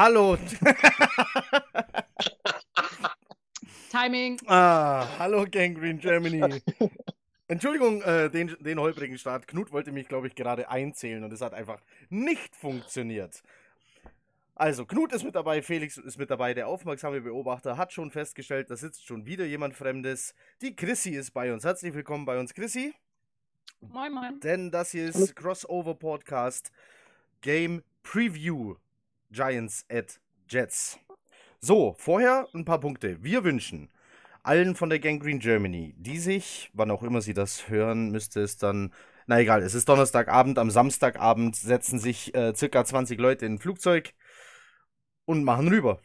Hallo. Timing. Ah, hallo Gangrene Germany. Entschuldigung, äh, den, den holprigen Start. Knut wollte mich, glaube ich, gerade einzählen und es hat einfach nicht funktioniert. Also, Knut ist mit dabei, Felix ist mit dabei, der aufmerksame Beobachter hat schon festgestellt, da sitzt schon wieder jemand Fremdes. Die Chrissy ist bei uns. Herzlich willkommen bei uns, Chrissy. Moin, moin. Denn das hier ist Crossover Podcast Game Preview Giants at Jets. So, vorher ein paar Punkte. Wir wünschen allen von der Gangrene Germany, die sich, wann auch immer sie das hören, müsste es dann, na egal, es ist Donnerstagabend, am Samstagabend setzen sich äh, circa 20 Leute in ein Flugzeug und machen rüber.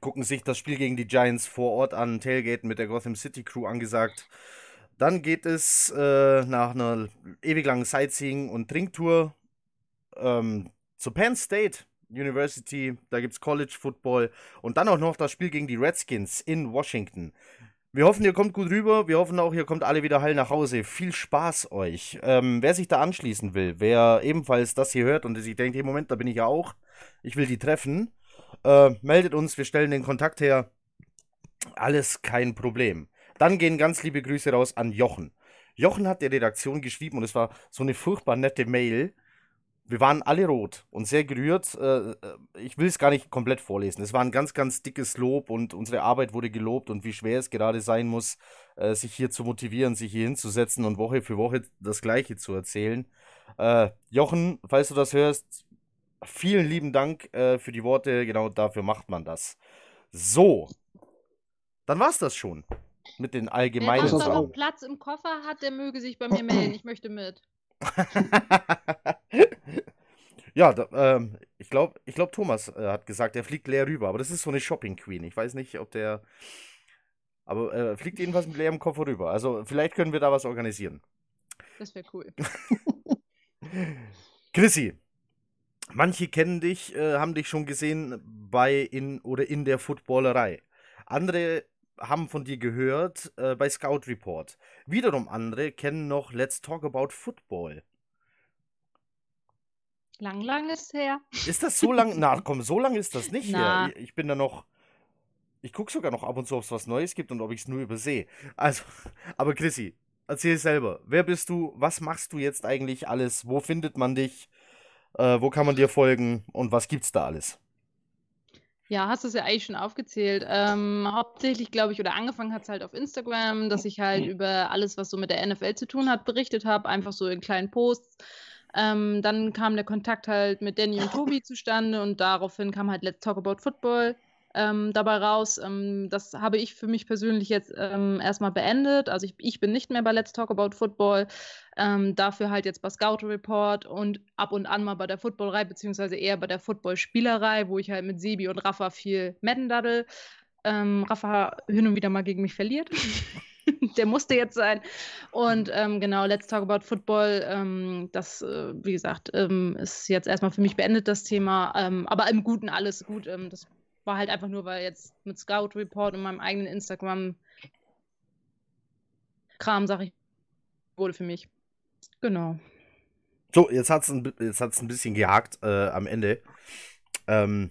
Gucken sich das Spiel gegen die Giants vor Ort an, Tailgaten mit der Gotham City Crew angesagt. Dann geht es äh, nach einer ewig langen Sightseeing- und Trinktour ähm, zu Penn State University. Da gibt es College Football und dann auch noch das Spiel gegen die Redskins in Washington. Wir hoffen, ihr kommt gut rüber. Wir hoffen auch, ihr kommt alle wieder heil nach Hause. Viel Spaß euch. Ähm, wer sich da anschließen will, wer ebenfalls das hier hört und sich denkt, im Moment, da bin ich ja auch, ich will die treffen, äh, meldet uns, wir stellen den Kontakt her. Alles kein Problem. Dann gehen ganz liebe Grüße raus an Jochen. Jochen hat der Redaktion geschrieben und es war so eine furchtbar nette Mail wir waren alle rot und sehr gerührt. Äh, äh, ich will es gar nicht komplett vorlesen. Es war ein ganz, ganz dickes Lob und unsere Arbeit wurde gelobt und wie schwer es gerade sein muss, äh, sich hier zu motivieren, sich hier hinzusetzen und Woche für Woche das Gleiche zu erzählen. Jochen, falls du das hörst, vielen lieben Dank für die Worte. Genau dafür macht man das. So, dann war es das schon mit den allgemeinen Wer noch Platz im Koffer hat, der möge sich bei mir melden. Ich möchte mit. ja, da, ähm, ich glaube, ich glaub, Thomas äh, hat gesagt, er fliegt leer rüber, aber das ist so eine Shopping Queen. Ich weiß nicht, ob der. Aber äh, fliegt jedenfalls mit leerem Koffer rüber. Also vielleicht können wir da was organisieren. Das wäre cool. Chrissy, manche kennen dich, äh, haben dich schon gesehen bei in oder in der Footballerei. Andere haben von dir gehört äh, bei Scout Report. Wiederum andere kennen noch Let's Talk About Football. Lang, lang ist her. Ist das so lang? Na komm, so lange ist das nicht Na. her. Ich, ich bin da noch. Ich gucke sogar noch ab und zu, ob es was Neues gibt und ob ich es nur übersehe. Also, aber Chrissy, erzähl selber. Wer bist du? Was machst du jetzt eigentlich alles? Wo findet man dich? Äh, wo kann man dir folgen? Und was gibt's da alles? Ja, hast du es ja eigentlich schon aufgezählt. Ähm, hauptsächlich, glaube ich, oder angefangen hat es halt auf Instagram, dass ich halt über alles, was so mit der NFL zu tun hat, berichtet habe, einfach so in kleinen Posts. Ähm, dann kam der Kontakt halt mit Danny und Tobi zustande und daraufhin kam halt Let's Talk About Football ähm, dabei raus. Ähm, das habe ich für mich persönlich jetzt ähm, erstmal beendet. Also ich, ich, bin nicht mehr bei Let's Talk About Football. Ähm, dafür halt jetzt bei Scout Report und ab und an mal bei der Footballerei, beziehungsweise eher bei der Footballspielerei, wo ich halt mit Sebi und Rafa viel Madden daddel. Ähm, Rafa hin und wieder mal gegen mich verliert. der musste jetzt sein. Und ähm, genau, Let's Talk About Football. Ähm, das, äh, wie gesagt, ähm, ist jetzt erstmal für mich beendet, das Thema. Ähm, aber im Guten alles gut. Ähm, das war halt einfach nur, weil jetzt mit Scout Report und meinem eigenen Instagram Kram, sag ich, wurde für mich. Genau. So, jetzt hat es ein, ein bisschen gehakt äh, am Ende. Ähm,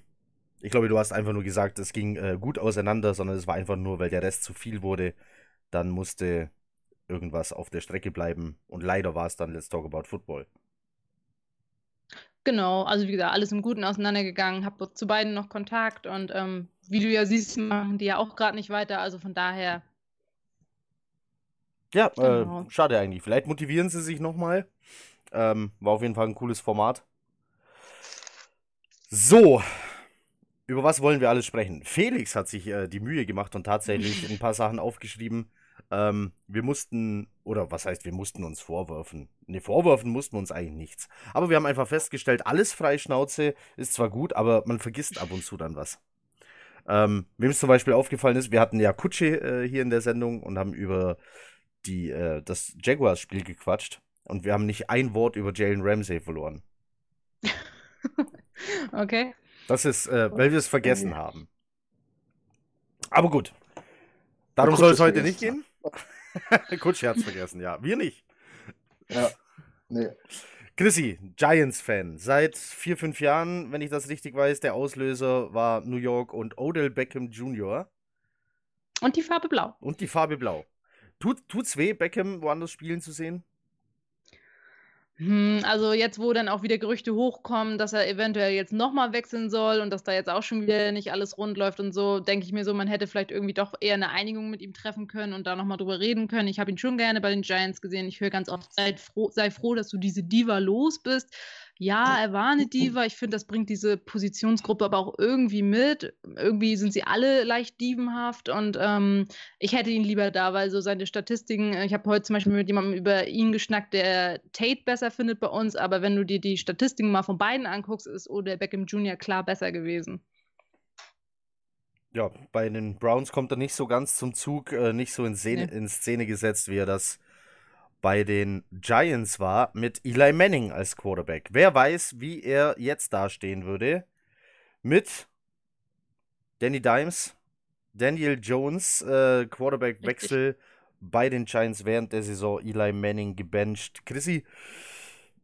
ich glaube, du hast einfach nur gesagt, es ging äh, gut auseinander, sondern es war einfach nur, weil der Rest zu viel wurde. Dann musste irgendwas auf der Strecke bleiben. Und leider war es dann Let's Talk About Football. Genau, also wie gesagt, alles im Guten auseinandergegangen, habe zu beiden noch Kontakt und ähm, wie du ja siehst, machen die ja auch gerade nicht weiter, also von daher. Ja, äh, genau. äh, schade eigentlich. Vielleicht motivieren sie sich nochmal. Ähm, war auf jeden Fall ein cooles Format. So, über was wollen wir alles sprechen? Felix hat sich äh, die Mühe gemacht und tatsächlich ein paar Sachen aufgeschrieben, ähm, wir mussten, oder was heißt, wir mussten uns vorwerfen? Ne, vorwerfen mussten wir uns eigentlich nichts. Aber wir haben einfach festgestellt, alles Freischnauze ist zwar gut, aber man vergisst ab und zu dann was. Ähm, wem es zum Beispiel aufgefallen ist, wir hatten ja Kutsche äh, hier in der Sendung und haben über die, äh, das Jaguars-Spiel gequatscht. Und wir haben nicht ein Wort über Jalen Ramsey verloren. okay. Das ist, äh, weil wir es vergessen haben. Aber gut. Darum soll es heute nicht gehen. Kutsche hat es vergessen, ja. Wir nicht. Ja, nee. Chrissy, Giants-Fan. Seit vier, fünf Jahren, wenn ich das richtig weiß, der Auslöser war New York und Odell Beckham Jr. Und die Farbe Blau. Und die Farbe Blau. Tut, tut's weh, Beckham woanders spielen zu sehen? Hm, also jetzt, wo dann auch wieder Gerüchte hochkommen, dass er eventuell jetzt nochmal wechseln soll und dass da jetzt auch schon wieder nicht alles rund läuft und so, denke ich mir so, man hätte vielleicht irgendwie doch eher eine Einigung mit ihm treffen können und da nochmal drüber reden können. Ich habe ihn schon gerne bei den Giants gesehen. Ich höre ganz oft, sei froh, sei froh, dass du diese Diva los bist. Ja, er war eine Diva. Ich finde, das bringt diese Positionsgruppe aber auch irgendwie mit. Irgendwie sind sie alle leicht dievenhaft und ähm, ich hätte ihn lieber da, weil so seine Statistiken, äh, ich habe heute zum Beispiel mit jemandem über ihn geschnackt, der Tate besser findet bei uns, aber wenn du dir die Statistiken mal von beiden anguckst, ist Odell Beckham Jr. klar besser gewesen. Ja, bei den Browns kommt er nicht so ganz zum Zug, äh, nicht so in Szene, nee. in Szene gesetzt, wie er das bei den Giants war, mit Eli Manning als Quarterback. Wer weiß, wie er jetzt dastehen würde mit Danny Dimes, Daniel Jones, äh, Quarterback-Wechsel bei den Giants während der Saison, Eli Manning gebencht. Chrissy,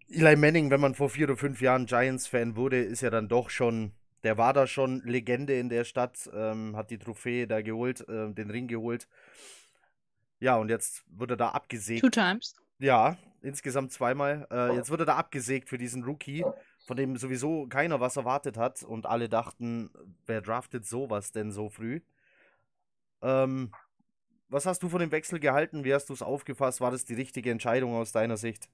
Eli Manning, wenn man vor vier oder fünf Jahren Giants-Fan wurde, ist ja dann doch schon, der war da schon Legende in der Stadt, ähm, hat die Trophäe da geholt, äh, den Ring geholt. Ja, und jetzt wird er da abgesägt. Two times. Ja, insgesamt zweimal. Äh, jetzt wird er da abgesägt für diesen Rookie, von dem sowieso keiner was erwartet hat und alle dachten, wer draftet sowas denn so früh? Ähm, was hast du von dem Wechsel gehalten? Wie hast du es aufgefasst? War das die richtige Entscheidung aus deiner Sicht?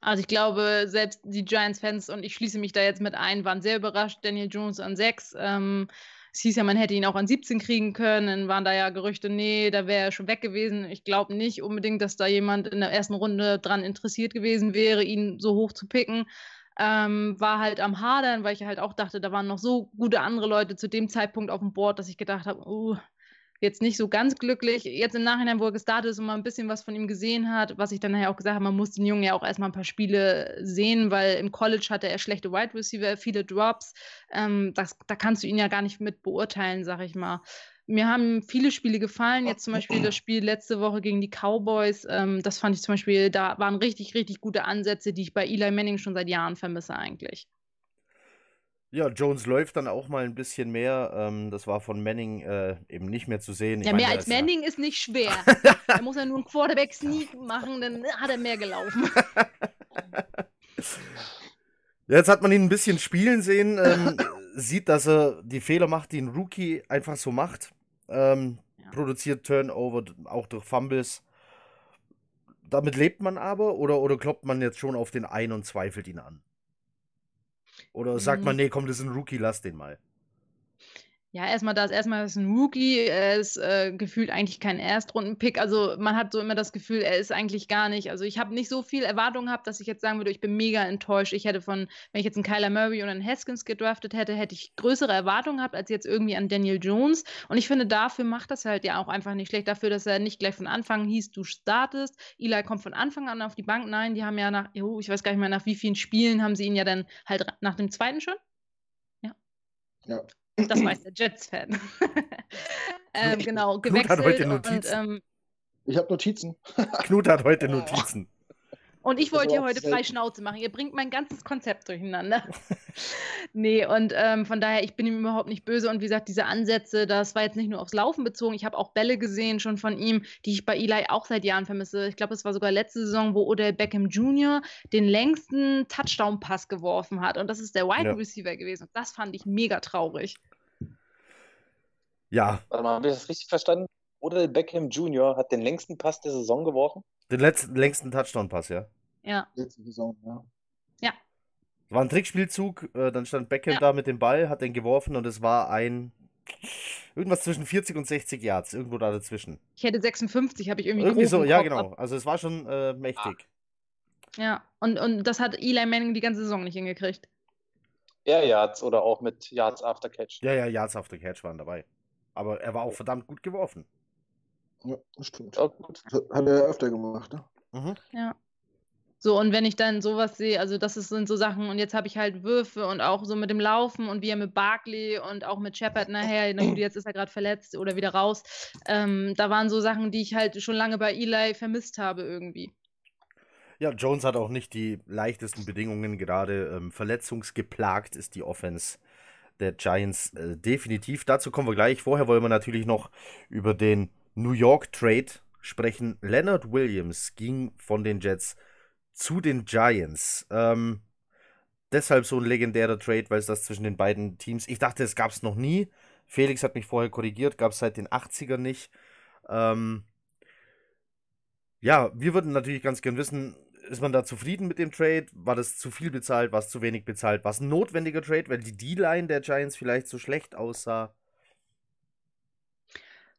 Also ich glaube, selbst die Giants-Fans, und ich schließe mich da jetzt mit ein, waren sehr überrascht. Daniel Jones an 6. Ähm, es hieß ja, man hätte ihn auch an 17 kriegen können. Dann waren da ja Gerüchte, nee, da wäre er schon weg gewesen. Ich glaube nicht unbedingt, dass da jemand in der ersten Runde dran interessiert gewesen wäre, ihn so hoch zu picken. Ähm, war halt am Hadern, weil ich halt auch dachte, da waren noch so gute andere Leute zu dem Zeitpunkt auf dem Board, dass ich gedacht habe, uh, jetzt nicht so ganz glücklich. Jetzt im Nachhinein, wo er gestartet ist und mal ein bisschen was von ihm gesehen hat, was ich dann nachher auch gesagt habe, man muss den Jungen ja auch erstmal ein paar Spiele sehen, weil im College hatte er schlechte Wide Receiver, viele Drops. Ähm, das, da kannst du ihn ja gar nicht mit beurteilen, sag ich mal. Mir haben viele Spiele gefallen. Jetzt zum Beispiel das Spiel letzte Woche gegen die Cowboys. Ähm, das fand ich zum Beispiel, da waren richtig, richtig gute Ansätze, die ich bei Eli Manning schon seit Jahren vermisse eigentlich. Ja, Jones läuft dann auch mal ein bisschen mehr. Ähm, das war von Manning äh, eben nicht mehr zu sehen. Ich ja, mehr als Manning ja... ist nicht schwer. er muss ja nur einen Quarterback-Sneak machen, dann hat er mehr gelaufen. Jetzt hat man ihn ein bisschen spielen sehen, ähm, sieht, dass er die Fehler macht, die ein Rookie einfach so macht. Ähm, ja. Produziert Turnover, auch durch Fumbles. Damit lebt man aber oder, oder kloppt man jetzt schon auf den ein und zweifelt ihn an? Oder sagt man, mhm. nee, komm, das ist ein Rookie, lass den mal? Ja, erstmal das, erstmal ist ein Rookie, er ist äh, gefühlt eigentlich kein Erstrunden-Pick. Also man hat so immer das Gefühl, er ist eigentlich gar nicht. Also ich habe nicht so viel Erwartung gehabt, dass ich jetzt sagen würde, ich bin mega enttäuscht. Ich hätte von, wenn ich jetzt einen Kyler Murray und einen Haskins gedraftet hätte, hätte ich größere Erwartungen gehabt als jetzt irgendwie an Daniel Jones. Und ich finde, dafür macht das halt ja auch einfach nicht schlecht. Dafür, dass er nicht gleich von Anfang hieß, du startest. Eli kommt von Anfang an auf die Bank. Nein, die haben ja nach, oh, ich weiß gar nicht mehr, nach wie vielen Spielen haben sie ihn ja dann halt nach dem zweiten schon? Ja. Ja. Das weiß der Jets-Fan. ähm, genau, gewechselt. Knut hat heute Notizen. Und, ähm, ich habe Notizen. Knut hat heute Notizen. Und ich wollte hier heute frei Schnauze machen. Ihr bringt mein ganzes Konzept durcheinander. nee, und ähm, von daher, ich bin ihm überhaupt nicht böse. Und wie gesagt, diese Ansätze, das war jetzt nicht nur aufs Laufen bezogen. Ich habe auch Bälle gesehen schon von ihm, die ich bei Eli auch seit Jahren vermisse. Ich glaube, es war sogar letzte Saison, wo Odell Beckham Jr. den längsten Touchdown-Pass geworfen hat. Und das ist der Wide ja. Receiver gewesen. Und das fand ich mega traurig. Ja. Warte mal, habe ich das richtig verstanden? Odell Beckham Jr. hat den längsten Pass der Saison geworfen? Den letzten, längsten Touchdown-Pass, ja. Ja. Letzte Saison, ja. Ja. Es war ein Trickspielzug, äh, dann stand Beckham ja. da mit dem Ball, hat den geworfen und es war ein irgendwas zwischen 40 und 60 Yards, irgendwo da dazwischen. Ich hätte 56, habe ich irgendwie Irgendwie so, ja, genau. Also es war schon äh, mächtig. Ah. Ja, und, und das hat Eli Manning die ganze Saison nicht hingekriegt. Air Yards oder auch mit Yards After Catch. Ja, ja, Yards After Catch waren dabei. Aber er war auch verdammt gut geworfen. Ja, das stimmt. Ja, Hat er öfter gemacht, ne? Mhm. Ja. So, und wenn ich dann sowas sehe, also das sind so Sachen, und jetzt habe ich halt Würfe und auch so mit dem Laufen und wie er mit Barkley und auch mit Shepard nachher, na gut, jetzt ist er gerade verletzt oder wieder raus. Ähm, da waren so Sachen, die ich halt schon lange bei Eli vermisst habe irgendwie. Ja, Jones hat auch nicht die leichtesten Bedingungen, gerade ähm, verletzungsgeplagt ist die Offense der Giants äh, definitiv. Dazu kommen wir gleich. Vorher wollen wir natürlich noch über den New York Trade sprechen. Leonard Williams ging von den Jets zu den Giants. Ähm, deshalb so ein legendärer Trade, weil es das zwischen den beiden Teams. Ich dachte, es gab es noch nie. Felix hat mich vorher korrigiert, gab es seit den 80ern nicht. Ähm, ja, wir würden natürlich ganz gern wissen, ist man da zufrieden mit dem Trade? War das zu viel bezahlt? War es zu wenig bezahlt? War es ein notwendiger Trade, weil die D-Line der Giants vielleicht so schlecht aussah?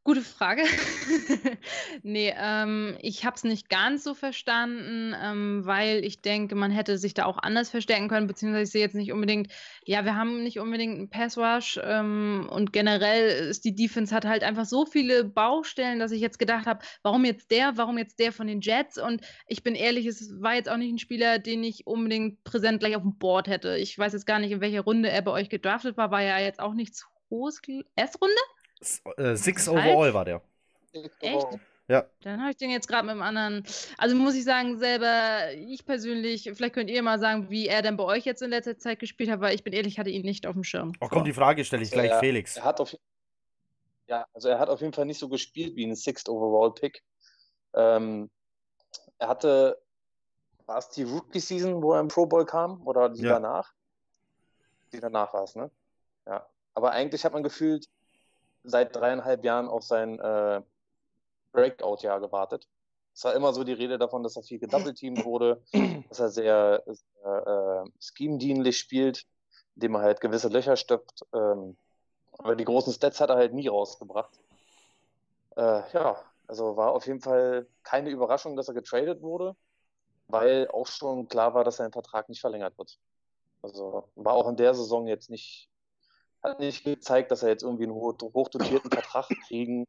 Gute Frage. nee, ähm, ich habe es nicht ganz so verstanden, ähm, weil ich denke, man hätte sich da auch anders verstärken können, beziehungsweise ich sehe jetzt nicht unbedingt, ja, wir haben nicht unbedingt einen Pass-Rush ähm, und generell ist die Defense hat halt einfach so viele Baustellen, dass ich jetzt gedacht habe, warum jetzt der, warum jetzt der von den Jets und ich bin ehrlich, es war jetzt auch nicht ein Spieler, den ich unbedingt präsent gleich auf dem Board hätte. Ich weiß jetzt gar nicht, in welcher Runde er bei euch gedraftet war, war ja jetzt auch nichts hohes, S-Runde? Äh, Six Overall war der. Echt? Ja. Dann habe ich den jetzt gerade mit einem anderen. Also muss ich sagen, selber, ich persönlich, vielleicht könnt ihr mal sagen, wie er denn bei euch jetzt in letzter Zeit gespielt hat, weil ich bin ehrlich, hatte ihn nicht auf dem Schirm. Oh komm, die Frage stelle ich gleich er, Felix. Er hat auf, ja, also er hat auf jeden Fall nicht so gespielt wie ein Sixth Overall Pick. Ähm, er hatte, war es die Rookie Season, wo er im Pro Bowl kam oder die Ja. danach? Die danach war es, ne? Ja. Aber eigentlich hat man gefühlt seit dreieinhalb Jahren auf sein äh, Breakout-Jahr gewartet. Es war immer so die Rede davon, dass er viel gedoubleteamt wurde, dass er sehr, sehr äh, scheme-dienlich spielt, indem er halt gewisse Löcher stöpft. Ähm, aber die großen Stats hat er halt nie rausgebracht. Äh, ja, also war auf jeden Fall keine Überraschung, dass er getradet wurde, weil auch schon klar war, dass sein Vertrag nicht verlängert wird. Also war auch in der Saison jetzt nicht, hat nicht gezeigt, dass er jetzt irgendwie einen hoch, hochdotierten Vertrag kriegen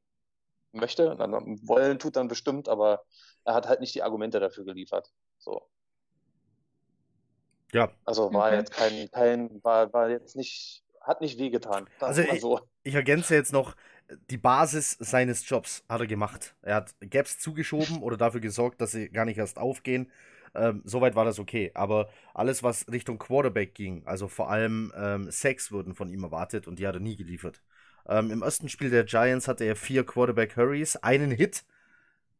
möchte. Dann, wollen tut dann bestimmt, aber er hat halt nicht die Argumente dafür geliefert. So. Ja, Also war Okay. jetzt kein, kein, war, war jetzt nicht, hat nicht wehgetan. Also ich- so. ich ergänze jetzt noch, die Basis seines Jobs hat er gemacht. Er hat Gaps zugeschoben oder dafür gesorgt, dass sie gar nicht erst aufgehen. Ähm, soweit war das okay. Aber alles, was Richtung Quarterback ging, also vor allem ähm, Sacks wurden von ihm erwartet und die hat er nie geliefert. Ähm, Im ersten Spiel der Giants hatte er vier Quarterback-Hurries, einen Hit,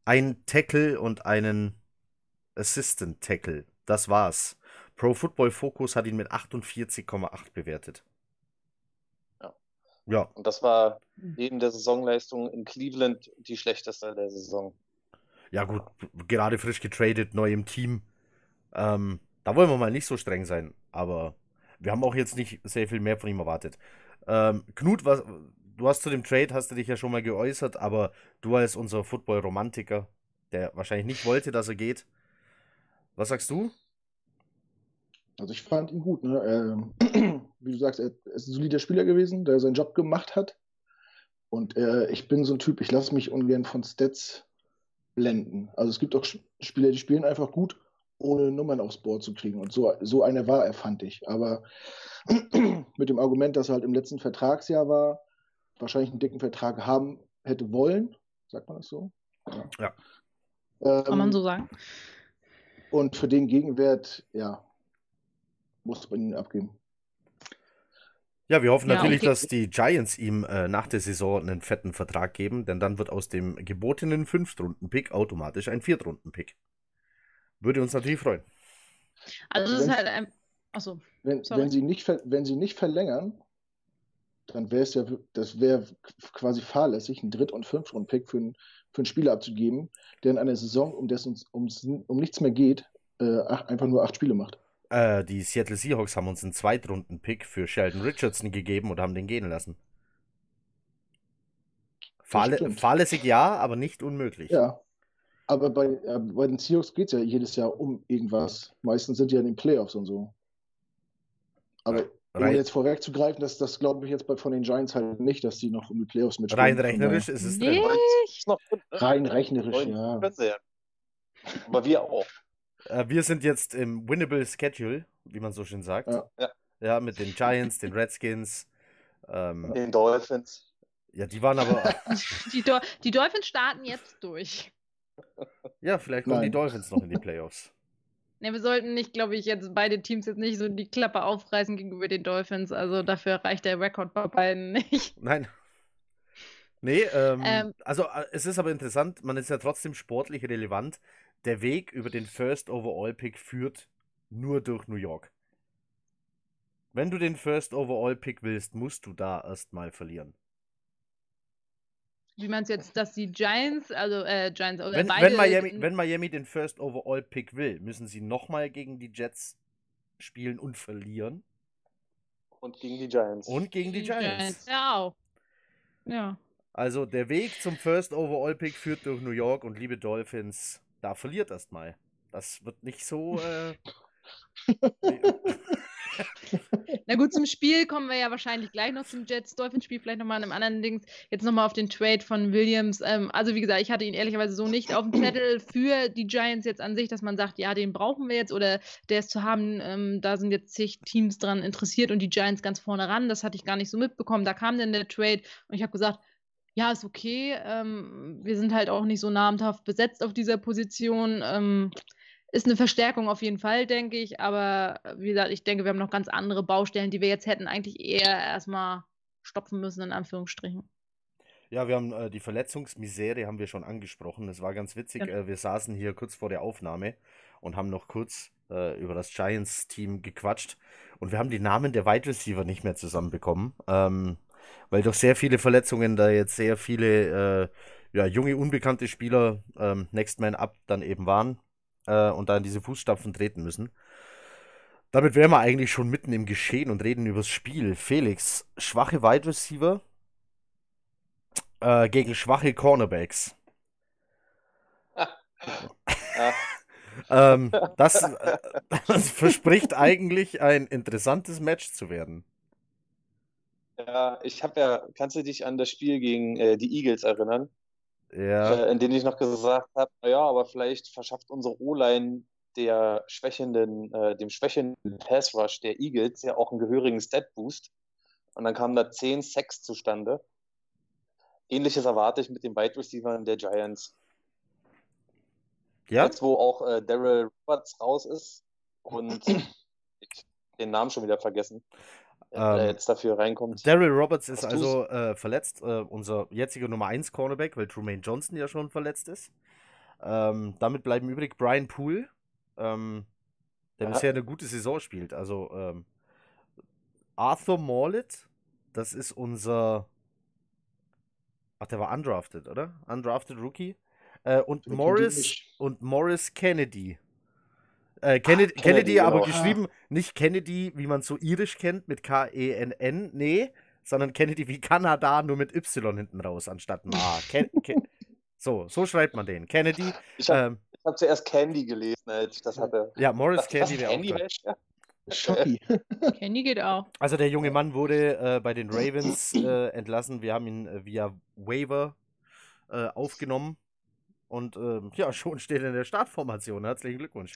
einen Tackle und einen Assistant-Tackle. Das war's. Pro Football Focus hat ihn mit 48,8 bewertet. Ja. Ja, Und das war neben der Saisonleistung in Cleveland die schlechteste der Saison. Ja, gut, gerade frisch getradet, neu im Team. Ähm, da wollen wir mal nicht so streng sein, aber wir haben auch jetzt nicht sehr viel mehr von ihm erwartet. Ähm, Knut, was, du hast zu dem Trade, hast du dich ja schon mal geäußert, aber du als unser Football-Romantiker, der wahrscheinlich nicht wollte, dass er geht, was sagst du? Also ich fand ihn gut. Ne? Ähm, wie du sagst, er ist ein solider Spieler gewesen, der seinen Job gemacht hat. Und äh, ich bin so ein Typ, ich lasse mich ungern von Stats blenden. Also es gibt auch Spieler, die spielen einfach gut, ohne Nummern aufs Board zu kriegen. Und so, so einer war er, fand ich. Aber mit dem Argument, dass er halt im letzten Vertragsjahr war, wahrscheinlich einen dicken Vertrag haben hätte wollen, sagt man das so? Ja. Kann man Ähm, so sagen. Und für den Gegenwert, ja, muss man ihn abgeben. Ja, wir hoffen Ja, natürlich, dass die Giants ihm äh, nach der Saison einen fetten Vertrag geben, denn dann wird aus dem gebotenen Fünftrunden-Pick automatisch ein Viertrunden-Pick. Würde uns natürlich freuen. Also es ist Wenn- halt ein. Achso. Wenn, wenn, sie nicht, wenn sie nicht verlängern, dann wäre es ja, das wäre quasi fahrlässig, einen Dritt- und Fünftrunden-Pick für, einen- für einen Spieler abzugeben, der in einer Saison, um dessen es ums, um nichts mehr geht, äh, ach, einfach nur acht Spiele macht. Äh, die Seattle Seahawks haben uns einen Zweitrunden-Pick für Sheldon Richardson gegeben und haben den gehen lassen. Fahrlä stimmt. fahrlässig ja, aber nicht unmöglich. Ja. Aber bei, äh, bei den Seahawks geht es ja jedes Jahr um irgendwas. Meistens sind die ja in den Playoffs und so. Aber um Rein, jetzt vorwegzugreifen, das, das glaube ich jetzt bei, von den Giants halt nicht, dass die noch um die Playoffs mitspielen. rein rechnerisch ist es. Nicht? Rein rechnerisch, ja. Aber wir auch. Äh, wir sind jetzt im winnable Schedule, wie man so schön sagt. Ja. Ja. Ja, mit den Giants, den Redskins. Ähm, Den Dolphins. ja, die waren aber. Die, Dol die Dolphins starten jetzt durch. ja, vielleicht kommen die Nein. Dolphins noch in die Playoffs. Ne, wir sollten nicht, glaube ich, jetzt beide Teams jetzt nicht so die Klappe aufreißen gegenüber den Dolphins. Also dafür reicht der Rekord bei beiden nicht. Nein. Nee, ähm, Ähm. also äh, es ist aber interessant, man ist ja trotzdem sportlich relevant. Der Weg über den First Overall Pick führt nur durch New York. Wenn du den First Overall Pick willst, musst du da erstmal verlieren. Wie meinst du jetzt, dass die Giants, also äh, Giants oder Wenn, beide wenn, Miami, wenn Miami den First Overall Pick will, müssen sie nochmal gegen die Jets spielen und verlieren. Und gegen die Giants. Und gegen die Giants. Ja, auch. Ja. Also der Weg zum First Overall Pick führt durch New York und liebe Dolphins, da verliert erstmal. Das wird nicht so. Äh, Na gut, zum Spiel kommen wir ja wahrscheinlich gleich noch zum Jets-Dolphins-Spiel, vielleicht nochmal an einem anderen Dings. Jetzt nochmal auf den Trade von Williams. Ähm, also, wie gesagt, ich hatte ihn ehrlicherweise so nicht auf dem Zettel für die Giants jetzt an sich, dass man sagt, ja, den brauchen wir jetzt oder der ist zu haben. Ähm, da sind jetzt zig Teams dran interessiert und die Giants ganz vorne ran. Das hatte ich gar nicht so mitbekommen. Da kam dann der Trade und ich habe gesagt, ja, ist okay. Ähm, wir sind halt auch nicht so namhaft besetzt auf dieser Position. Ähm, ist eine Verstärkung auf jeden Fall, denke ich. Aber äh, wie gesagt, ich denke, wir haben noch ganz andere Baustellen, die wir jetzt hätten eigentlich eher erstmal stopfen müssen, in Anführungsstrichen. ja, wir haben äh, die Verletzungsmisere haben wir schon angesprochen. Das war ganz witzig. Genau. Äh, wir saßen hier kurz vor der Aufnahme und haben noch kurz äh, über das Giants-Team gequatscht. Und wir haben die Namen der Wide Receiver nicht mehr zusammenbekommen. Ähm, weil durch sehr viele Verletzungen da jetzt sehr viele äh, ja, junge, unbekannte Spieler ähm, Next Man Up dann eben waren äh, und da in diese Fußstapfen treten müssen. Damit wären wir eigentlich schon mitten im Geschehen und reden übers Spiel. Felix, schwache Wide Receiver äh, gegen schwache Cornerbacks. Ja, Ähm, das, äh, das verspricht eigentlich ein interessantes Match zu werden. Ja, ich habe ja, kannst du dich an das Spiel gegen äh, die Eagles erinnern? Ja, äh, in dem ich noch gesagt habe, naja, aber vielleicht verschafft unsere O-Line der schwächenden, äh, dem schwächenden Pass Rush der Eagles ja auch einen gehörigen Stat Boost. Und dann kamen da 10 Sacks zustande. Ähnliches erwarte ich mit den Wide Receivers der Giants. ja, Jetzt, wo auch äh, Daryl Roberts raus ist und ich den Namen schon wieder vergessen, Ähm, der jetzt dafür reinkommt. Daryl Roberts ist also äh, verletzt, äh, unser jetziger Nummer 1 Cornerback, weil Trumaine Johnson ja schon verletzt ist. Ähm, damit bleiben übrig Brian Poole, ähm, der Ja. bisher eine gute Saison spielt. Also ähm, Arthur Morlett, das ist unser. Ach, der war undrafted, oder? Undrafted Rookie. Äh, und Morris und Morris Kennedy. Äh, Kennedy, Kennedy, Kennedy aber genau. geschrieben, nicht Kennedy, wie man so irisch kennt, mit K-E-N-N, nee, sondern Kennedy wie Kanada, nur mit Y hinten raus, anstatt ein A. Ken Ken so, so schreibt man den. Kennedy, Ich habe ähm, hab zuerst Candy gelesen, als ich das hatte. ja, Morris was, Kennedy wäre auch Candy. Candy geht auch. Also der junge Mann wurde äh, bei den Ravens äh, entlassen. Wir haben ihn äh, via Waiver äh, aufgenommen. Und ähm, ja, schon steht er in der Startformation. Herzlichen Glückwunsch.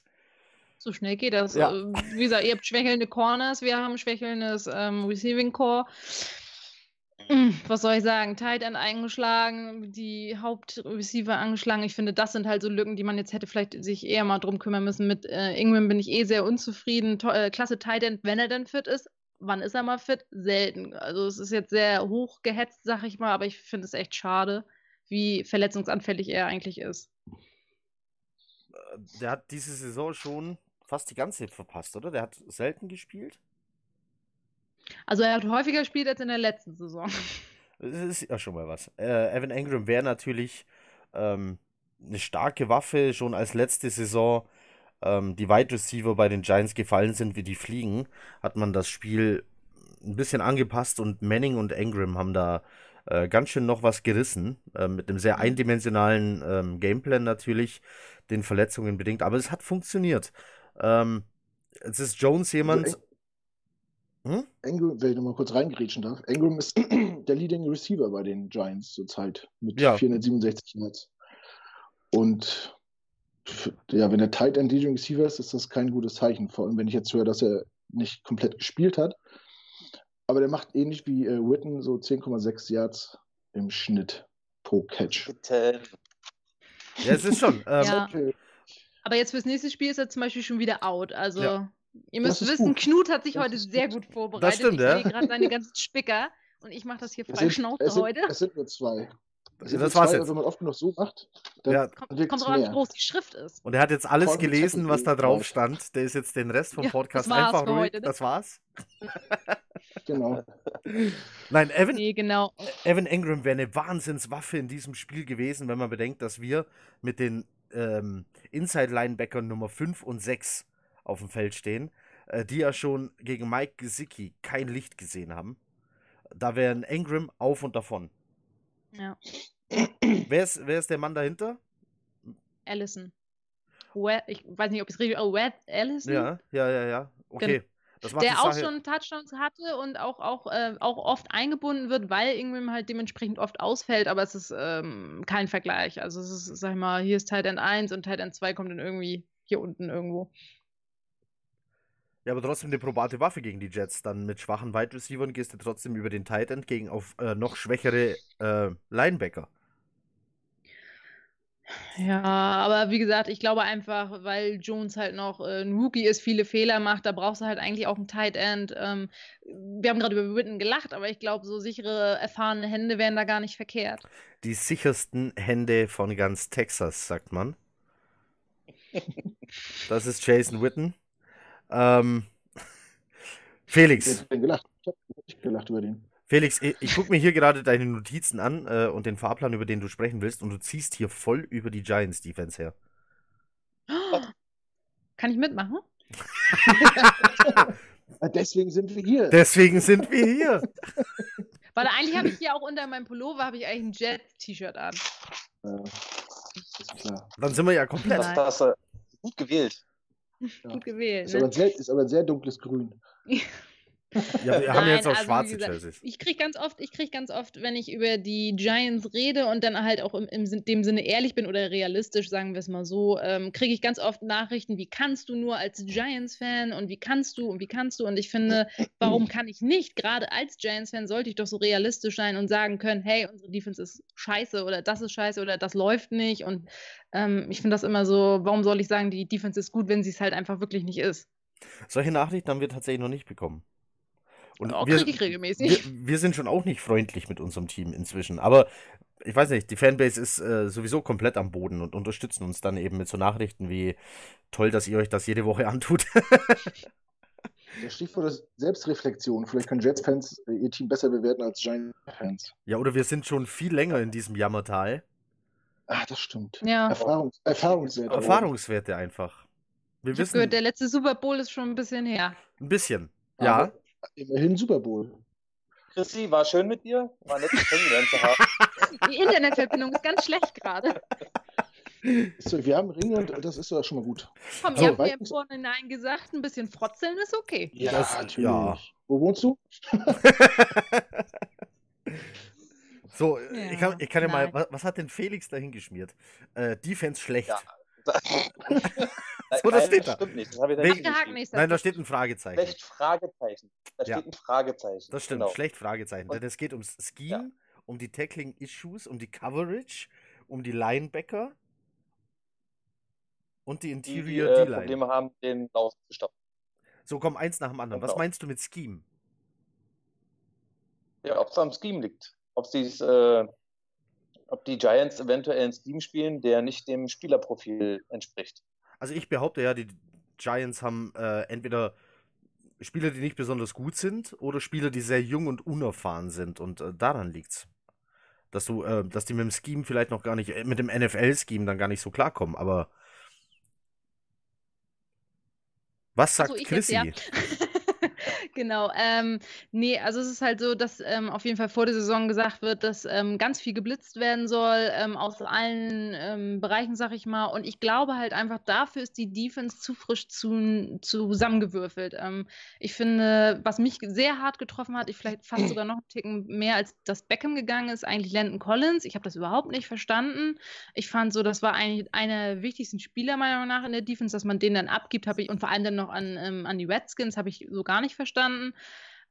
So schnell geht das. Ja. Äh, Wie gesagt, ihr habt schwächelnde Corners, wir haben schwächelndes ähm, Receiving Core. Mm, Was soll ich sagen? Tight End eingeschlagen, die Hauptreceiver angeschlagen. Ich finde, das sind halt so Lücken, die man jetzt hätte vielleicht sich eher mal drum kümmern müssen. Mit äh, Ingram bin ich eh sehr unzufrieden. To äh, klasse Tight End, wenn er denn fit ist. Wann ist er mal fit? Selten. Also es ist jetzt sehr hoch gehetzt, sag ich mal, aber ich finde es echt schade, wie verletzungsanfällig er eigentlich ist. Der hat diese Saison schon fast die ganze verpasst, oder? Der hat selten gespielt. Also er hat häufiger gespielt als in der letzten Saison. Das ist ja schon mal was. Äh, Evan Engram wäre natürlich ähm, eine starke Waffe, schon als letzte Saison ähm, die Wide Receiver bei den Giants gefallen sind wie die Fliegen, hat man das Spiel ein bisschen angepasst und Manning und Engram haben da äh, ganz schön noch was gerissen, äh, mit einem sehr eindimensionalen ähm, Gameplan natürlich, den Verletzungen bedingt, aber es hat funktioniert. Ähm, jetzt ist Jones jemand. Also Hm? Ingram, wenn ich nochmal kurz reingrätschen darf, Ingram ist der Leading Receiver bei den Giants zurzeit mit Ja. 467 Yards. Und ja, wenn der Tight End Leading Receiver ist, ist das kein gutes Zeichen. Vor allem, wenn ich jetzt höre, dass er nicht komplett gespielt hat. Aber der macht ähnlich wie äh, Witten so 10,6 Yards im Schnitt pro Catch. Bitte. Ja, es ist schon. Ähm, Ja. Okay. Aber jetzt fürs nächste Spiel ist er zum Beispiel schon wieder out. Also, Ja. ihr Das müsst wissen, gut. Knut hat sich Das heute sehr gut. gut vorbereitet. stimmt, ich ja. gerade seine ganzen Spicker und ich mache das hier sind, Schnauze heute. es sind nur zwei. Das nur war's zwei, jetzt. aber Wenn man oft genug so macht, dann Ja. Kommt, kommt drauf an, wie groß die Schrift ist. Und er hat jetzt alles Voll gelesen, was da drauf stand. Der ist jetzt den Rest vom Ja, Podcast das war's einfach ruhig. heute, ne? Das war's. Genau. Nein, Evan, Nee, genau. Evan Engram wäre eine Wahnsinnswaffe in diesem Spiel gewesen, wenn man bedenkt, dass wir mit den ähm, Inside-Linebackern Nummer 5 und 6 auf dem Feld stehen, äh, die ja schon gegen Mike Gesicki kein Licht gesehen haben. Da wäre ein Engram auf und davon. Ja. Wer ist, wer ist der Mann dahinter? Allison. We ich weiß nicht, ob ich es richtig. Oh, Wed Allison? Ja, ja, ja, ja. Okay. Der auch Sache- schon Touchdowns hatte und auch, auch, äh, auch oft eingebunden wird, weil Ingram halt dementsprechend oft ausfällt, aber es ist ähm, kein Vergleich. Also es ist, sag ich mal, hier ist Tight End 1 und Tight End 2 kommt dann irgendwie hier unten irgendwo. Ja, aber trotzdem eine probate Waffe gegen die Jets. Dann mit schwachen Wide Receivers gehst du trotzdem über den Tight End gegen auf äh, noch schwächere äh, Linebacker. Ja, aber wie gesagt, ich glaube einfach, weil Jones halt noch äh, ein Rookie ist, viele Fehler macht, da brauchst du halt eigentlich auch einen Tight End. Ähm, wir haben gerade über Witten gelacht, aber ich glaube, so sichere, erfahrene Hände wären da gar nicht verkehrt. Die sichersten Hände von ganz Texas, sagt man. Das ist Jason Witten. Ähm, Felix, hat denn gelacht? Ich habe nicht gelacht über den. Felix, ich, ich gucke mir hier gerade deine Notizen an äh, und den Fahrplan, über den du sprechen willst, und du ziehst hier voll über die Giants Defense her. Kann ich mitmachen? Deswegen sind wir hier. Deswegen sind wir hier. Weil eigentlich habe ich hier auch unter meinem Pullover habe ich eigentlich ein Jet-T-Shirt an. Äh, ist klar. Dann sind wir ja komplett. Das hast du gut gewählt. Ja. Gut gewählt. Ist, aber Ne? ein sehr, ist aber ein sehr dunkles Grün. Ja, wir haben Nein, jetzt auch also schwarze gesagt, Jerseys. Ich kriege ganz oft, ich krieg ganz oft, wenn ich über die Giants rede und dann halt auch im, im dem Sinne ehrlich bin oder realistisch, sagen wir es mal so, ähm, kriege ich ganz oft Nachrichten, wie kannst du nur als Giants-Fan und wie kannst du und wie kannst du und ich finde, warum kann ich nicht? Gerade als Giants-Fan sollte ich doch so realistisch sein und sagen können, hey, unsere Defense ist scheiße oder das ist scheiße oder das läuft nicht und ähm, ich finde das immer so, warum soll ich sagen, die Defense ist gut, wenn sie es halt einfach wirklich nicht ist? Solche Nachrichten haben wir tatsächlich noch nicht bekommen. Und Oh, wir, kriege ich regelmäßig. wir, wir sind schon auch nicht freundlich mit unserem Team inzwischen. Aber ich weiß nicht, die Fanbase ist äh, sowieso komplett am Boden und unterstützen uns dann eben mit so Nachrichten wie toll, dass ihr euch das jede Woche antut. Das Stichwort ist Selbstreflexion. Vielleicht können Jets-Fans äh, ihr Team besser bewerten als Giants-Fans. ja, oder wir sind schon viel länger in diesem Jammertal. Ah, das stimmt. Ja. Erfahrungs Erfahrungswerte. Erfahrungswerte einfach. Wir Ich habe wissen gehört, der letzte Super Bowl ist schon ein bisschen her. ein bisschen. Aber Ja, Immerhin Super Bowl. Chrissy, war schön mit dir. War nett, dich kennengelernt zu haben. Die Internetverbindung ist ganz schlecht gerade. So, wir haben Ringe und das ist ja schon mal gut. Komm, ihr habt mir im Vorhinein gesagt, ein bisschen frotzeln ist okay. Ja, Das- natürlich. ja. Wo wohnst du? so, ich, kann, ich kann ja mal, was, was hat denn Felix da hingeschmiert? Äh, Defense schlecht. Ja. So, das Nein, steht da. stimmt nicht. Das habe ich da Wegen- nicht Nein, da steht ein Fragezeichen. Schlecht Fragezeichen. Da Ja. steht ein Fragezeichen. Das stimmt, Genau. schlecht Fragezeichen. Und- Denn es geht ums Scheme, um die Tackling-Issues, um die Coverage, um die Linebacker und die Die, die Interior äh, D-Line. Probleme haben, den Lauf zu stoppen. So, komm, eins nach dem anderen. Was Genau. meinst du mit Scheme? Ja, ob es am Scheme liegt. Ob sie's, äh, ob die Giants eventuell einen Scheme spielen, der nicht dem Spielerprofil entspricht. Also ich behaupte ja, die Giants haben äh, entweder Spieler, die nicht besonders gut sind, oder Spieler, die sehr jung und unerfahren sind. Und äh, daran liegt's. Dass du, äh, dass die mit dem Scheme vielleicht noch gar nicht, äh, mit dem NFL-Scheme dann gar nicht so klarkommen, aber was sagt ich Chrissy? jetzt, ja. genau. Ähm, nee, also es ist halt so, dass ähm, auf jeden Fall vor der Saison gesagt wird, dass ähm, ganz viel geblitzt werden soll, ähm, aus allen ähm, Bereichen, sag ich mal. Und ich glaube halt einfach, dafür ist die Defense zu frisch zu, zusammengewürfelt. Ähm, ich finde, was mich sehr hart getroffen hat, ich vielleicht fast sogar noch einen Ticken mehr als das Beckham gegangen ist, eigentlich Landon Collins. Ich habe das überhaupt nicht verstanden. Ich fand so, das war eigentlich einer der wichtigsten Spieler meiner Meinung nach in der Defense, dass man den dann abgibt, habe ich und vor allem dann noch an, an die Redskins habe ich so gar nicht verstanden.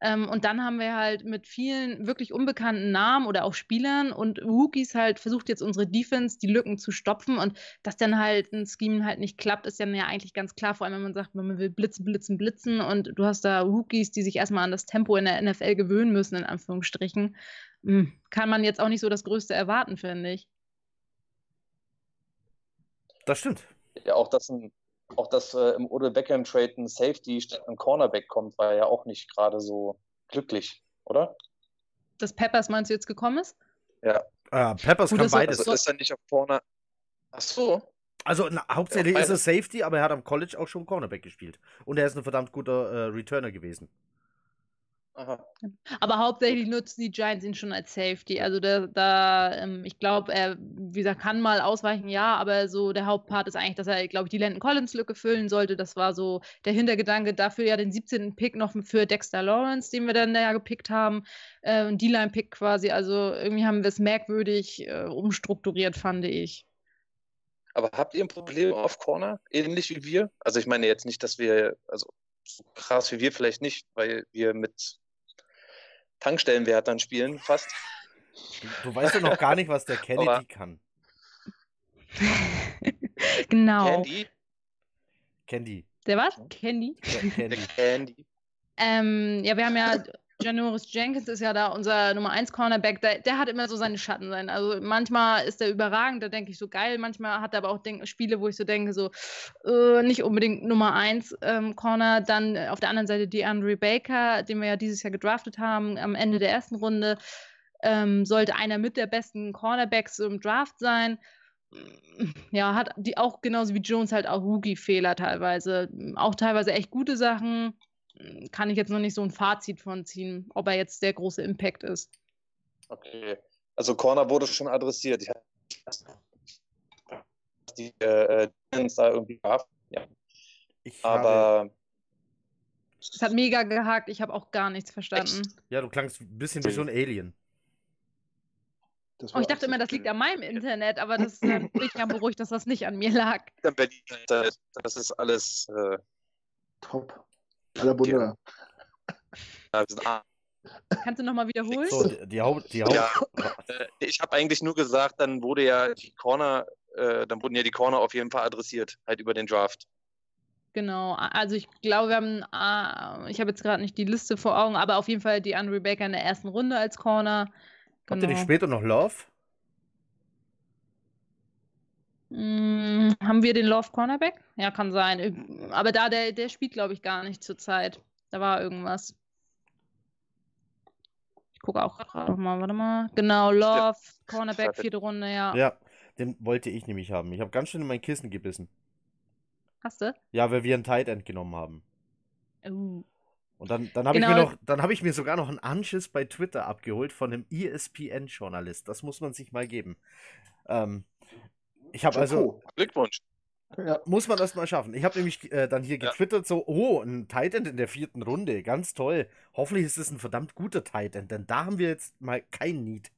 Ähm, und dann haben wir halt mit vielen wirklich unbekannten Namen oder auch Spielern und Rookies halt versucht jetzt unsere Defense die Lücken zu stopfen und dass dann halt ein Scheme halt nicht klappt, ist dann ja eigentlich ganz klar, vor allem wenn man sagt, man will blitzen, blitzen, blitzen und du hast da Rookies, die sich erstmal an das Tempo in der NFL gewöhnen müssen, in Anführungsstrichen. Hm, kann man jetzt auch nicht so das Größte erwarten, finde ich. Das stimmt. Ja, auch dass, ein, auch dass äh, im Odell Beckham Trade ein Safety statt ein Cornerback kommt, war ja auch nicht gerade so glücklich, oder? Dass Peppers meinst du jetzt gekommen ist? Ja. Äh, Peppers Gut, kann beides. Also ist er nicht auf Corner. Ach so. Also na, hauptsächlich Ja, ist er. Safety, aber er hat am College auch schon Cornerback gespielt. Und er ist ein verdammt guter äh, Returner gewesen. Aha. Aber hauptsächlich nutzen die Giants ihn schon als Safety. Also da, da ähm, ich glaube, er, wie gesagt, kann mal ausweichen, ja, aber so der Hauptpart ist eigentlich, dass er, glaube ich, die Landon Collins-Lücke füllen sollte. Das war so der Hintergedanke dafür, ja, den 17. Pick noch für Dexter Lawrence, den wir dann ja gepickt haben. Äh, D-Line-Pick quasi. Also irgendwie haben wir es merkwürdig äh, umstrukturiert, fand ich. Aber habt ihr ein Problem auf Corner, ähnlich wie wir? Also ich meine jetzt nicht, dass wir, also so krass wie wir vielleicht nicht, weil wir mit Tankstellenwärtern spielen, fast. Du, du weißt ja noch gar nicht, was der Kennedy Aber- kann. genau. Candy? Candy. Der was? Candy? Ja, Der Candy. Candy. Ähm, ja, wir haben ja, Janoris Jenkins ist ja da unser Nummer 1 Cornerback, der, der hat immer so seine Schatten sein. Also manchmal ist er überragend, da denke ich so geil, manchmal hat er aber auch denk, Spiele, wo ich so denke, so äh, nicht unbedingt Nummer 1 ähm, Corner. Dann äh, auf der anderen Seite die Andre Baker, den wir ja dieses Jahr gedraftet haben, am Ende der ersten Runde. Ähm, sollte einer mit der besten Cornerbacks im Draft sein. Ja, hat die auch genauso wie Jones halt auch Rookie-Fehler teilweise. Auch teilweise echt gute Sachen kann ich jetzt noch nicht so ein Fazit von ziehen, ob er jetzt der große Impact ist. Okay. Also Corner wurde schon adressiert. Ich hab- die äh, Giants da irgendwie gab. Ja. Ich habe, Aber Es hat mega gehakt, ich habe auch gar nichts verstanden. ja, du klangst ein bisschen wie so ein Alien. Oh, ich dachte immer, das liegt an meinem Internet, aber das äh, bin ich ja beruhigt, dass das nicht an mir lag. in Berlin, das das ist alles. Äh, Top. Wir sind arm. Kannst du nochmal wiederholen? So, die, die Haupt. Die Haupt Ja. Äh, ich habe eigentlich nur gesagt, dann wurde ja die Corner, äh, dann wurden ja die Corner auf jeden Fall adressiert, halt über den Draft. Genau, also ich glaube, wir haben, ah, ich habe jetzt gerade nicht die Liste vor Augen, aber auf jeden Fall die Andre Baker in der ersten Runde als Corner. Habt ihr nicht Genau. später noch Love? Mm, haben wir den Love Cornerback? Ja, kann sein. Aber da, der, der spielt, glaube ich, gar nicht zur Zeit. Da war irgendwas. Ich gucke auch gerade noch mal, warte mal. Genau, Love, Cornerback, Startet. vierte Runde, ja. Ja, den wollte ich nämlich haben. Ich habe ganz schön in mein Kissen gebissen. Hast du? Ja, weil wir einen Tight End genommen haben. Uh. Und dann, dann habe ich Genau. mir noch, dann habe ich mir sogar noch einen Anschiss bei Twitter abgeholt von einem ESPN-Journalist. Das muss man sich mal geben. Ähm, ich habe also. Glückwunsch. Ja, muss man das mal schaffen. Ich habe nämlich äh, dann hier Ja. getwittert so, oh, ein Tight End in der vierten Runde, ganz toll. Hoffentlich ist es ein verdammt guter Tight End, denn da haben wir jetzt mal kein Need.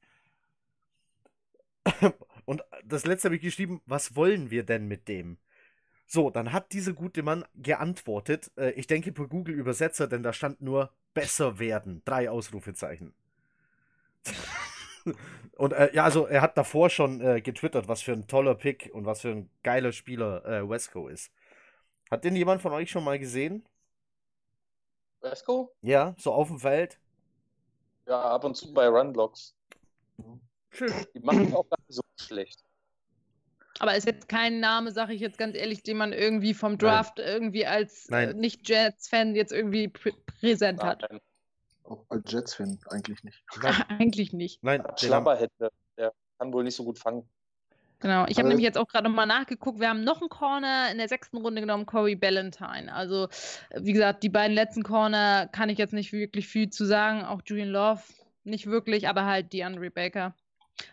Und das letzte habe ich geschrieben, was wollen wir denn mit dem? So, dann hat dieser gute Mann geantwortet, äh, ich denke per Google Übersetzer, denn da stand nur besser werden, drei Ausrufezeichen. Und äh, ja, also er hat davor schon äh, getwittert, was für ein toller Pick und was für ein geiler Spieler äh, Wesco ist. Hat den jemand von euch schon mal gesehen? Vesco? Ja, so auf dem Feld? Ja, ab und zu bei Runblocks. Schön. Die machen auch gar nicht so schlecht. Aber ist jetzt kein Name, sage ich jetzt ganz ehrlich, den man irgendwie vom Draft irgendwie als Nein. äh, Nicht-Jets-Fan jetzt irgendwie prä präsent hat. Auch als Jets-Fan eigentlich nicht. Nein, Eigentlich nicht. nein Schlapperhände. Der kann wohl nicht so gut fangen. Genau. Ich habe Aber- nämlich jetzt auch gerade nochmal nachgeguckt. Wir haben noch einen Corner in der sechsten Runde genommen, Corey Ballantyne. Also, wie gesagt, die beiden letzten Corner kann ich jetzt nicht wirklich viel zu sagen. Auch Julian Love nicht wirklich, aber halt die Andre Baker.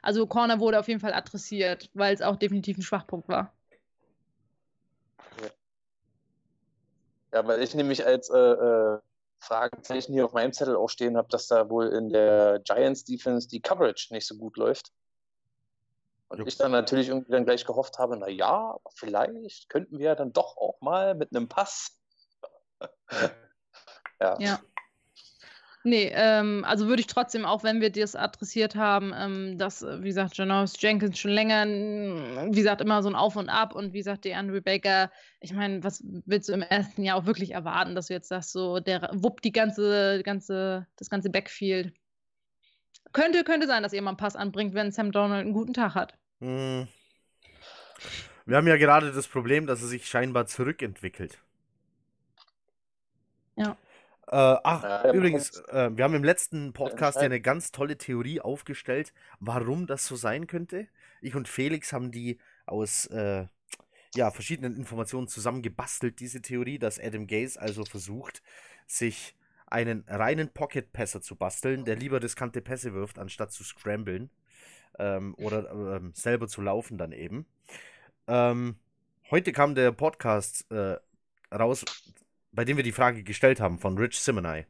Also, Corner wurde auf jeden Fall adressiert, weil es auch definitiv ein Schwachpunkt war. Ja, weil ich nämlich als äh, äh, Fragezeichen hier auf meinem Zettel auch stehen habe, dass da wohl in der Giants Defense die Coverage nicht so gut läuft. Und ich dann natürlich irgendwie dann gleich gehofft habe, na ja, aber vielleicht könnten wir ja dann doch auch mal mit einem Pass. ja. Ja. Nee, ähm, also würde ich trotzdem, auch wenn wir das adressiert haben, ähm, dass, äh, wie gesagt, Janoris Jenkins schon länger, wie gesagt, immer so ein Auf und Ab und wie gesagt, die Andrew Baker, ich meine, was willst du im ersten Jahr auch wirklich erwarten, dass du jetzt sagst, so, der wuppt die ganze, ganze, das ganze Backfield. Könnte, könnte sein, dass ihr mal einen Pass anbringt, wenn Sam Donald einen guten Tag hat. Hm. Wir haben ja gerade das Problem, dass er sich scheinbar zurückentwickelt. Ja. Äh, ach, Ja, übrigens, äh, wir haben im letzten Podcast ja eine ganz tolle Theorie aufgestellt, warum das so sein könnte. Ich und Felix haben die aus äh, ja, verschiedenen Informationen zusammengebastelt, diese Theorie, dass Adam Gaze also versucht, sich einen reinen Pocket-Passer zu basteln, der lieber riskante Pässe wirft, anstatt zu scramblen ähm, oder ähm, selber zu laufen dann eben. Ähm, heute kam der Podcast äh, raus, bei dem wir die Frage gestellt haben von Rich Simonai.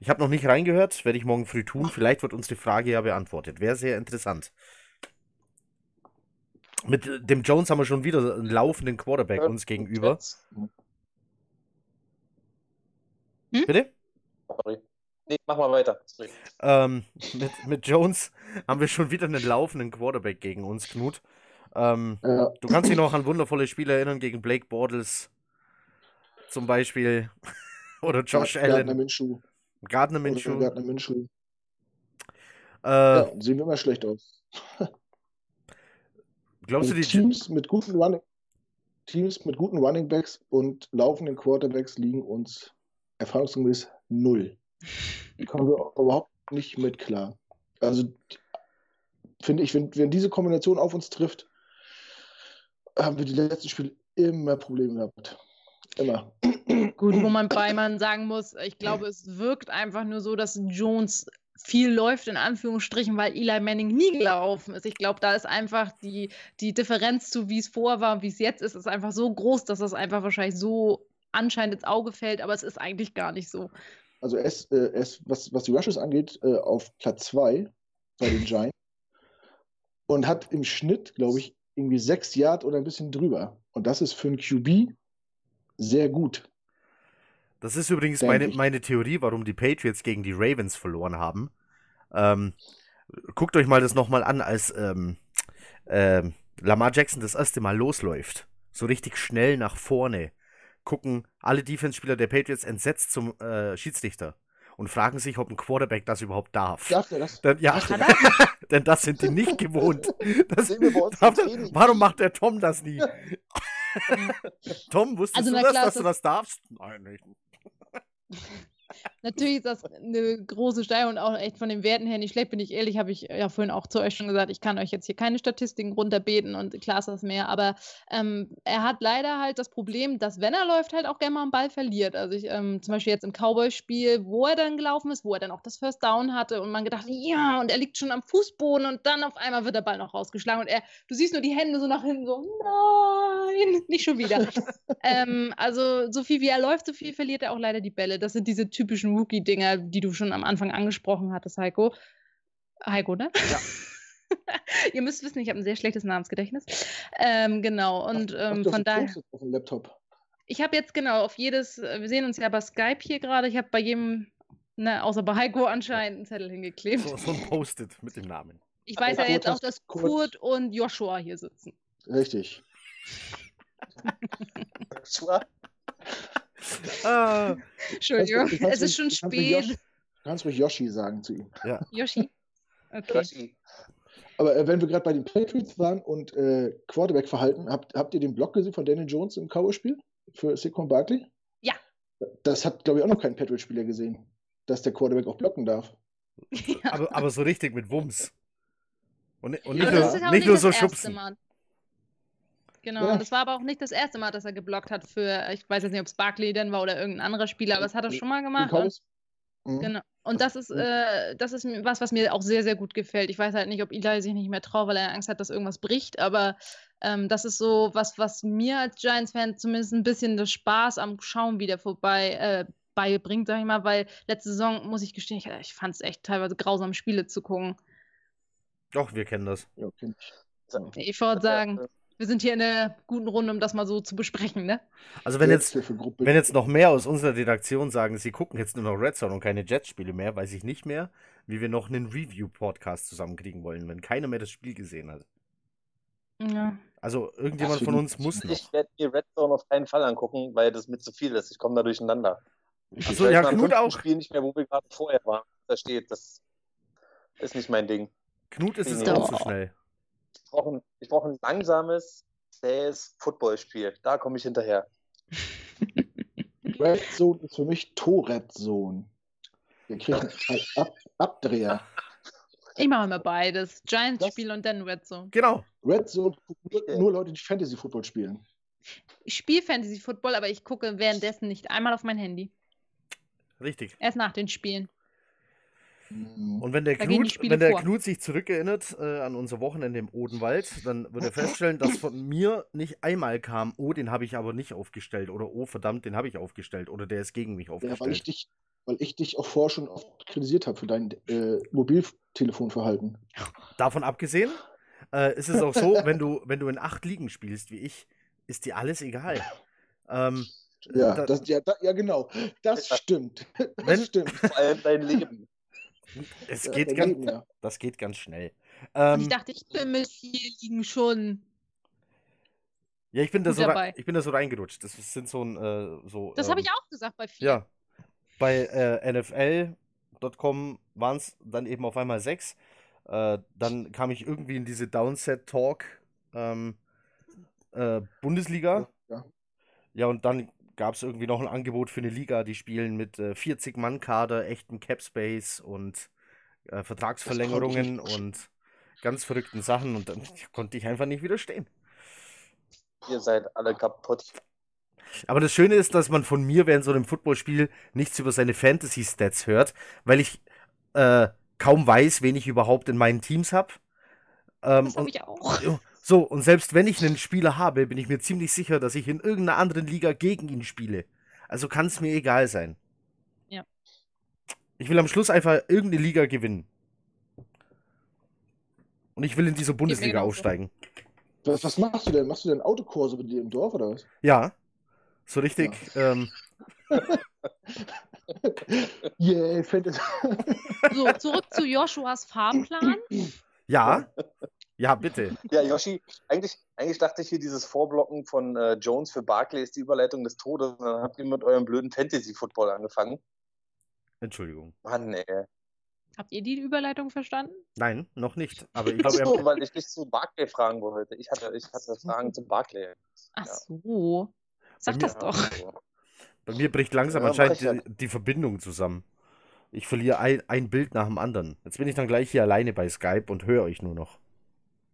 Ich habe noch nicht reingehört, werde ich morgen früh tun. Vielleicht wird uns die Frage ja beantwortet. Wäre sehr interessant. Mit äh, dem Jones haben wir schon wieder einen laufenden Quarterback uns gegenüber. Bitte? Sorry. Nee, mach mal weiter. Sorry. Ähm, mit, mit Jones haben wir schon wieder einen laufenden Quarterback gegen uns, Knut. Ähm, Ja, du kannst dich noch an wundervolle Spiele erinnern gegen Blake Bortles zum Beispiel. Oder Josh Gardner Allen, Minshew. Gardner Minshew. Gardner Minshew. Äh, Ja, sehen wir immer schlecht aus. glaubst Also du, die, Teams mit guten Running Teams mit guten Running Backs und laufenden Quarterbacks liegen uns erfahrungsgemäß null. Kommen wir überhaupt nicht mit klar. Also finde ich, wenn, wenn diese Kombination auf uns trifft, haben wir die letzten Spiele immer Probleme gehabt. Immer. Gut, wo man bei man sagen muss, ich glaube, es wirkt einfach nur so, dass Jones viel läuft, in Anführungsstrichen, weil Eli Manning nie gelaufen ist. Ich glaube, da ist einfach die, die Differenz zu, wie es vor war und wie es jetzt ist, ist einfach so groß, dass das einfach wahrscheinlich so anscheinend ins Auge fällt, aber es ist eigentlich gar nicht so. Also er ist, äh, ist was, was die Rushes angeht, äh, auf Platz 2 bei den Giants und hat im Schnitt, glaube ich, irgendwie sechs Yard oder ein bisschen drüber. Und das ist für einen QB sehr gut. das ist übrigens meine, meine Theorie, warum die Patriots gegen die Ravens verloren haben. Ähm, guckt euch mal das nochmal an, als ähm, ähm, Lamar Jackson das erste Mal losläuft. So richtig schnell nach vorne. Gucken alle Defense-Spieler der Patriots entsetzt zum äh, Schiedsrichter und fragen sich, ob ein Quarterback das überhaupt darf. Darf der das? Denn, ja, der denn das sind die nicht gewohnt. Das, warum macht der Tom das nie? Tom, wusstest Also, du das, klar, dass du das darfst? Nein, nicht. Natürlich ist das eine große Steigerung und auch echt von den Werten her nicht schlecht, bin ich ehrlich, habe ich ja vorhin auch zu euch schon gesagt, ich kann euch jetzt hier keine Statistiken runterbeten und klar ist das mehr, aber ähm, er hat leider halt das Problem, dass wenn er läuft, halt auch gerne mal einen Ball verliert. Also ich, ähm, zum Beispiel jetzt im Cowboy-Spiel, wo er dann gelaufen ist, wo er dann auch das First Down hatte und man gedacht, ja, und er liegt schon am Fußboden und dann auf einmal wird der Ball noch rausgeschlagen und er, du siehst nur die Hände so nach hinten, so, nein, nicht schon wieder. ähm, also so viel wie er läuft, so viel verliert er auch leider die Bälle. Das sind diese typischen Rookie-Dinger, die du schon am Anfang angesprochen hattest, Heiko. Heiko, ne? Ja. Ihr müsst wissen, ich habe ein sehr schlechtes Namensgedächtnis. Ähm, genau, und Ach, ähm, hast von daher. auf dem Laptop. Ich habe jetzt genau auf jedes, äh, wir sehen uns ja bei Skype hier gerade, ich habe bei jedem, ne, außer bei Heiko anscheinend einen Zettel hingeklebt. So, so ein Post-it mit dem Namen. Ich weiß ja Kurt jetzt auch, dass Kurt- Kurt und Joshua hier sitzen. Richtig. Ah, Entschuldigung, Du kannst es ist schon kannst spät. Du kannst ruhig Yoshi sagen zu ihm. Yoshi? Okay. Yoshi. Aber äh, wenn wir gerade bei den Patriots waren und äh, Quarterback-Verhalten, habt, habt ihr den Block gesehen von Daniel Jones im Cowboy-Spiel für Saquon Barkley? Ja. Das hat, glaube ich, auch noch kein Patriot-Spieler gesehen, dass der Quarterback auch blocken darf. Ja. aber, aber so richtig mit Wumms. Und, und nicht, Ja. nur, auch nicht nur so schubsen. Mal. Genau, Ja. und das war aber auch nicht das erste Mal, dass er geblockt hat für, ich weiß jetzt nicht, ob es Barkley denn war oder irgendein anderer Spieler, aber das hat er schon mal gemacht. Und, Cowboys- Mhm. genau. und das ist, Mhm. äh, das ist was, was mir auch sehr, sehr gut gefällt. Ich weiß halt nicht, ob Eli sich nicht mehr traut, weil er Angst hat, dass irgendwas bricht, aber ähm, das ist so was, was mir als Giants-Fan zumindest ein bisschen das Spaß am Schauen wieder vorbei äh, beibringt, sag ich mal, weil letzte Saison, muss ich gestehen, ich, ich fand es echt teilweise grausam, Spiele zu gucken. Doch, wir kennen das. Ja, kenn ich. Ich wollte sagen, Wir sind hier in einer guten Runde, um das mal so zu besprechen, ne? Also wenn jetzt, wenn jetzt noch mehr aus unserer Redaktion sagen, sie gucken jetzt nur noch Red Zone und keine Jets-Spiele mehr, weiß ich nicht mehr, wie wir noch einen Review-Podcast zusammenkriegen wollen, wenn keiner mehr das Spiel gesehen hat. Ja. Also irgendjemand von uns muss noch. Ich werde mir Red Zone auf keinen Fall angucken, weil das mit zu viel ist. Ich komme da durcheinander. Ich so, weiß ja, Knut auch. Spiel nicht mehr, wo wir gerade vorher waren. Da steht, das ist nicht mein Ding. Knut ist es Doch. auch so schnell. Ich brauche ein, ich brauch ein langsames, zähes Footballspiel. Da komme ich hinterher. Red Zone ist für mich Tourette Zone. Wir kriegen einen Ab Abdreher. Ich mache immer beides. Giants-Spiel und dann Red Zone. Genau. Red Zone gucken nur, nur Leute, die Fantasy Football spielen. Ich spiele Fantasy Football, aber ich gucke währenddessen nicht einmal auf mein Handy. Richtig. Erst nach den Spielen. Mhm. Und wenn der, Knut, wenn der vor. Knut sich zurückerinnert äh, an unser Wochenende im Odenwald, dann wird er feststellen, dass von mir nicht einmal kam, oh, den habe ich aber nicht aufgestellt oder oh, verdammt, den habe ich aufgestellt oder der ist gegen mich Ja, weil ich aufgestellt. dich, weil ich dich auch vorher schon oft kritisiert habe für dein äh, Mobiltelefonverhalten. Davon abgesehen äh, ist es auch so, wenn du, wenn du in acht Ligen spielst wie ich, ist dir alles egal. Ähm, Ja, da- das, ja, da, ja genau. Das stimmt. Das Wenn- stimmt. Vor allem dein Leben. Es Ja, geht ganz, das geht ganz schnell. Und Ähm, ich dachte, ich bin mit vier liegen schon. ja, ich bin da so, rein- dabei. ich bin da so reingerutscht. Das sind so ein, äh, so. Das ähm, habe ich auch gesagt bei vier. Ja. Bei äh, NFL.com waren es dann eben auf einmal sechs. Äh, dann kam ich irgendwie in diese Downset Talk ähm, äh, Bundesliga. Ja. Ja, und dann gab es irgendwie noch ein Angebot für eine Liga, die spielen mit äh, 40-Mann-Kader, echten Capspace und äh, Vertragsverlängerungen und ganz verrückten Sachen. Und dann konnte ich einfach nicht widerstehen. Ihr seid alle kaputt. Aber das Schöne ist, dass man von mir während so einem Footballspiel nichts über seine Fantasy-Stats hört, weil ich äh, kaum weiß, wen ich überhaupt in meinen Teams habe. Ähm, Das habe ich auch. So, und selbst wenn ich einen Spieler habe, bin ich mir ziemlich sicher, dass ich in irgendeiner anderen Liga gegen ihn spiele. Also kann es mir egal sein. Ja. Ich will am Schluss einfach irgendeine Liga gewinnen. Und ich will in diese Bundesliga aufsteigen. Was, was machst du denn? Machst du denn Autokurse bei dir im Dorf oder was? Ja. So richtig. Ähm, Yeah, Fantasy. So, zurück zu Joshuas Fahrplan. ja. Ja, bitte. Ja, Yoshi, eigentlich, eigentlich dachte ich hier, dieses Vorblocken von äh, Jones für Barkley ist die Überleitung des Todes. Und dann habt ihr mit eurem blöden Fantasy-Football angefangen. Entschuldigung. Mann, ey. Habt ihr die Überleitung verstanden? Nein, noch nicht. Aber ich glaube, so, weil ich dich zu Barkley fragen wollte. Ich hatte, ich hatte Fragen zu Barkley. Ach Ja. so. Sag das doch. Bei mir bricht langsam Ja, anscheinend ich die, die Verbindung zusammen. Ich verliere ein, ein Bild nach dem anderen. Jetzt bin ich dann gleich hier alleine bei Skype und höre euch nur noch.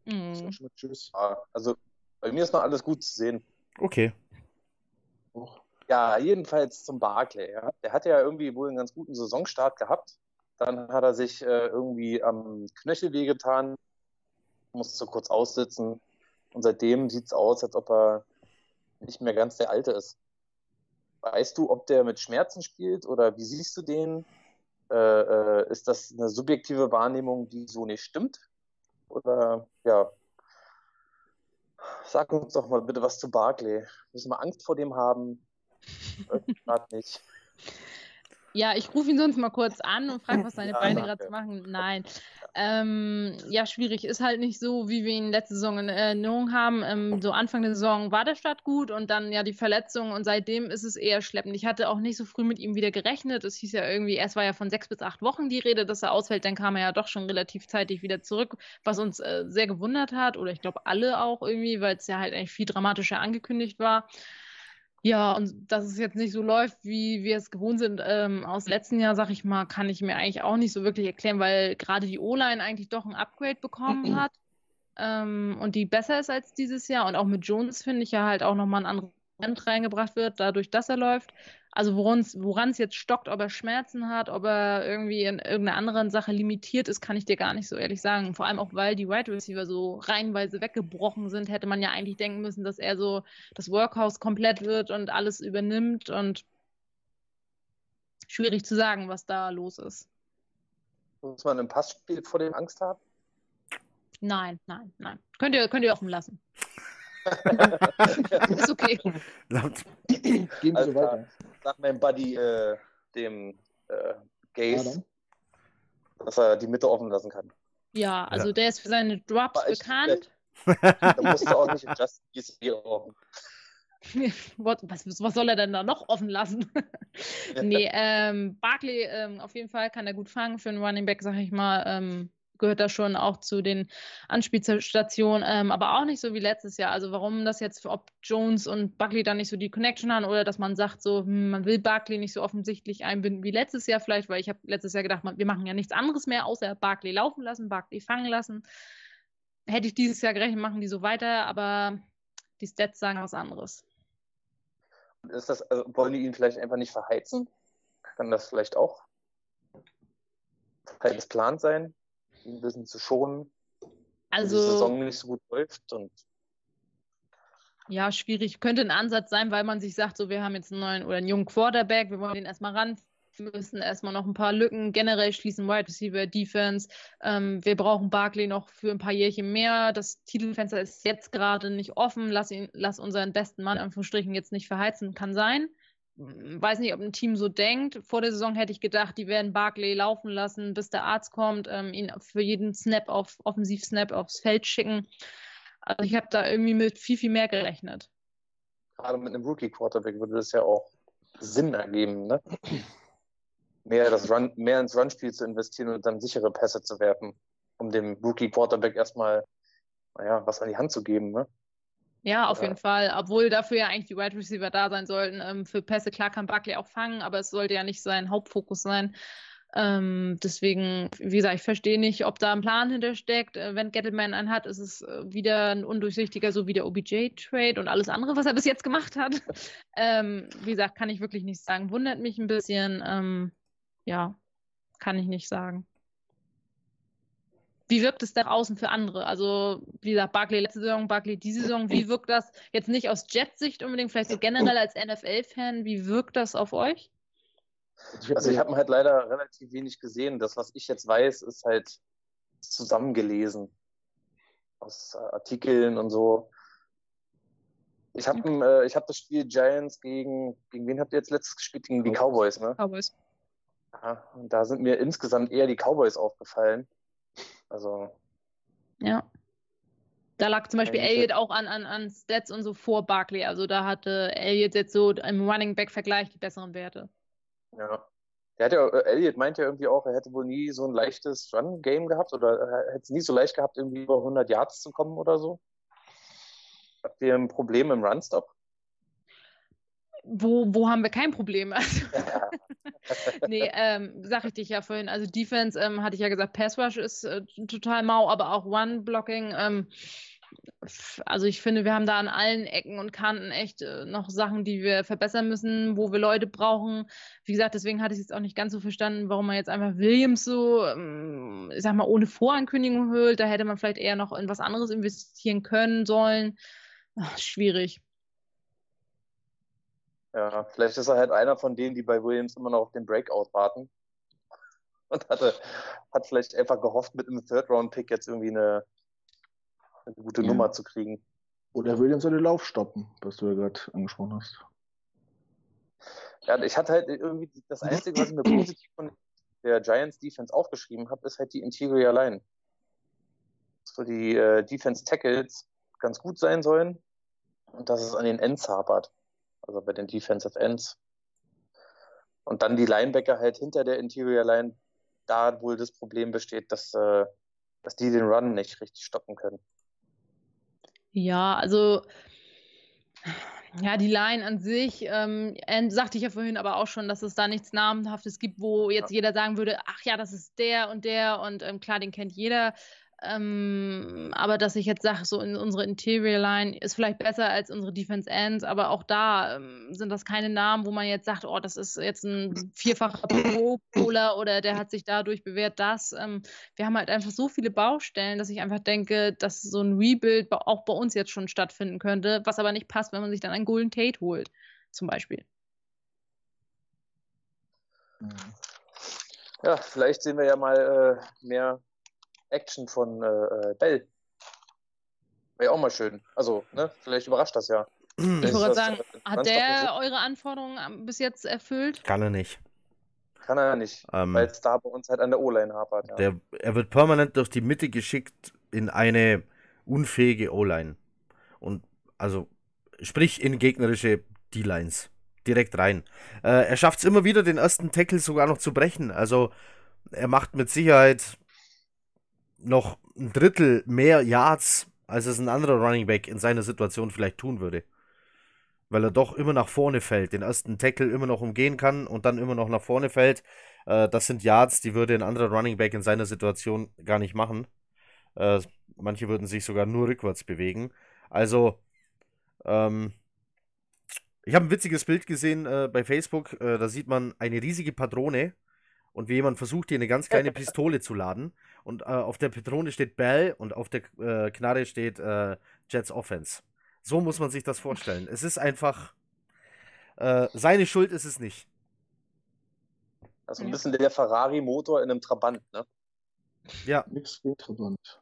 Hm. Tschüss. Also, bei mir ist noch alles gut zu sehen. Okay. Ja, jedenfalls zum Barclay. Ja. Der hatte ja irgendwie wohl einen ganz guten Saisonstart gehabt. Dann hat er sich äh, irgendwie am Knöchel wehgetan, musste kurz aussitzen. Und seitdem sieht es aus, als ob er nicht mehr ganz der Alte ist. Weißt du, ob der mit Schmerzen spielt oder wie siehst du den? Äh, äh, ist das eine subjektive Wahrnehmung, die so nicht stimmt? Oder ja, sag uns doch mal bitte was zu Barclay. Müssen wir Angst vor dem haben? Gerade nicht. Ja, ich rufe ihn sonst mal kurz an und frage, was seine Ja, Beine gerade machen. Nein. Ähm, ja, schwierig. Ist halt nicht so, wie wir ihn letzte Saison in Erinnerung haben. Ähm, so Anfang der Saison war der Start gut und dann ja die Verletzung und seitdem ist es eher schleppend. Ich hatte auch nicht so früh mit ihm wieder gerechnet. Es hieß ja irgendwie, erst war ja von sechs bis acht Wochen die Rede, dass er ausfällt. Dann kam er ja doch schon relativ zeitig wieder zurück, was uns äh, sehr gewundert hat oder ich glaube alle auch irgendwie, weil es ja halt eigentlich viel dramatischer angekündigt war. Ja, und dass es jetzt nicht so läuft, wie wir es gewohnt sind ähm, aus letzten Jahr, sag ich mal, kann ich mir eigentlich auch nicht so wirklich erklären, weil gerade die O-Line eigentlich doch ein Upgrade bekommen hat ähm, und die besser ist als dieses Jahr. Und auch mit Jones finde ich ja halt auch nochmal ein anderes Trend reingebracht wird, dadurch, dass er läuft. Also woran es jetzt stockt, ob er Schmerzen hat, ob er irgendwie in irgendeiner anderen Sache limitiert ist, kann ich dir gar nicht so ehrlich sagen. Vor allem auch, weil die Wide Receiver so reihenweise weggebrochen sind, hätte man ja eigentlich denken müssen, dass er so das Workhouse komplett wird und alles übernimmt und schwierig zu sagen, was da los ist. Muss man im Passspiel vor dem Angst haben? Nein, nein, nein. Könnt ihr, könnt ihr offen lassen. Ist okay. Sie Alles so klar. weiter. Sag meinem Buddy, äh, dem äh, Gaze, dass er die Mitte offen lassen kann. Ja, also Ja. der ist für seine Drops Aber ich- bekannt. Da musst du auch nicht in Just GC offen. What, was, was soll er denn da noch offen lassen? nee, ähm, Barkley ähm, auf jeden Fall kann er gut fangen für einen Running Back, sag ich mal. Ähm, gehört da schon auch zu den Anspielstationen, ähm, aber auch nicht so wie letztes Jahr. Also warum das jetzt, ob Jones und Barkley da nicht so die Connection haben oder dass man sagt, so, hm, man will Barkley nicht so offensichtlich einbinden wie letztes Jahr vielleicht, weil ich habe letztes Jahr gedacht, man, wir machen ja nichts anderes mehr, außer Barkley laufen lassen, Barkley fangen lassen. Hätte ich dieses Jahr gerechnet, machen die so weiter, aber die Stats sagen was anderes. Ist das, also wollen die ihn vielleicht einfach nicht verheizen? Kann das vielleicht auch Teil des Plans sein, ihn ein bisschen zu schonen, wenn die Also, Saison nicht so gut läuft und ja, schwierig. Könnte ein Ansatz sein, weil man sich sagt, so, wir haben jetzt einen neuen oder einen jungen Quarterback, wir wollen den erstmal ran. Wir müssen erstmal noch ein paar Lücken generell schließen, Wide Receiver, Defense. Ähm, wir brauchen Barkley noch für ein paar Jährchen mehr. Das Titelfenster ist jetzt gerade nicht offen. Lass, ihn, lass unseren besten Mann, Anführungsstrichen, jetzt nicht verheizen. Kann sein. Hm, Weiß nicht, ob ein Team so denkt. Vor der Saison hätte ich gedacht, die werden Barkley laufen lassen, bis der Arzt kommt, ähm, ihn für jeden Snap auf Offensiv-Snap aufs Feld schicken. Also ich habe da irgendwie mit viel, viel mehr gerechnet. gerade mit einem Rookie-Quarterback würde das ja auch Sinn ergeben, ne? Mehr, das Run, mehr ins Runspiel zu investieren und dann sichere Pässe zu werfen, um dem Rookie-Quarterback erstmal, naja, was an die Hand zu geben, ne? Ja, auf Ja. jeden Fall. Obwohl dafür ja eigentlich die Wide Receiver da sein sollten. Ähm, für Pässe, klar kann Barkley auch fangen, aber es sollte ja nicht sein Hauptfokus sein. Ähm, deswegen, wie gesagt, ich verstehe nicht, ob da ein Plan hintersteckt. Äh, wenn Gettleman einen hat, ist es äh, wieder ein undurchsichtiger, so wie der OBJ-Trade und alles andere, was er bis jetzt gemacht hat. ähm, wie gesagt, kann ich wirklich nicht sagen. Wundert mich ein bisschen. Ähm, ja, kann ich nicht sagen. Wie wirkt es da außen für andere? Also, wie gesagt, Barkley letzte Saison, Barkley diese Saison, wie wirkt das jetzt nicht aus Jets-Sicht unbedingt, vielleicht so generell als NFL-Fan, wie wirkt das auf euch? Ich Also ich habe halt leider relativ wenig gesehen. Das, was ich jetzt weiß, ist halt zusammengelesen aus äh, Artikeln und so. Ich habe äh, ich hab das Spiel Giants gegen, gegen wen habt ihr jetzt letztes gespielt? Gegen die Cowboys, ne? Cowboys. Ja, und da sind mir insgesamt eher die Cowboys aufgefallen. Also, Ja. Da lag zum Beispiel Elliott auch an, an, an Stats und so vor Barkley. Also da hatte Elliott jetzt so im Running Back-Vergleich die besseren Werte. ja. Der hat ja, äh, Elliot meint ja irgendwie auch, er hätte wohl nie so ein leichtes Run-Game gehabt oder er hätte es nie so leicht gehabt, irgendwie über 100 Yards zu kommen oder so. Habt ihr ein Problem im Run-Stop? Wo, wo haben wir kein Problem? Also, nee, ähm, sag ich dich ja vorhin. Also Defense ähm, hatte ich ja gesagt, Pass Rush ist äh, total mau, aber auch One-Blocking. Ähm, f- also ich finde, wir haben da an allen Ecken und Kanten echt äh, noch Sachen, die wir verbessern müssen, wo wir Leute brauchen. Wie gesagt, deswegen hatte ich es jetzt auch nicht ganz so verstanden, warum man jetzt einfach Williams so, ähm, ich sag mal, ohne Vorankündigung holt. Da hätte man vielleicht eher noch in was anderes investieren können sollen. Ach, schwierig. Ja, vielleicht ist er halt einer von denen, die bei Williams immer noch auf den Breakout warten. Und hatte, hat vielleicht einfach gehofft, mit einem Third-Round-Pick jetzt irgendwie eine, eine gute Ja. Nummer zu kriegen. Oder Williams soll den Lauf stoppen, was du ja gerade angesprochen hast. Ja, ich hatte halt irgendwie das Einzige, was ich mir positiv von der Giants Defense aufgeschrieben habe, ist halt die Interior Line. So die äh, Defense Tackles ganz gut sein sollen und dass es an den Ends hapert. Also bei den Defensive Ends. Und dann die Linebacker halt hinter der Interior Line, da wohl das Problem besteht, dass, äh, dass die den Run nicht richtig stoppen können. Ja, also ja, die Line an sich, ähm, sagte ich ja vorhin aber auch schon, dass es da nichts Namenhaftes gibt, wo jetzt jeder sagen würde, ach ja, das ist der und der und ähm, klar, den kennt jeder. Ähm, aber dass ich jetzt sage, so in unsere Interior Line ist vielleicht besser als unsere Defense Ends, aber auch da ähm, sind das keine Namen, wo man jetzt sagt, oh, das ist jetzt ein vierfacher Pro Bowler oder der hat sich dadurch bewährt, das. Ähm, wir haben halt einfach so viele Baustellen, dass ich einfach denke, dass so ein Rebuild auch bei uns jetzt schon stattfinden könnte, was aber nicht passt, wenn man sich dann einen Golden Tate holt, zum Beispiel. Ja, vielleicht sehen wir ja mal äh, mehr Action von äh, äh, Bell. Wäre auch mal schön. Also, ne, vielleicht überrascht das ja. Ich wollte sagen, hat der eure Anforderungen bis jetzt erfüllt? Kann er nicht. Kann er ja nicht, Ähm, weil es da bei uns halt an der O-Line hapert. Ja. Der, er wird permanent durch die Mitte geschickt in eine unfähige O-Line. Und also, sprich in gegnerische D-Lines. Direkt rein. Äh, er schafft es immer wieder, den ersten Tackle sogar noch zu brechen. Also, er macht mit Sicherheit noch ein Drittel mehr Yards, als es ein anderer Running Back in seiner Situation vielleicht tun würde. Weil er doch immer nach vorne fällt, den ersten Tackle immer noch umgehen kann und dann immer noch nach vorne fällt. Äh, das sind Yards, die würde ein anderer Running Back in seiner Situation gar nicht machen. Äh, manche würden sich sogar nur rückwärts bewegen. Also, ähm, ich habe ein witziges Bild gesehen äh, bei Facebook. Äh, da sieht man eine riesige Patrone und wie jemand versucht, hier eine ganz kleine Pistole zu laden. Und äh, auf der Patrone steht Bell und auf der äh, Knarre steht äh, Jets Offense. So muss man sich das vorstellen. Es ist einfach. Äh, seine Schuld ist es nicht. Also ein Ja. bisschen der Ferrari-Motor in einem Trabant, ne? Ja, Nix gegen Trabant.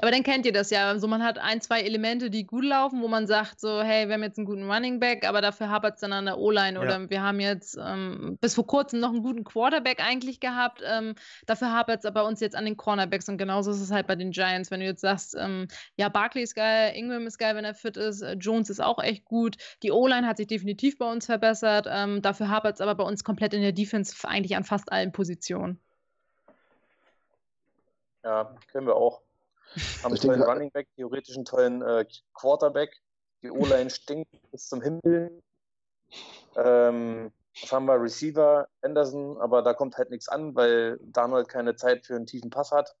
Aber dann kennt ihr das ja. Also man hat ein, zwei Elemente, die gut laufen, wo man sagt, so, hey, wir haben jetzt einen guten Running Back, aber dafür hapert es dann an der O-Line. Oder wir haben jetzt ähm, bis vor kurzem noch einen guten Quarterback eigentlich gehabt. Ähm, dafür hapert es bei uns jetzt an den Cornerbacks. Und genauso ist es halt bei den Giants. Wenn du jetzt sagst, ähm, ja, Barkley ist geil, Ingram ist geil, wenn er fit ist, äh, Jones ist auch echt gut. Die O-Line hat sich definitiv bei uns verbessert. Ähm, dafür hapert es aber bei uns komplett in der Defense eigentlich an fast allen Positionen. Ja, können wir auch. Haben Ich einen tollen Running Back, theoretisch einen tollen äh, Quarterback. Die O-Line stinkt bis zum Himmel. Ähm, was haben wir? Receiver, Anderson, aber da kommt halt nichts an, weil Darnold keine Zeit für einen tiefen Pass hat.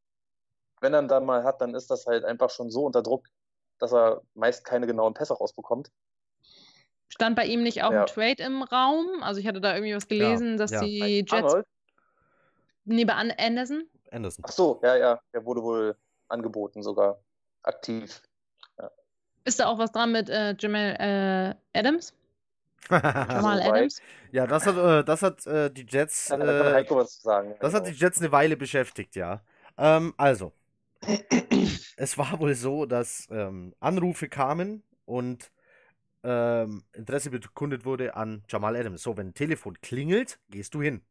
Wenn er ihn dann mal hat, dann ist das halt einfach schon so unter Druck, dass er meist keine genauen Pässe rausbekommt. Stand bei ihm nicht auch Ja. ein Trade im Raum? Also ich hatte da irgendwie was gelesen, dass ja. die Bei Jets Darnold? neben An Anderson. Anderson. Ach so, ja, ja, der wurde wohl angeboten, sogar aktiv. Ist da auch was dran mit äh, Jamal äh, Adams? Jamal. Adams? ja, das hat, äh, das hat äh, die Jets. Ja, da kann Äh, Heiko was zu sagen. Das hat die. Jets eine Weile beschäftigt, ja. Ähm, also, es war wohl so, dass ähm, Anrufe kamen und ähm, Interesse bekundet wurde an Jamal Adams. So, wenn ein Telefon klingelt, gehst du hin.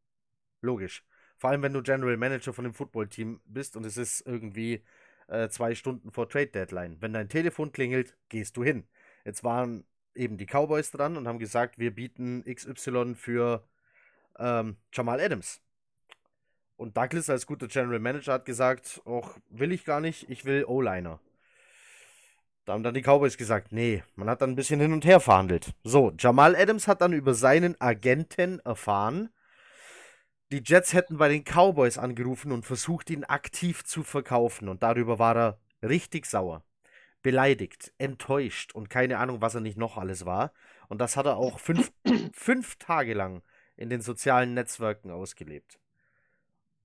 Logisch. Vor allem, wenn du General Manager von dem Footballteam bist und es ist irgendwie äh, zwei Stunden vor Trade Deadline. Wenn dein Telefon klingelt, gehst du hin. Jetzt waren eben die Cowboys dran und haben gesagt, wir bieten XY für ähm, Jamal Adams. Und Douglas als guter General Manager hat gesagt, auch will ich gar nicht, ich will O-Liner. Da haben dann die Cowboys gesagt, nee, man hat dann ein bisschen hin und her verhandelt. So, Jamal Adams hat dann über seinen Agenten erfahren, die Jets hätten bei den Cowboys angerufen und versucht, ihn aktiv zu verkaufen. Und darüber war er richtig sauer, beleidigt, enttäuscht und keine Ahnung, was er nicht noch alles war. Und das hat er auch fünf, fünf Tage lang in den sozialen Netzwerken ausgelebt.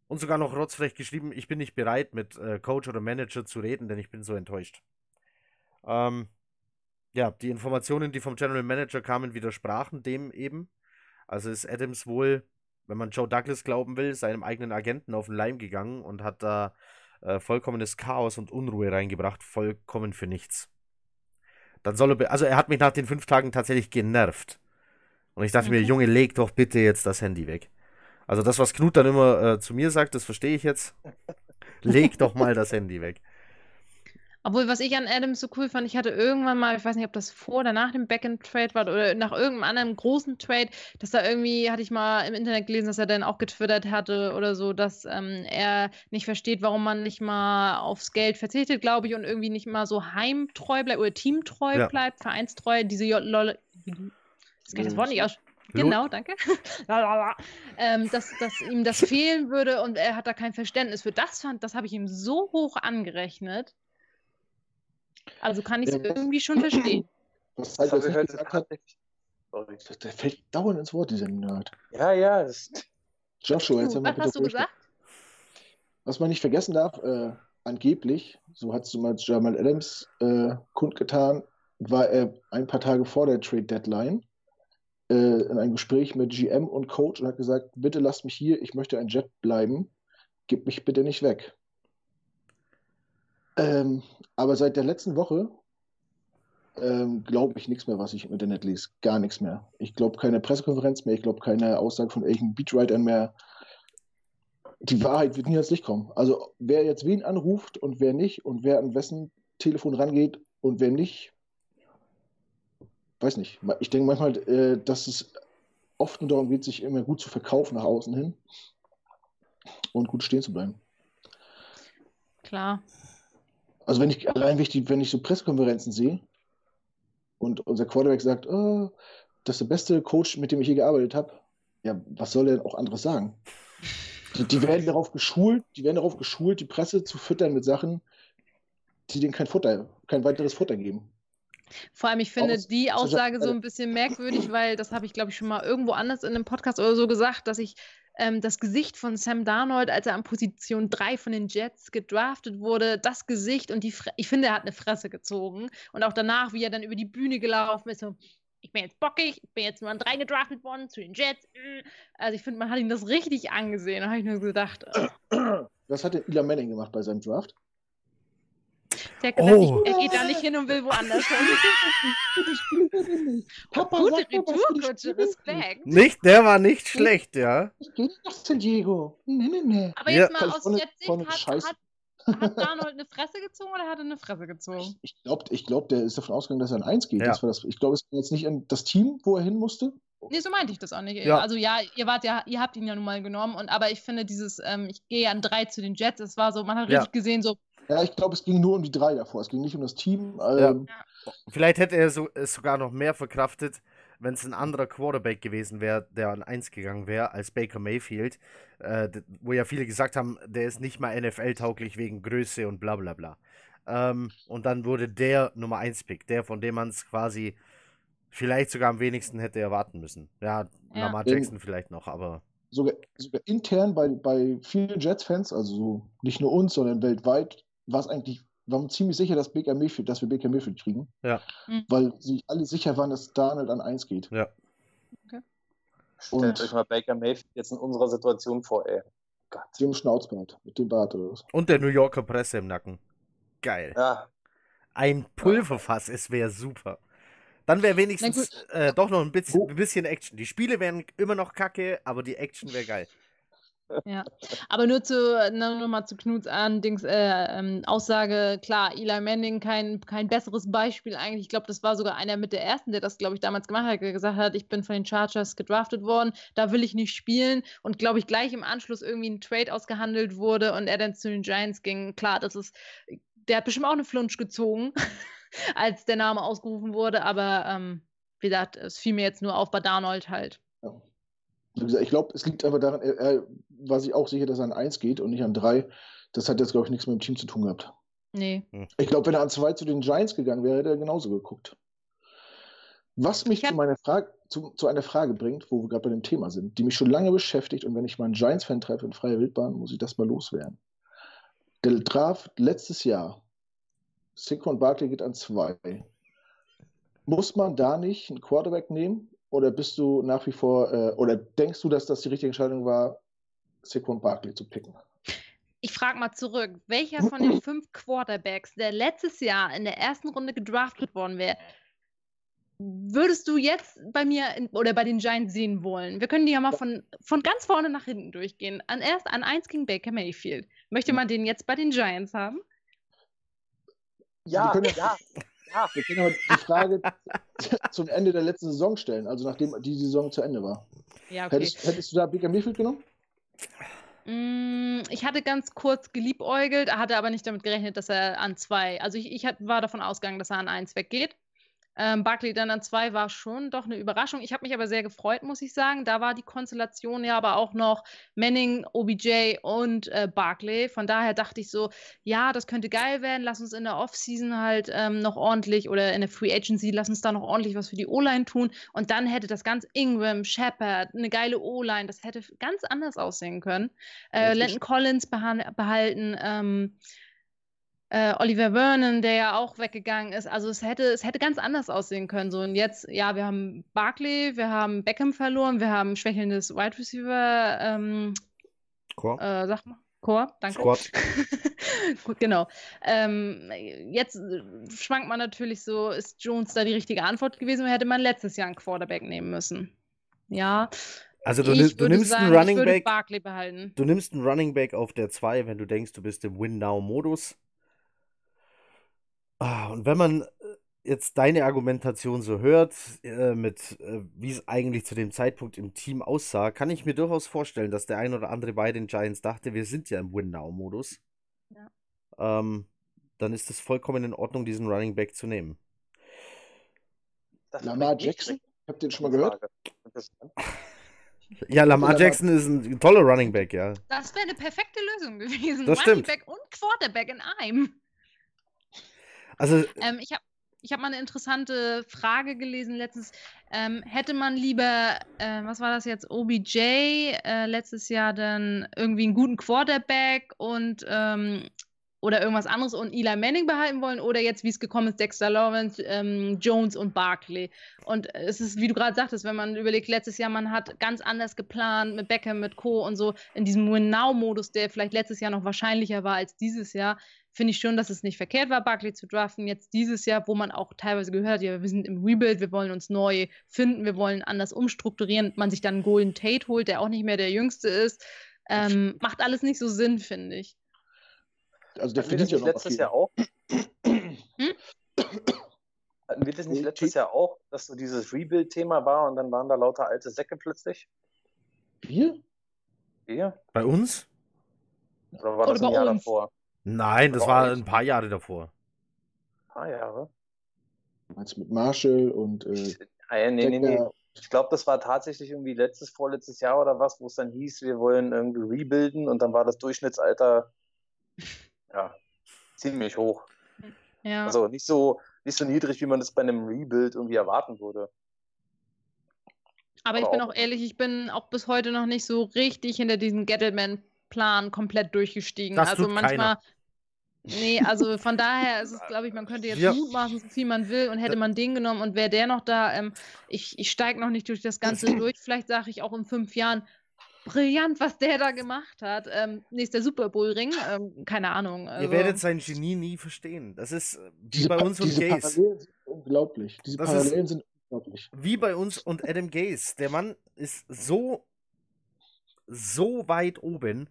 Und sogar noch rotzfrech geschrieben, ich bin nicht bereit, mit äh, Coach oder Manager zu reden, denn ich bin so enttäuscht. Ähm, ja, die Informationen, die vom General Manager kamen, widersprachen dem eben. Also ist Adams wohl, wenn man Joe Douglas glauben will, seinem eigenen Agenten auf den Leim gegangen und hat da äh, vollkommenes Chaos und Unruhe reingebracht, vollkommen für nichts. Dann soll er, also er hat mich nach den fünf Tagen tatsächlich genervt. Und ich dachte mir, Okay. Junge, leg doch bitte jetzt das Handy weg. Also das, was Knut dann immer äh, zu mir sagt, das verstehe ich jetzt. Leg doch mal das Handy weg. Obwohl, was ich an Adams so cool fand, ich hatte irgendwann mal, ich weiß nicht, ob das vor oder nach dem Backend-Trade war oder nach irgendeinem anderen großen Trade, dass da irgendwie, hatte ich mal im Internet gelesen, dass er dann auch getwittert hatte oder so, dass ähm, er nicht versteht, warum man nicht mal aufs Geld verzichtet, glaube ich, und irgendwie nicht mal so heimtreu bleibt oder teamtreu Ja. bleibt, vereinstreu, diese J Lol das kann ich das Wort nicht aus. Genau, danke. ähm, dass, dass ihm das fehlen würde und er hat da kein Verständnis für. Das fand, das habe ich ihm so hoch angerechnet. Also kann ich es Ja. irgendwie schon verstehen. Was Das halt habe jetzt ich gesagt hat, tatsächlich. Sorry. der, fällt dauernd ins Wort, dieser Nerd. Ja, ja, das, Joshua, jetzt haben wir was bitte hast du gesagt? Was man nicht vergessen darf, äh, angeblich, so hat es mal Jamal Adams äh, kundgetan, war er ein paar Tage vor der Trade Deadline äh, in einem Gespräch mit GM und Coach und hat gesagt, bitte lasst mich hier, ich möchte ein Jet bleiben, gib mich bitte nicht weg. Ähm, aber seit der letzten Woche ähm, glaube ich nichts mehr, was ich im Internet lese. Gar nichts mehr. Ich glaube keine Pressekonferenz mehr, ich glaube keine Aussage von irgendwelchen Beatwritern mehr. Die Wahrheit wird nie ans Licht kommen. Also wer jetzt wen anruft und wer nicht und wer an wessen Telefon rangeht und wer nicht, weiß nicht. Ich denke manchmal, äh, dass es oft nur darum geht, sich immer gut zu verkaufen nach außen hin und gut stehen zu bleiben. Klar. Also wenn ich allein wenn ich, die, wenn ich so Pressekonferenzen sehe und unser Quarterback sagt, oh, das ist der beste Coach, mit dem ich je gearbeitet habe, ja, was soll er denn auch anderes sagen? Die, die, werden darauf geschult, die werden darauf geschult, die Presse zu füttern mit Sachen, die denen kein Futter, kein weiteres Futter geben. Vor allem, ich finde Aus, die Aussage so ein bisschen merkwürdig, weil das habe ich, glaube ich, schon mal irgendwo anders in einem Podcast oder so gesagt, dass ich ähm, das Gesicht von Sam Darnold, als er an Position 3 von den Jets gedraftet wurde, das Gesicht und die, Fre ich finde, er hat eine Fresse gezogen. Und auch danach, wie er dann über die Bühne gelaufen ist, so, ich bin jetzt bockig, ich bin jetzt nur an 3 gedraftet worden zu den Jets. Also ich finde, man hat ihm das richtig angesehen. Da habe ich nur gedacht. Äh. Was hat denn Eli Manning gemacht bei seinem Draft? Der hat gesagt, oh. ich, er geht da nicht hin und will woanders hin. Papa, Gute Retourkutsche, Respekt. Nicht, der war nicht schlecht, ja. Ich gehe nach San Diego. Nee, nee, nee. Aber jetzt ja. mal aus Jetsicht, hat, hat, hat Darnold eine Fresse gezogen oder hat er eine Fresse gezogen? Ich glaube, ich glaub, der ist davon ausgegangen, dass er an 1 geht. Ja. Das das, ich glaube, es war jetzt nicht in das Team, wo er hin musste. Nee, so meinte ich das auch nicht. Ja. Also ja, ihr wart ja, ihr habt ihn ja nun mal genommen, und aber ich finde dieses, ähm, ich gehe an drei zu den Jets, es war so, man hat richtig gesehen, so, ja, ich glaube, es ging nur um die drei davor. Es ging nicht um das Team. Ähm, ja. Vielleicht hätte er so, es sogar noch mehr verkraftet, wenn es ein anderer Quarterback gewesen wäre, der an 1 gegangen wäre, als Baker Mayfield, äh, wo ja viele gesagt haben, der ist nicht mal NFL-tauglich wegen Größe und bla bla bla. Ähm, und dann wurde der Nummer 1-Pick, der, von dem man es quasi vielleicht sogar am wenigsten hätte erwarten müssen. Ja, ja. Lamar Jackson vielleicht noch, aber sogar, sogar intern bei, bei vielen Jets-Fans, also nicht nur uns, sondern weltweit, war es eigentlich, waren ziemlich sicher, dass, Baker Mayfield, dass wir Baker Mayfield kriegen. Ja. Mhm. Weil sie alle sicher waren, dass Darnold an 1 geht. Ja. Okay. Stellt euch mal Baker Mayfield jetzt in unserer Situation vor, ey. Gott. Dem Schnauzbart, mit dem Bart oder was. Und der New Yorker Presse im Nacken. Geil. Ja. Ein Pulverfass, es wäre super. Dann wäre wenigstens äh, doch noch ein bisschen, ein bisschen Action. Die Spiele wären immer noch kacke, aber die Action wäre geil. Ja, aber nur zu, nochmal zu Knuts Dings, äh, ähm, Aussage, klar, Eli Manning kein, kein besseres Beispiel eigentlich. Ich glaube, das war sogar einer mit der ersten, der das, glaube ich, damals gemacht hat, der gesagt hat, ich bin von den Chargers gedraftet worden, da will ich nicht spielen und glaube ich gleich im Anschluss irgendwie ein Trade ausgehandelt wurde und er dann zu den Giants ging. Klar, das ist, der hat bestimmt auch eine Flunsch gezogen, als der Name ausgerufen wurde, aber ähm, wie gesagt, es fiel mir jetzt nur auf bei Darnold halt. Ja. Ich glaube, es liegt einfach daran, er, er war sich auch sicher, dass er an 1 geht und nicht an 3. Das hat jetzt, glaube ich, nichts mit dem Team zu tun gehabt. Nee. Hm. Ich glaube, wenn er an 2 zu den Giants gegangen wäre, hätte er genauso geguckt. Was mich zu, meiner Frage, zu, zu, einer Frage bringt, wo wir gerade bei dem Thema sind, die mich schon lange beschäftigt und wenn ich mal einen Giants-Fan treffe in freier Wildbahn, muss ich das mal loswerden. Der Draft letztes Jahr, Saquon Barkley geht an 2. Muss man da nicht einen Quarterback nehmen? Oder bist du nach wie vor, äh, oder denkst du, dass das die richtige Entscheidung war, Saquon Barkley zu picken. Ich frage mal zurück, welcher von den fünf Quarterbacks, der letztes Jahr in der ersten Runde gedraftet worden wäre, würdest du jetzt bei mir in, oder bei den Giants sehen wollen? Wir können die ja mal von, von ganz vorne nach hinten durchgehen. An erst an 1 King Baker Mayfield. Möchte man den jetzt bei den Giants haben? Ja, ja, ja. Wir können aber die Frage zum Ende der letzten Saison stellen, also nachdem die Saison zu Ende war. Ja, okay. hättest, hättest du da Baker Mayfield genommen? Mm, ich hatte ganz kurz geliebäugelt, hatte aber nicht damit gerechnet, dass er an zwei. Also ich, ich war davon ausgegangen, dass er an eins weggeht. Ähm, Barkley dann an zwei war schon doch eine Überraschung. Ich habe mich aber sehr gefreut, muss ich sagen. Da war die Konstellation ja aber auch noch Manning, OBJ und äh, Barkley. Von daher dachte ich so, ja, das könnte geil werden. Lass uns in der Offseason halt ähm, noch ordentlich oder in der Free Agency, lass uns da noch ordentlich was für die O-Line tun. Und dann hätte das ganz Ingram, Shepard, eine geile O-Line, das hätte ganz anders aussehen können. Äh, Landon Collins behalten. Ähm, äh, Oliver Vernon, der ja auch weggegangen ist. Also es hätte, es hätte ganz anders aussehen können. So und jetzt, ja, wir haben Barkley, wir haben Beckham verloren, wir haben schwächelndes Wide Receiver, ähm, Core. Äh, sag mal, Core, danke. Squad. Gut, genau. Ähm, jetzt schwankt man natürlich so, ist Jones da die richtige Antwort gewesen oder hätte man letztes Jahr einen Quarterback nehmen müssen? Ja. Also du, ich du nimmst sagen, einen Running Back. Du nimmst einen Running Back auf der 2, wenn du denkst, du bist im Win-Now-Modus. Ah, und wenn man äh, jetzt deine Argumentation so hört, äh, mit äh, wie es eigentlich zu dem Zeitpunkt im Team aussah, kann ich mir durchaus vorstellen, dass der ein oder andere bei den Giants dachte, wir sind ja im Win-Now-Modus. Ja. Ähm, dann ist es vollkommen in Ordnung, diesen Running Back zu nehmen. Das Lamar Jackson? Habt ihr den schon mal gehört? Ja, Lamar Lamar- Jackson ist ein toller Running Back, ja. Das wäre eine perfekte Lösung gewesen. Das Running stimmt. Back und Quarterback in einem. Also, Ähm, ich habe ich hab mal eine interessante Frage gelesen letztens. Ähm, hätte man lieber, äh, was war das jetzt, OBJ äh, letztes Jahr dann irgendwie einen guten Quarterback und ähm, oder irgendwas anderes und Eli Manning behalten wollen oder jetzt, wie es gekommen ist, Dexter Lawrence, ähm, Jones und Barkley. Und es ist, wie du gerade sagtest, wenn man überlegt, letztes Jahr, man hat ganz anders geplant mit Beckham, mit Co. und so, in diesem Win-Now-Modus, der vielleicht letztes Jahr noch wahrscheinlicher war als dieses Jahr, finde ich schon, dass es nicht verkehrt war, Barkley zu draften. Jetzt dieses Jahr, wo man auch teilweise gehört, ja, wir sind im Rebuild, wir wollen uns neu finden, wir wollen anders umstrukturieren, man sich dann einen Golden Tate holt, der auch nicht mehr der Jüngste ist, ähm, macht alles nicht so Sinn, finde ich. Also der verdient ja noch letztes viel. Jahr auch? Hm? Hatten wir das nicht letztes. Jahr auch, dass so dieses Rebuild-Thema war und dann waren da lauter alte Säcke plötzlich? Wir? Wir? bei uns? Oder war Oder das ein Jahr uns. davor? Nein, das war ein paar Jahre davor. Ein paar Jahre? Meinst du mit Marshall und äh, Ah, nee, nee, nee. Ich glaube, das war tatsächlich irgendwie letztes, vorletztes Jahr oder was, wo es dann hieß, wir wollen irgendwie rebuilden und dann war das Durchschnittsalter ja, ziemlich hoch. Ja. Also nicht so, nicht so niedrig, wie man das bei einem Rebuild irgendwie erwarten würde. Aber ich Aber bin auch- auch ehrlich, ich bin auch bis heute noch nicht so richtig hinter diesem Gettleman-Plan komplett durchgestiegen. Das also tut manchmal. Nee, also von daher ist es, glaube ich, man könnte jetzt Wir- mutmaßen, so viel man will und hätte man den genommen und wäre der noch da, ähm, ich, ich steige noch nicht durch das Ganze durch. Vielleicht sage ich auch in fünf Jahren, brillant, was der da gemacht hat. Ähm, nächster Super Bowl-Ring, ähm, keine Ahnung. Also, Ihr werdet sein Genie nie verstehen. Das ist äh, wie Diese, bei Pa- uns und diese Gaze. Parallelen sind unglaublich. Diese Das Parallelen sind unglaublich. Wie bei uns und Adam Gaze. Der Mann ist so, so weit oben.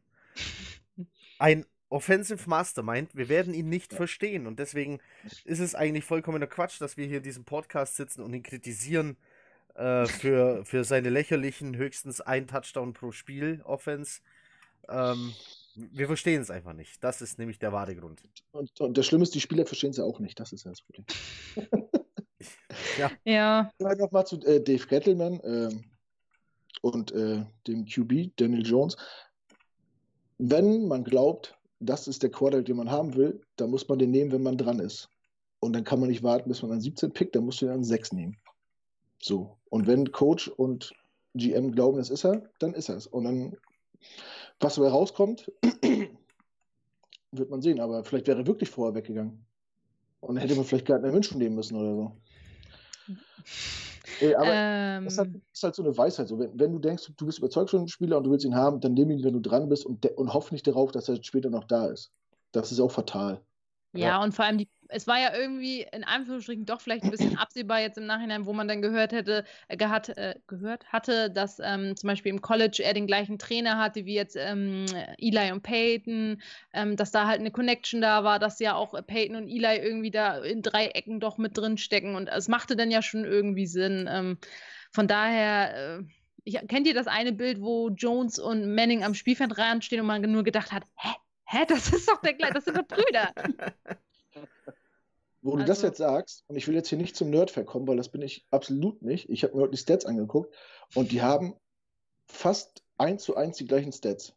Ein Offensive Mastermind. Wir werden ihn nicht verstehen. Und deswegen ist es eigentlich vollkommener Quatsch, dass wir hier in diesem Podcast sitzen und ihn kritisieren äh, für, für seine lächerlichen höchstens ein Touchdown pro Spiel Offense. Ähm, wir verstehen es einfach nicht. Das ist nämlich der wahre Grund. Und, und das Schlimme ist, die Spieler verstehen es ja auch nicht. Das ist ja das Problem. Ja, Nochmal zu äh, Dave Gettleman ähm, und äh, dem QB, Daniel Jones. Wenn man glaubt, das ist der Quarterback, den man haben will, dann muss man den nehmen, wenn man dran ist. Und dann kann man nicht warten, bis man an 17 pickt, dann musst du ihn an 6 nehmen. So. Und wenn Coach und GM glauben, das ist er, dann ist er es. Und dann, was dabei rauskommt, wird man sehen. Aber vielleicht wäre er wirklich vorher weggegangen. Und dann hätte man vielleicht Gardner Minshew nehmen müssen oder so. Äh, aber ähm, das ist halt, ist halt so eine Weisheit. So, wenn, wenn du denkst, du bist überzeugt von einem Spieler und du willst ihn haben, dann nimm ihn, wenn du dran bist und, und hoff nicht darauf, dass er später noch da ist. Das ist auch fatal. Ja, und vor allem, die, es war ja irgendwie in Anführungsstrichen doch vielleicht ein bisschen absehbar jetzt im Nachhinein, wo man dann gehört hätte, äh, gehat, äh, gehört hatte, dass ähm, zum Beispiel im College er den gleichen Trainer hatte wie jetzt ähm, Eli und Peyton, ähm, dass da halt eine Connection da war, dass ja auch Peyton und Eli irgendwie da in drei Ecken doch mit drin stecken und es machte dann ja schon irgendwie Sinn. Ähm, von daher, äh, ich, kennt ihr das eine Bild, wo Jones und Manning am Spielfeldrand stehen und man nur gedacht hat, hä? Hä, das ist doch der gleiche, das sind doch Brüder. Wo du das Also- jetzt sagst, und ich will jetzt hier nicht zum Nerdfair kommen, weil das bin ich absolut nicht. Ich habe mir heute die Stats angeguckt und die haben fast eins zu eins die gleichen Stats.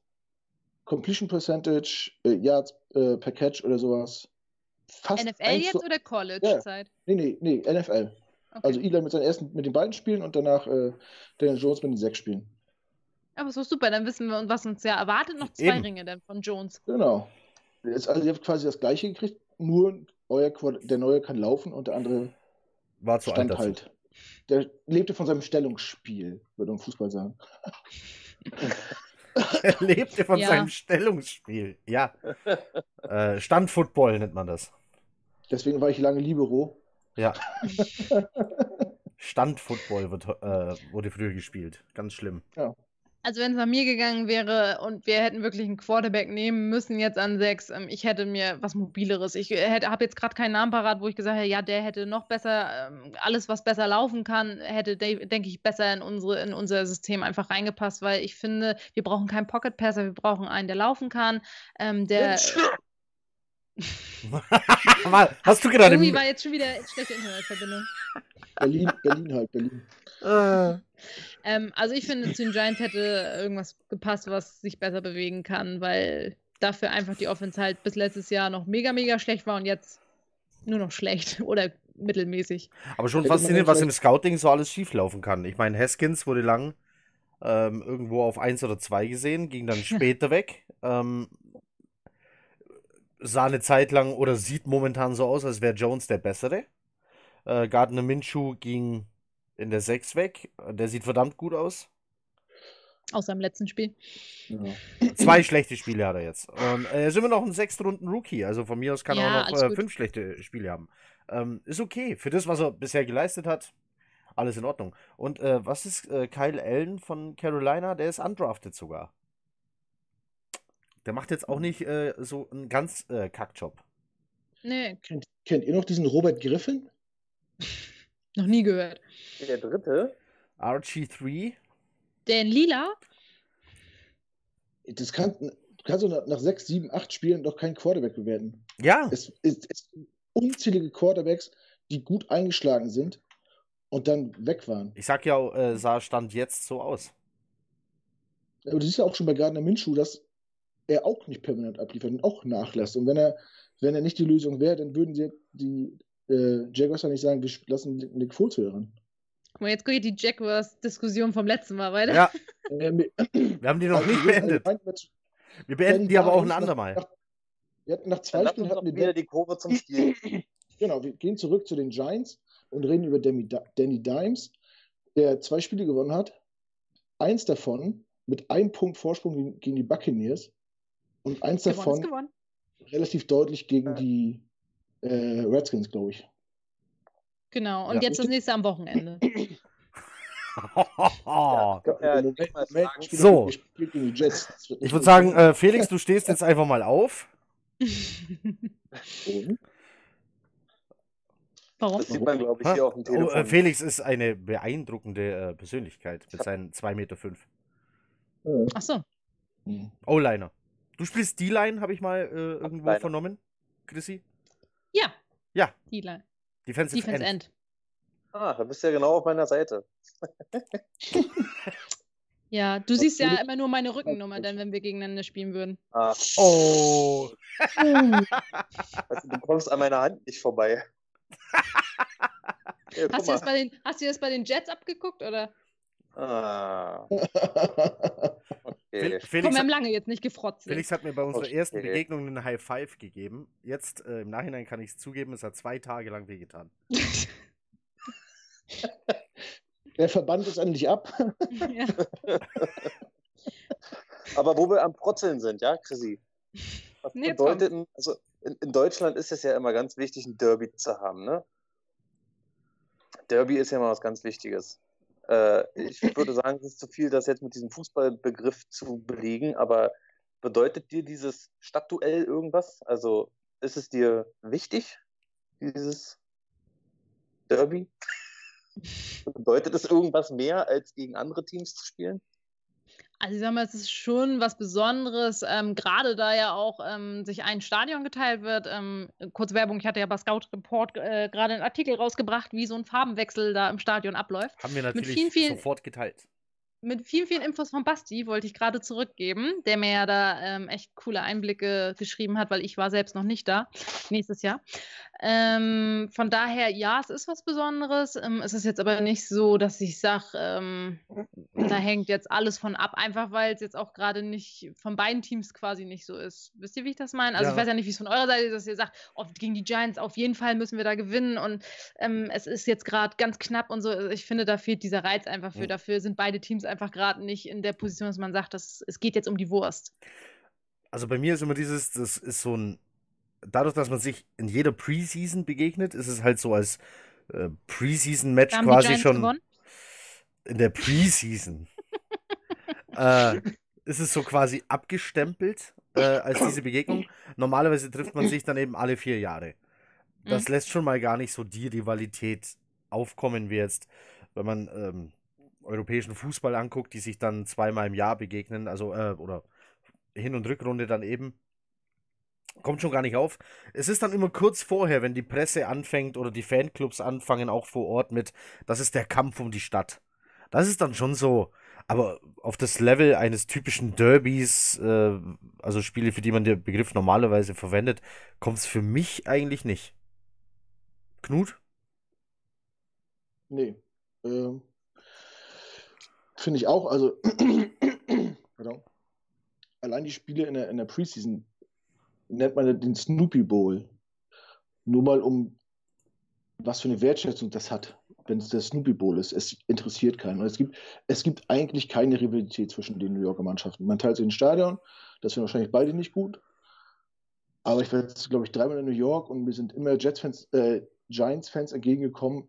Completion Percentage, äh, Yards äh, per Catch oder sowas. Fast NFL jetzt zu, oder College-Zeit? Nee, nee, nee, NFL. Okay. Also Eli mit seinen ersten, mit den beiden Spielen und danach äh, Daniel Jones mit den sechs Spielen. Aber ist doch super, dann wissen wir, was uns ja erwartet. Noch zwei Eben. Ringe dann von Jones. Genau. Jetzt, also ihr habt quasi das gleiche gekriegt, nur euer der neue kann laufen und der andere War zu alt stand dazu. halt. Der lebte von seinem Stellungsspiel, würde man Fußball sagen. er lebte von Ja. seinem Stellungsspiel. Ja. äh, Standfootball nennt man das. Deswegen war ich lange Libero. Ja. Standfootball wird, äh, wurde früher gespielt. Ganz schlimm. Also wenn es nach mir gegangen wäre und wir hätten wirklich einen Quarterback nehmen müssen jetzt an sechs, ähm, ich hätte mir was mobileres. Ich habe jetzt gerade keinen Namen parat, wo ich gesagt hätte, ja, der hätte noch besser, ähm, alles was besser laufen kann, hätte, de- denke ich, besser in unsere in unser System einfach reingepasst, weil ich finde, wir brauchen keinen Pocket Passer, wir brauchen einen, der laufen kann, ähm, der Hast du gerade. irgendwie war jetzt schon wieder schlechte Internetverbindung. Berlin, Berlin halt, Berlin. Äh, Ähm, also ich finde, zu den Giants hätte irgendwas gepasst, was sich besser bewegen kann, weil dafür einfach die Offense halt bis letztes Jahr noch mega, mega schlecht war und jetzt nur noch schlecht oder mittelmäßig. aber schon faszinierend, was im Scouting so alles schieflaufen kann. Ich meine, Haskins wurde lang ähm, irgendwo auf 1 oder 2 gesehen, ging dann später weg. Ähm, sah eine Zeit lang oder sieht momentan so aus, als wäre Jones der Bessere. Äh, Gardner Minshew ging in der 6 weg. Der sieht verdammt gut aus. Außer im letzten Spiel. Ja. Zwei schlechte Spiele hat er jetzt. Und er ist immer noch ein Sechstrunden-Rookie. Also von mir aus kann Ja, er auch noch äh, fünf schlechte Spiele haben. Ähm, ist okay. Für das, was er bisher geleistet hat, alles in Ordnung. Und äh, was ist äh, Kyle Allen von Carolina? Der ist undrafted sogar. Der macht jetzt auch nicht äh, so einen ganz äh, Kackjob. Nee, Kennt, kennt ihr noch diesen Robert Griffin? noch nie gehört. Der dritte? RG3. Der in Lila? Das kann, du kannst du nach, sechs, sieben, acht Spielen doch keinen Quarterback bewerten. Ja, Es, es, unzählige Quarterbacks, die gut eingeschlagen sind und dann weg waren. ich sag ja, äh, sah Stand jetzt so aus. Aber du siehst ja auch schon bei Gardner Minshew, dass er auch nicht permanent abliefert und auch nachlässt. Und wenn er, wenn er nicht die Lösung wäre, dann würden sie die äh, Jaguars ja nicht sagen, wir lassen Nick Foles hören. Guck mal, jetzt geht die Jaguars-Diskussion vom letzten Mal weiter. Ja, Äh, wir haben die noch also nicht beendet. Wir beenden die aber auch ein Giants andermal. Nach, nach, wir hatten nach zwei Spielen hatten wir wieder die Kurve zum Spiel. Genau, wir gehen zurück zu den Giants und reden über Danny, Danny Dimes, der zwei Spiele gewonnen hat. Eins davon mit einem Punkt Vorsprung gegen, gegen die Buccaneers und eins Gewonnen ist davon gewonnen. relativ deutlich gegen Ja. die äh, Redskins, glaube ich. Genau. Und Ja. jetzt das nächste am Wochenende. Ja, So. Ich würde sagen, äh, Felix, du stehst jetzt einfach mal auf. Warum? Das sieht man, glaube ich, hier auf dem Oh, Telefon. äh, Felix ist eine beeindruckende äh, Persönlichkeit mit seinen 2,5 Meter. Fünf. Äh, Ach so. hm. O-Liner. Du spielst D-Line, habe ich mal äh, irgendwo Liner. vernommen, Chrissy? Ja. Ja. Die Line. Defensive, Defense End. End. Ah, da bist du ja genau auf meiner Seite. Ja, du siehst ja immer nur meine Rückennummer, dann wenn wir gegeneinander spielen würden. Ah, Oh. also, du kommst an meiner Hand nicht vorbei. Ja, Hast du, das bei den, hast du das bei den Jets abgeguckt oder? Ah, Felix, haben hat, lange jetzt nicht gefrotzt. Felix hat mir bei unserer ersten Begegnung einen High Five gegeben. Jetzt äh, im Nachhinein kann ich es zugeben, es hat zwei Tage lang wehgetan. Der Verband ist endlich ab. ja. Aber wo wir am Protzeln sind, ja, Chrissy? Was Nee, bedeutet, also in, in Deutschland ist es ja immer ganz wichtig, ein Derby zu haben, ne? Derby ist ja immer was ganz Wichtiges. Äh, ich würde sagen, es ist zu viel, das jetzt mit diesem Fußballbegriff zu belegen, aber bedeutet dir dieses Stadtduell irgendwas? Also ist es dir wichtig, dieses Derby? Bedeutet es irgendwas mehr, als gegen andere Teams zu spielen? Also ich sag mal, es ist schon was Besonderes, ähm, gerade da ja auch ähm, sich ein Stadion geteilt wird. Ähm, kurz Werbung, ich hatte ja bei Scout Report äh, gerade einen Artikel rausgebracht, wie so ein Farbenwechsel da im Stadion abläuft. Haben wir natürlich vielen, vielen- sofort geteilt. Mit vielen, vielen Infos von Basti wollte ich gerade zurückgeben, der mir ja da ähm, echt coole Einblicke geschrieben hat, weil ich war selbst noch nicht da, nächstes Jahr. Ähm, von daher, ja, es ist was Besonderes. Ähm, es ist jetzt aber nicht so, dass ich sage, ähm, da hängt jetzt alles von ab, einfach weil es jetzt auch gerade nicht von beiden Teams quasi nicht so ist. Wisst ihr, wie ich das meine? Also Ja. ich weiß ja nicht, wie es von eurer Seite ist, dass ihr sagt, oh, gegen die Giants auf jeden Fall müssen wir da gewinnen und ähm, es ist jetzt gerade ganz knapp und so. Ich finde, da fehlt dieser Reiz einfach für. Mhm. Dafür sind beide Teams einfach gerade nicht in der Position, dass man sagt, dass, es geht jetzt um die Wurst. Also bei mir ist immer dieses, das ist so ein, dadurch, dass man sich in jeder Preseason begegnet, ist es halt so als äh, Preseason-Match quasi schon gewonnen. in der Preseason. äh, ist es so quasi abgestempelt äh, als diese Begegnung. Normalerweise trifft man sich dann eben alle vier Jahre. Das lässt schon mal gar nicht so die Rivalität aufkommen, wie jetzt, wenn man ähm, europäischen Fußball anguckt, die sich dann zweimal im Jahr begegnen, also äh, oder Hin- und Rückrunde dann eben. Kommt schon gar nicht auf. Es ist dann immer kurz vorher, wenn die Presse anfängt oder die Fanclubs anfangen, auch vor Ort mit, das ist der Kampf um die Stadt. Das ist dann schon so. Aber auf das Level eines typischen Derbys, äh, also Spiele, für die man den Begriff normalerweise verwendet, kommt es für mich eigentlich nicht. Knut? Nee. Ähm, Finde ich auch. Also, allein die Spiele in der, in der Preseason nennt man den Snoopy Bowl. Nur mal um was für eine Wertschätzung das hat, wenn es der Snoopy Bowl ist. Es interessiert keinen. Und es gibt, es gibt eigentlich keine Rivalität zwischen den New Yorker Mannschaften. Man teilt sich ein Stadion, das sind wahrscheinlich beide nicht gut. Aber ich war jetzt, glaube ich, dreimal in New York und mir sind immer Jets-Fans, äh, Giants-Fans entgegengekommen.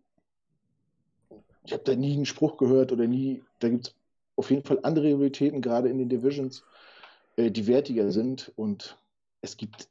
Ich habe da nie einen Spruch gehört oder nie. Da gibt es auf jeden Fall andere Rivalitäten, gerade in den Divisions, äh, die wertiger sind. Und es gibt.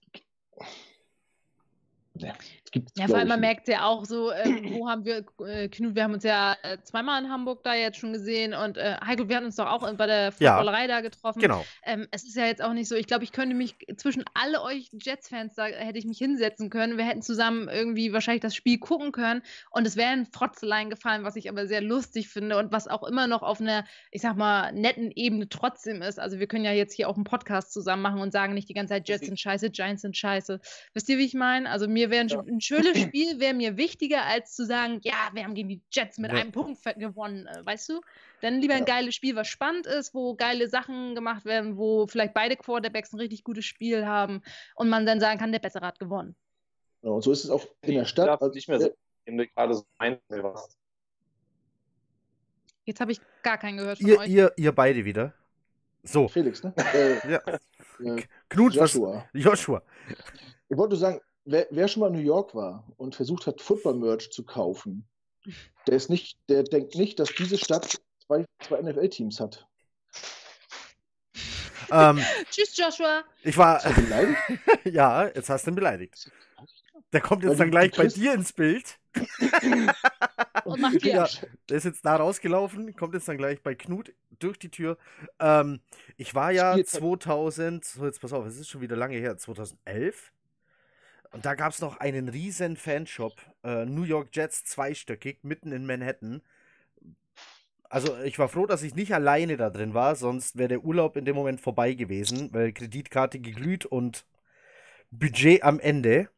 Ja, es gibt Ja, vor allem, man merkt ja auch so, ähm, wo haben wir, äh, Knut, wir haben uns ja äh, zweimal in Hamburg da jetzt schon gesehen und äh, Heiko, wir hatten uns doch auch bei der Ja. Footballerei da getroffen. Genau. Ähm, es ist ja jetzt auch nicht so, ich glaube, ich könnte mich zwischen alle euch Jets-Fans, da hätte ich mich hinsetzen können. Wir hätten zusammen irgendwie wahrscheinlich das Spiel gucken können und es wäre ein Frotzelein gefallen, was ich aber sehr lustig finde und was auch immer noch auf einer, ich sag mal, netten Ebene trotzdem ist. Also wir können ja jetzt hier auch einen Podcast zusammen machen und sagen nicht die ganze Zeit, Jets sind scheiße, Giants sind scheiße. Wisst ihr, wie ich meine? Also mir wäre ein, Ja. Ein schönes Spiel wäre mir wichtiger, als zu sagen, ja, wir haben gegen die Jets mit Ja. einem Punkt gewonnen, äh, weißt du? Dann lieber ein Ja. geiles Spiel, was spannend ist, wo geile Sachen gemacht werden, wo vielleicht beide Quarterbacks ein richtig gutes Spiel haben und man dann sagen kann, der Bessere hat gewonnen. Ja, und so ist es auch in der Ich Stadt. darf Also, nicht mehr so, indem du gerade so was. Jetzt habe ich gar keinen gehört von Ihr, euch. ihr, ihr beide wieder. So, Felix, ne? Äh, ja. äh, Knut, was. Joshua. Joshua. Ich wollte nur sagen, wer, wer schon mal in New York war und versucht hat, Football-Merch zu kaufen, der ist nicht, der denkt nicht, dass diese Stadt zwei, zwei NFL-Teams hat. Ähm, Tschüss, Joshua. ich war. Beleidigt? ja, jetzt hast du ihn beleidigt. Der kommt jetzt dann gleich bei dir ins Bild. Und macht Ja. Bier. Der ist jetzt da rausgelaufen, kommt jetzt dann gleich bei Knut durch die Tür. Ähm, ich war ja Spielzeit. 2000, so jetzt pass auf, es ist schon wieder lange her, 2011. Und da gab es noch einen riesen Fanshop, äh, New York Jets zweistöckig, mitten in Manhattan. Also ich war froh, dass ich nicht alleine da drin war, sonst wäre der Urlaub in dem Moment vorbei gewesen, weil Kreditkarte geglüht und Budget am Ende.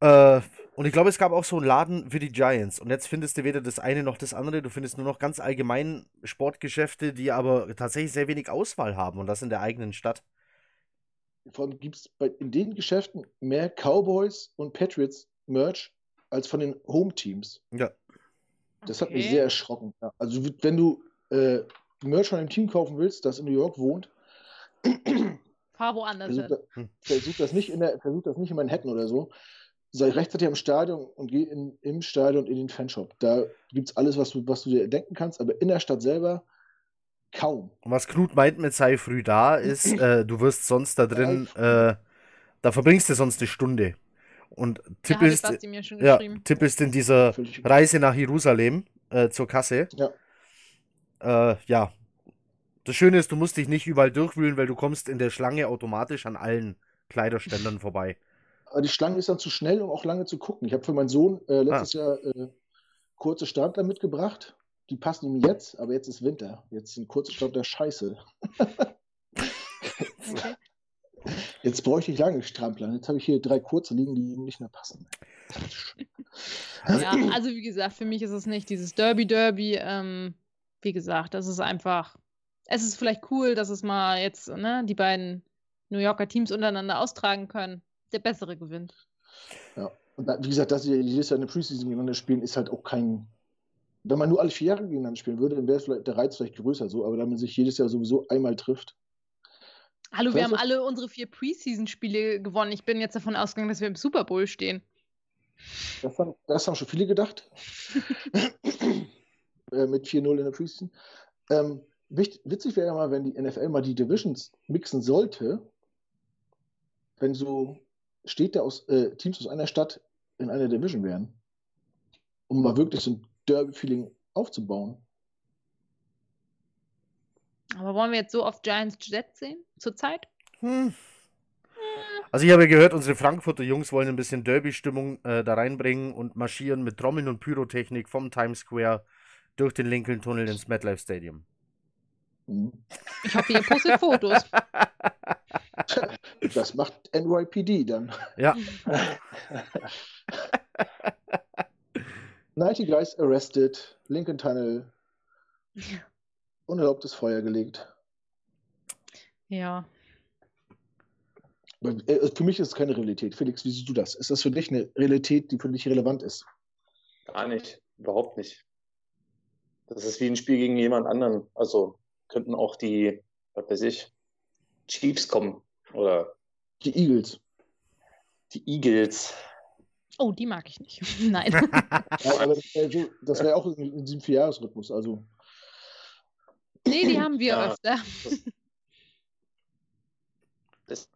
Äh, und ich glaube, es gab auch so einen Laden für die Giants. Und jetzt findest du weder das eine noch das andere. Du findest nur noch ganz allgemein Sportgeschäfte, die aber tatsächlich sehr wenig Auswahl haben und das in der eigenen Stadt. Vor allem gibt es in den Geschäften mehr Cowboys und Patriots Merch als von den Home-Teams. Ja. Das hat mich Okay. sehr erschrocken. Ja. Also wenn du äh, Merch von einem Team kaufen willst, das in New York wohnt, Fahr woanders versuch, hin. da, Hm. versuch, das nicht in der, versuch das nicht in Manhattan oder so. Sei rechtzeitig am Stadion und geh in, im Stadion in den Fanshop. Da gibt es alles, was du, was du dir denken kannst, aber in der Stadt selber kaum. Was Knut meint mit sei früh da, ist, äh, du wirst sonst da drin, äh, da verbringst du sonst eine Stunde. Und Ja, tippelst, ja, geschrieben. tippelst in dieser Reise nach Jerusalem äh, zur Kasse. Ja. Äh, ja. Das Schöne ist, du musst dich nicht überall durchwühlen, weil du kommst in der Schlange automatisch an allen Kleiderständern vorbei. Aber die Schlange ist dann zu schnell, um auch lange zu gucken. Ich habe für meinen Sohn äh, letztes Ah. Jahr äh, kurze Stapler mitgebracht. Die passen ihm jetzt, aber jetzt ist Winter. Jetzt sind kurze Stapler scheiße. Okay. Jetzt bräuchte ich lange Strampler. Jetzt habe ich hier drei kurze liegen, die nicht mehr passen. Ja, also wie gesagt, für mich ist es nicht dieses Derby-Derby. Ähm, wie gesagt, das ist einfach. Es ist vielleicht cool, dass es mal jetzt ne, die beiden New Yorker Teams untereinander austragen können. Der bessere gewinnt. Ja. Und wie gesagt, dass sie jedes Jahr eine Preseason gegeneinander spielen, ist halt auch kein. Wenn man nur alle vier Jahre gegeneinander spielen würde, dann wäre vielleicht der Reiz vielleicht größer so, aber da man sich jedes Jahr sowieso einmal trifft. Hallo, wir haben alle unsere vier Preseason-Spiele gewonnen. Ich bin jetzt davon ausgegangen, dass wir im Super Bowl stehen. Das haben, das haben schon viele gedacht. äh, mit 4-0 in der Preseason. Ähm, wichtig, witzig wäre ja mal, wenn die NFL mal die Divisions mixen sollte, wenn so Städte aus, äh, Teams aus einer Stadt in einer Division wären. Um mal wirklich so ein Derby-Feeling aufzubauen. Aber wollen wir jetzt so oft Giants Jets sehen? Zurzeit? Hm. Also ich habe gehört, unsere Frankfurter Jungs wollen ein bisschen Derby-Stimmung äh, da reinbringen und marschieren mit Trommeln und Pyrotechnik vom Times Square durch den Lincoln-Tunnel ins MetLife Stadium. Mhm. Ich hoffe, ihr postet Fotos. Das macht NYPD dann. Ja, 90 Guys arrested, Lincoln Tunnel, unerlaubtes Feuer gelegt. Ja. Äh, Für mich ist es keine Realität. Felix, wie siehst du das? Ist das für dich eine Realität, die für dich relevant ist? Gar nicht, überhaupt nicht. Das ist wie ein Spiel gegen jemand anderen. Also könnten auch die, was weiß ich, Chiefs kommen oder Die Eagles. die Eagles. Oh, die mag ich nicht. Nein. Ja, aber das wäre wär auch in, diesem Vierjahresrhythmus. Also, nee, die haben wir Ja. öfter. Das,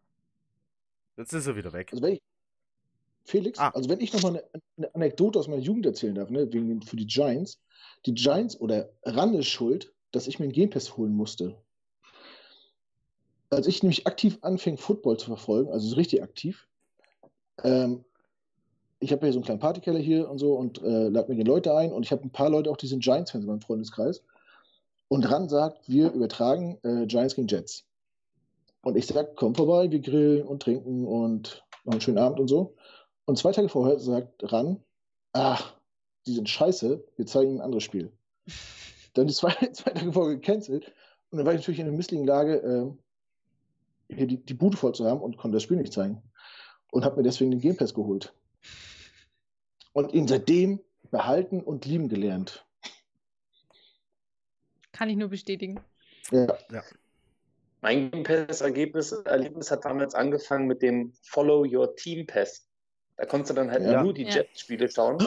jetzt ist er wieder weg. also wenn ich, Felix, Ah. also wenn ich nochmal eine, eine Anekdote aus meiner Jugend erzählen darf, ne, wegen für die Giants. Die Giants oder Ran ist schuld, dass ich mir einen Game Pass holen musste. Als ich nämlich aktiv anfing, Football zu verfolgen, also so richtig aktiv, ähm, ich habe ja so einen kleinen Partykeller hier und so und äh, lade mir die Leute ein und ich habe ein paar Leute auch, die sind Giants-Fans in meinem Freundeskreis. Und Ran sagt, wir übertragen äh, Giants gegen Jets. Und ich sage, komm vorbei, wir grillen und trinken und machen einen schönen Abend und so. Und zwei Tage vorher sagt Ran, ach, die sind scheiße, wir zeigen ein anderes Spiel. Dann ist zwei, zwei Tage vorher gecancelt und dann war ich natürlich in einer misslichen Lage, äh, hier die, die Bude voll zu haben und konnte das Spiel nicht zeigen. Und habe mir deswegen den Game Pass geholt. Und ihn seitdem behalten und lieben gelernt. Kann ich nur bestätigen. Ja, mein Game Pass-Ergebnis Erlebnis hat damals angefangen mit dem Follow Your Team Pass. Da konntest du dann halt Ja. nur die Ja. Jets-Spiele schauen.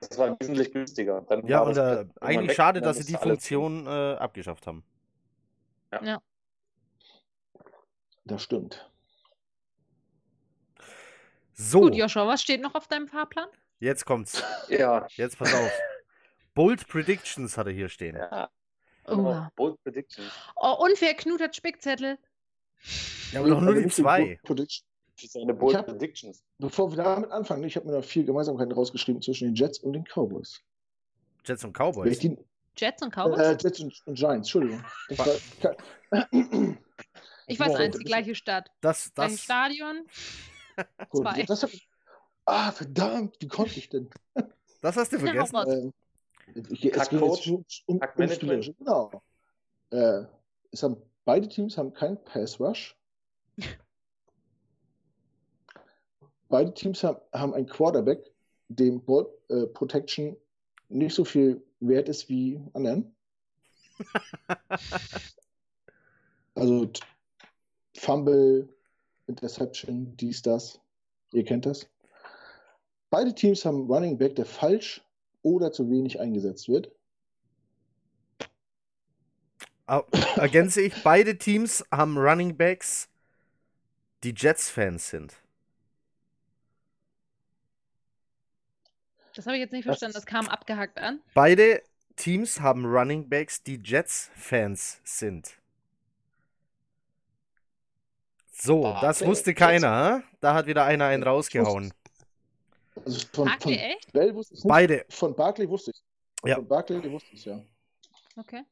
Das war wesentlich günstiger. Dann Ja, war und äh, halt eigentlich weg schade, dass sie die Funktion äh, abgeschafft haben. das stimmt. So, Gut, Joshua, was steht noch auf deinem Fahrplan? jetzt kommt's. Ja, Jetzt pass auf. Bold Predictions hat er hier stehen. ja. Oh, Genau. Bold Predictions. Oh, unfair, Knut hat Spickzettel. Ja, aber doch nur die zwei. Pro- Prediction. Das ist eine Bold hab- Predictions. Bevor wir damit anfangen, ich habe mir noch vier Gemeinsamkeiten rausgeschrieben zwischen den Jets und den Cowboys. Jets und Cowboys. die, Jets und Cowboys? äh, Jets und, und Giants, Entschuldigung. War, ich weiß eins, die gleiche Stadt. Das, Gleiches das, Stadion. Gut, Zwei. das hab, ah, verdammt, wie konnte ich denn? das hast du Ja, vergessen. was? Ähm, ich, es Kackcoach, jetzt um, um, um. Genau. Äh, es haben, beide Teams haben keinen Pass Rush. beide Teams haben, haben einen Quarterback, dem Ball äh, Protection nicht so viel wert ist wie anderen. also Fumble, Interception, dies, das. Ihr kennt das. Beide Teams haben einen Running Back, der falsch oder zu wenig eingesetzt wird. Ergänze ich, beide Teams haben Running Backs, die Jets-Fans sind. Das habe ich jetzt nicht Das- verstanden, das kam abgehackt an. Beide Teams haben Running Backs, die Jets-Fans sind. So, Ah, das okay. wusste keiner. hä? Da hat wieder einer einen rausgehauen. Also von, von Barkley, echt? Bell wusste ich nicht. Beide, Von Barkley wusste ich Ja. Von Barkley wusste ich ja. Okay.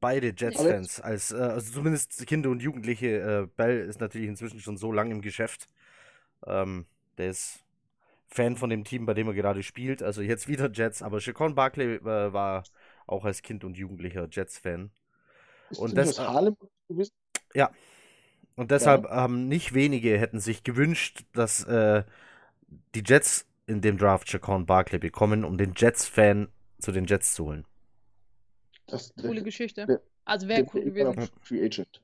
beide Jets-Fans. Als, äh, also zumindest Kinder und Jugendliche. Äh, Bell ist natürlich inzwischen schon so lange im Geschäft. Ähm, der ist Fan von dem Team, bei dem er gerade spielt. Also jetzt wieder Jets. Aber Shaquan Barkley äh, war auch als Kind und Jugendlicher Jets-Fan. Und das- aus Harlem gewesen? Ja. Und deshalb haben nicht wenige hätten sich gewünscht, dass äh, die Jets in dem Draft Shaquan Barkley bekommen, um den Jets-Fan zu den Jets zu holen. Das, Coole Geschichte. der- Also wäre cool gewesen. Free Agent.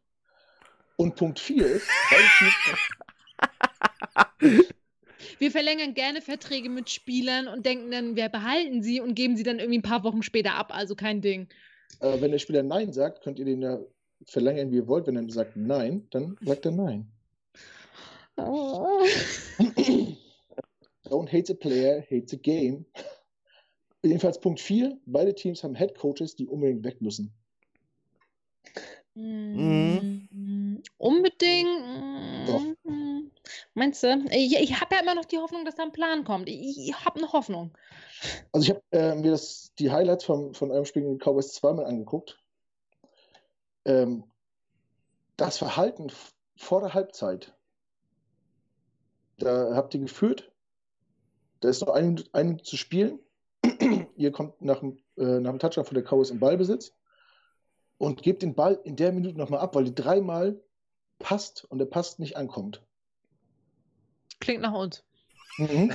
Und Punkt 4 ist, Wir verlängern gerne Verträge mit Spielern und denken dann, wir behalten sie und geben sie dann irgendwie ein paar Wochen später ab. Also kein Ding. Äh, wenn der Spieler Nein sagt, könnt ihr den ja verlängern, wie ihr wollt. Wenn er sagt Nein, dann sagt er Nein. Don't hate the player, hate the game. Jedenfalls Punkt 4. Beide Teams haben Head Coaches, die unbedingt weg müssen. Mm, Unbedingt. Doch. Mm, Meinst du? Ich, ich habe ja immer noch die Hoffnung, dass da ein Plan kommt. Ich, ich habe eine Hoffnung. Also ich habe äh, mir das, die Highlights vom, von eurem Spiel gegen die Cowboys zweimal angeguckt. Ähm, das Verhalten vor der Halbzeit, da habt ihr geführt, da ist noch eine eine zu spielen. ihr kommt nach dem, äh, nach dem Touchdown von der Cowboys im Ballbesitz und gebt den Ball in der Minute nochmal ab, weil die dreimal passt und der Pass nicht ankommt. Klingt nach uns. Mhm.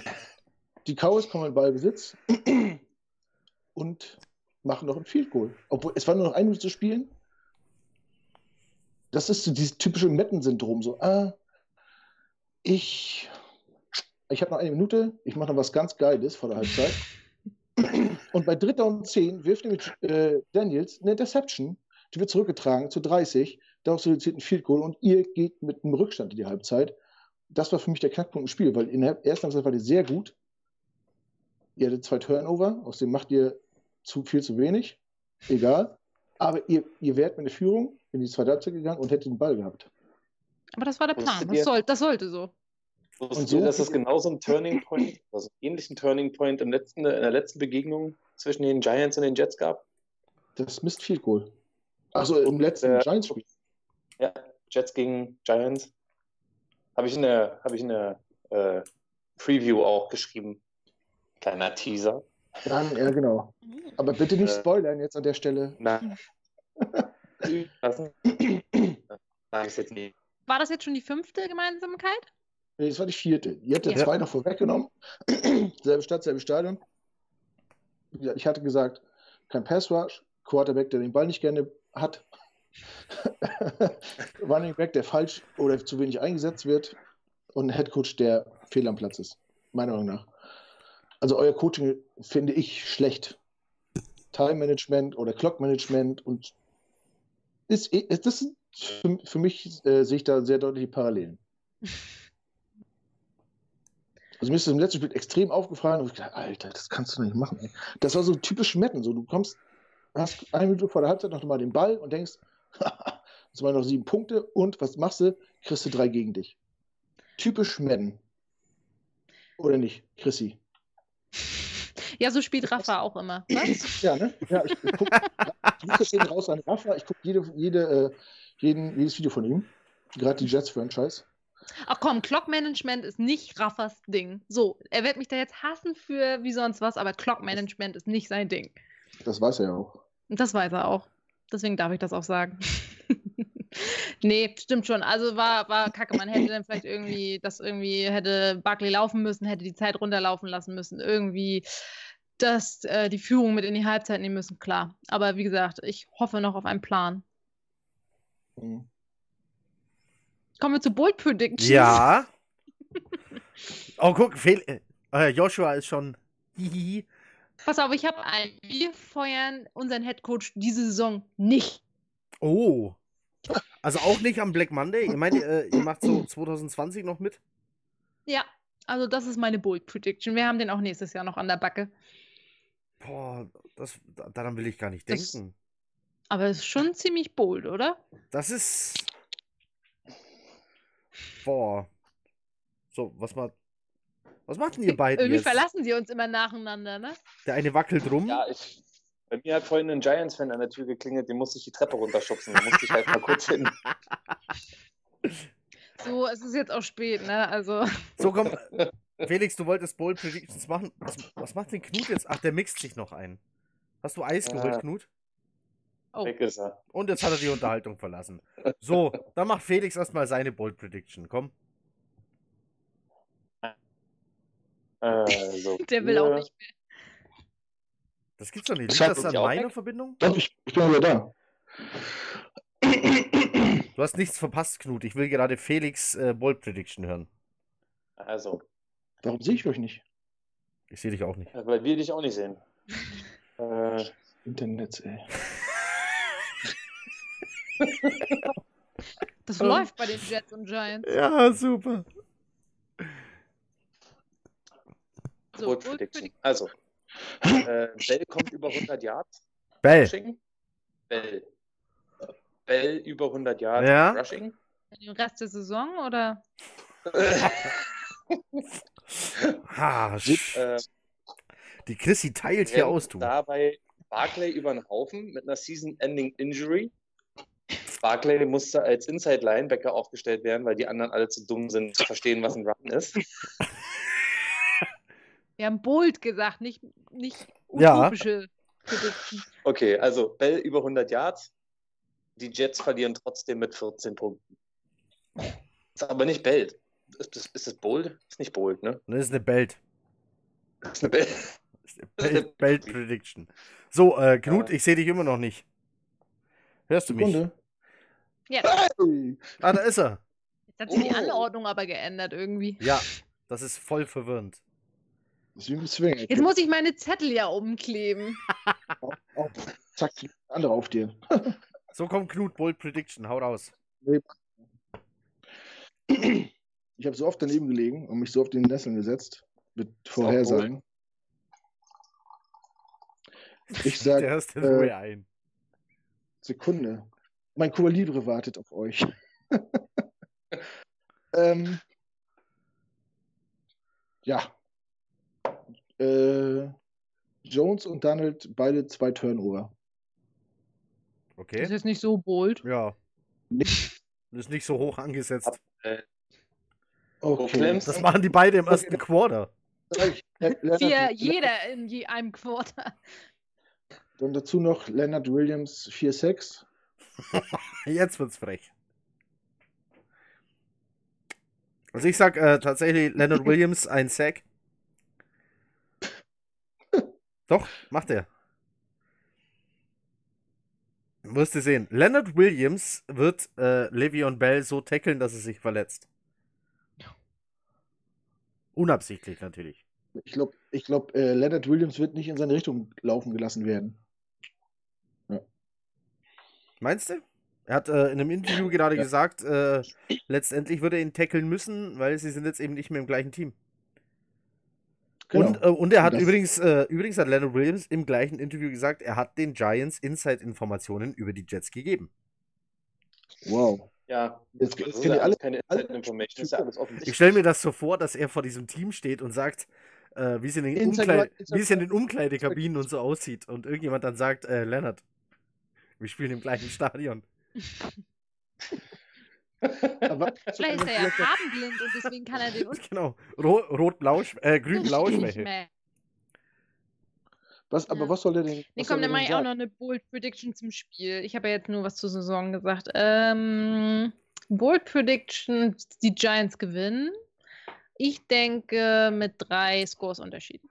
Die Cowboys kommen in Ballbesitz und machen noch ein Field Goal. Obwohl, es war nur noch eine Minute zu spielen. Das ist so dieses typische Metten-Syndrom. So, ah, ich, ich habe noch eine Minute, ich mache noch was ganz Geiles vor der Halbzeit. Und bei Dritter und Zehn wirft nämlich äh, Daniels eine Interception, die wird zurückgetragen zu 30, daraus resultiert ein Field Goal und ihr geht mit einem Rückstand in die Halbzeit. Das war für mich der Knackpunkt im Spiel, weil in der ersten Halbzeit war ihr sehr gut. Ihr hattet zwei Turnover, aus dem macht ihr zu viel zu wenig. Egal. Aber ihr, ihr wärt mit der Führung in die zweite Halbzeit gegangen und hättet den Ball gehabt. Aber das war der Plan. Das, soll, das sollte so. Und so- dass es genauso ein Turning Point, also einen ähnlichen Turning Point im letzten, in der letzten Begegnung zwischen den Giants und den Jets gab? Das misst Field Goal. Also im letzten Äh, Giants-Spiel. Ja, Jets gegen Giants. Habe ich in der, habe ich in der äh, Preview auch geschrieben. Kleiner Teaser. Dann, ja, genau. Aber bitte nicht Äh. spoilern jetzt an der Stelle. Nicht. War das jetzt schon die fünfte Gemeinsamkeit? Nee, das war die vierte. Ihr habt ja Ja. zwei noch vorweggenommen. selbe Stadt, selbe Stadion. Gesagt, Ich hatte gesagt, kein Pass Rush, Quarterback, der den Ball nicht gerne hat. Running Back, der falsch oder zu wenig eingesetzt wird. Und ein Head Coach, der fehl am Platz ist. Meiner Meinung nach. Also euer Coaching finde ich schlecht. Time Management oder Clock Management und ist, ist das für, für mich äh, sehe ich da sehr deutliche Parallelen. Also mir ist das im letzten Spiel extrem aufgefallen und ich gedacht, Alter, das kannst du nicht machen. Ey. Das war so typisch Metten. So, du kommst, hast eine Minute vor der Halbzeit noch mal den Ball und denkst, das waren noch sieben Punkte und was machst du? Kriegst du drei gegen dich. Typisch Metten. Oder nicht, Chrissy? Ja, so spielt Rafa auch immer. Was? Ja, ne? Ja, ich, ich guck, raus an Rafa, ich gucke jede, jede, äh, jeden, jedes Video von ihm. Gerade die Jets-Franchise. Ach komm, Clock-Management ist nicht Raffas Ding. So, er wird mich da jetzt hassen für wie sonst was, aber Clock-Management ist nicht sein Ding. Das weiß er ja auch. Das weiß er auch. Deswegen darf ich das auch sagen. Nee, stimmt schon. Also war, war kacke. Man hätte dann vielleicht irgendwie, das irgendwie hätte Barkley laufen müssen, hätte die Zeit runterlaufen lassen müssen. Irgendwie dass äh, die Führung mit in die Halbzeit nehmen müssen, klar. Aber wie gesagt, ich hoffe noch auf einen Plan. Mhm. Kommen wir zu Bold Predictions. Ja. Oh, guck, fehl, äh, Joshua ist schon. Pass auf, ich habe einen. Wir feuern unseren Headcoach diese Saison nicht. Oh. Also auch nicht am Black Monday. Ihr meint, äh, ihr macht so 2020 noch mit? Ja, also das ist meine Bold Prediction. Wir haben den auch nächstes Jahr noch an der Backe. Boah, das, da- daran will ich gar nicht Das- denken. Aber es ist schon ziemlich bold, oder? Das ist. Boah. So, was macht. Was macht denn ihr beiden Irgendwie jetzt? verlassen sie uns immer nacheinander, ne? Der eine wackelt rum. Ja, ich, Bei mir hat vorhin ein Giants-Fan an der Tür geklingelt, den musste ich die Treppe runterschubsen. Da musste ich halt mal kurz hin. So, es ist jetzt auch spät, ne? Also, So, komm. Felix, du wolltest Bold Predictions machen. Was, was macht denn Knut jetzt? Ach, der mixt sich noch ein. Hast du Eis geholt, Ja. Knut? oh, Weg ist er. Und jetzt hat er die Unterhaltung verlassen. So, dann macht Felix erstmal seine Bold Prediction. Komm. Also, der will auch nicht mehr. Das gibt's doch nicht. Ich Liegt hab das an meiner weg. Verbindung? Doch, ich, ich bin wieder da. Du hast nichts verpasst, Knut. Ich will gerade Felix äh, Bold Prediction hören. Also, Warum sehe ich euch nicht? Ich sehe dich auch nicht. weil wir dich auch nicht sehen. Äh, Internet, ey. Das läuft bei den Jets und Giants. Ja, super. So, Bold Prediction. Predict- Also, äh, Bell kommt über 100 Yards. Bell. Rushing. Bell. Bell über 100 Yards Ja. Rushing. Den Rest der Saison oder? Ha, sch- äh, die Chrissy teilt hier aus, du. Dabei Barclay über den Haufen mit einer Season-Ending-Injury. Barclay musste als Inside-Linebacker aufgestellt werden, weil die anderen alle zu dumm sind, zu verstehen, was ein Run ist. Wir haben Bold gesagt, nicht, nicht Ja. utopische Prediction. Okay, also Bell über 100 Yards. Die Jets verlieren trotzdem mit 14 Punkten. Ist aber nicht Bell. Ist das, ist das bold? Ist nicht bold, ne? Das ist eine Belt. Ist eine Bell. Das ist eine Belt, Belt Prediction. So, äh, Knut, Ja. ich sehe dich immer noch nicht. Hörst du mich? Sekunde. Ja, Hey. Ah, da ist er. jetzt hat sich die. Anordnung aber geändert irgendwie. Ja, das ist voll verwirrend. Das ist wie ein Swing. Jetzt muss ich meine Zettel ja umkleben. Oh, zack, andere auf dir. So kommt Knut, Bold Prediction, hau raus. Ich habe so oft daneben gelegen und mich so auf den Nesseln gesetzt mit Vorhersagen. Ich Der sage ist in äh, ein. Sekunde. Mein Cuba Libre wartet auf euch. ähm, ja. Äh, Jones und Donald beide zwei Turnover. Das Okay. ist jetzt nicht so bold. Ja. Nicht. Das ist nicht so hoch angesetzt. Okay. Clemson- Das machen die beide im ersten Quarter. Vier, jeder in je einem Quarter. Dann dazu noch Leonard Williams 4-6. Jetzt wird's frech. Also ich sag äh, tatsächlich Leonard Williams ein Sack. Doch, macht er. Wirst du sehen. Leonard Williams wird äh, Le'Veon Bell so tackeln, dass er sich verletzt. Unabsichtlich natürlich. Ich glaube, ich glaub, äh, Leonard Williams wird nicht in seine Richtung laufen gelassen werden. Meinst du? Er hat äh, in einem Interview gerade Ja. gesagt, äh, letztendlich wird er ihn tackeln müssen, weil sie sind jetzt eben nicht mehr im gleichen Team. Genau. Und, äh, und er hat Das- übrigens, äh, übrigens hat Leonard Williams im gleichen Interview gesagt, er hat den Giants Inside-Informationen über die Jets gegeben. wow. Ja, das ist kennen ja alles keine Inside-Information, ist ja alles Ich offensichtlich. stelle mir das so vor, dass er vor diesem Team steht und sagt, äh, wie es in den, Umkleid Inside- wie es in den Umkleidekabinen und so aussieht. Und irgendjemand dann sagt, äh, Leonard, wir spielen im gleichen Stadion. Aber- Vielleicht ist er ja farbenblind und deswegen kann er den Unterschied Genau. Ro Rot-Blau, äh, Grün-Blau nicht Schwäche. mehr. Was, aber Ja. was soll der denn? Nee, komm, dann mache ich auch noch eine Bold Prediction zum Spiel. Ich habe ja jetzt nur was zur Saison gesagt. Ähm, Bold Prediction, die Giants gewinnen. Ich denke mit drei Scores Unterschieden.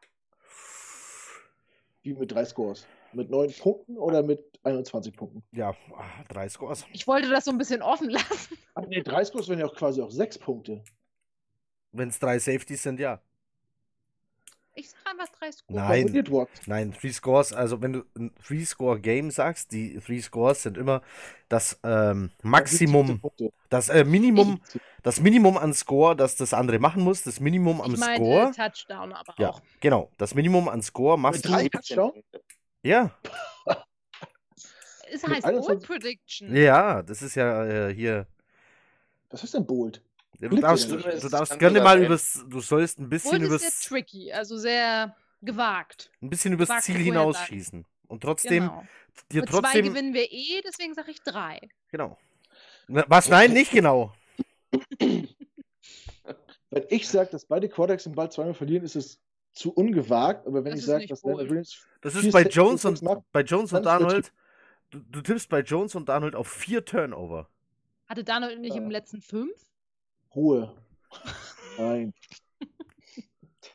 Wie mit drei Scores? Mit neun Punkten oder mit 21 Punkten? Ja, ah, drei Scores. Ich wollte das so ein bisschen offen lassen. Ach nee, drei Scores wären ja auch quasi auch sechs Punkte. Wenn es drei Safeties sind, ja. Ich sage einfach drei Scores. Nein. Nein, Three Scores, also wenn du ein Three-Score-Game sagst, die Three Scores sind immer das ähm, 17 Maximum, das äh, Minimum, das Minimum an Score, das das andere machen muss, das Minimum am Ich meine Score. Touchdown aber Ja, auch. genau, das Minimum an Score machst Mit du. Touchdown? Ja, Es heißt 21 Bold Prediction. ja, das ist ja äh, hier. Was ist denn Bold? Du Glück darfst, du, du darfst gerne mal sein. übers, du sollst ein bisschen Bold ist übers, sehr tricky, also sehr gewagt. ein bisschen übers Ziel hinausschießen. Und trotzdem, Genau. dir Mit zwei trotzdem. gewinnen wir eh, deswegen sage ich drei. Genau. Na, Was? Nein, nicht genau. Wenn ich sage, dass beide Quarterbacks den Ball zweimal verlieren, ist es zu ungewagt. Aber wenn Das ich sage, dass. Leonard Williams Das ist bei Jones und macht, bei Jones und Arnold. Du, du tippst bei Jones und Arnold auf vier Turnover. Hatte Daniel nicht im Ja. letzten fünf? Ruhe. Nein.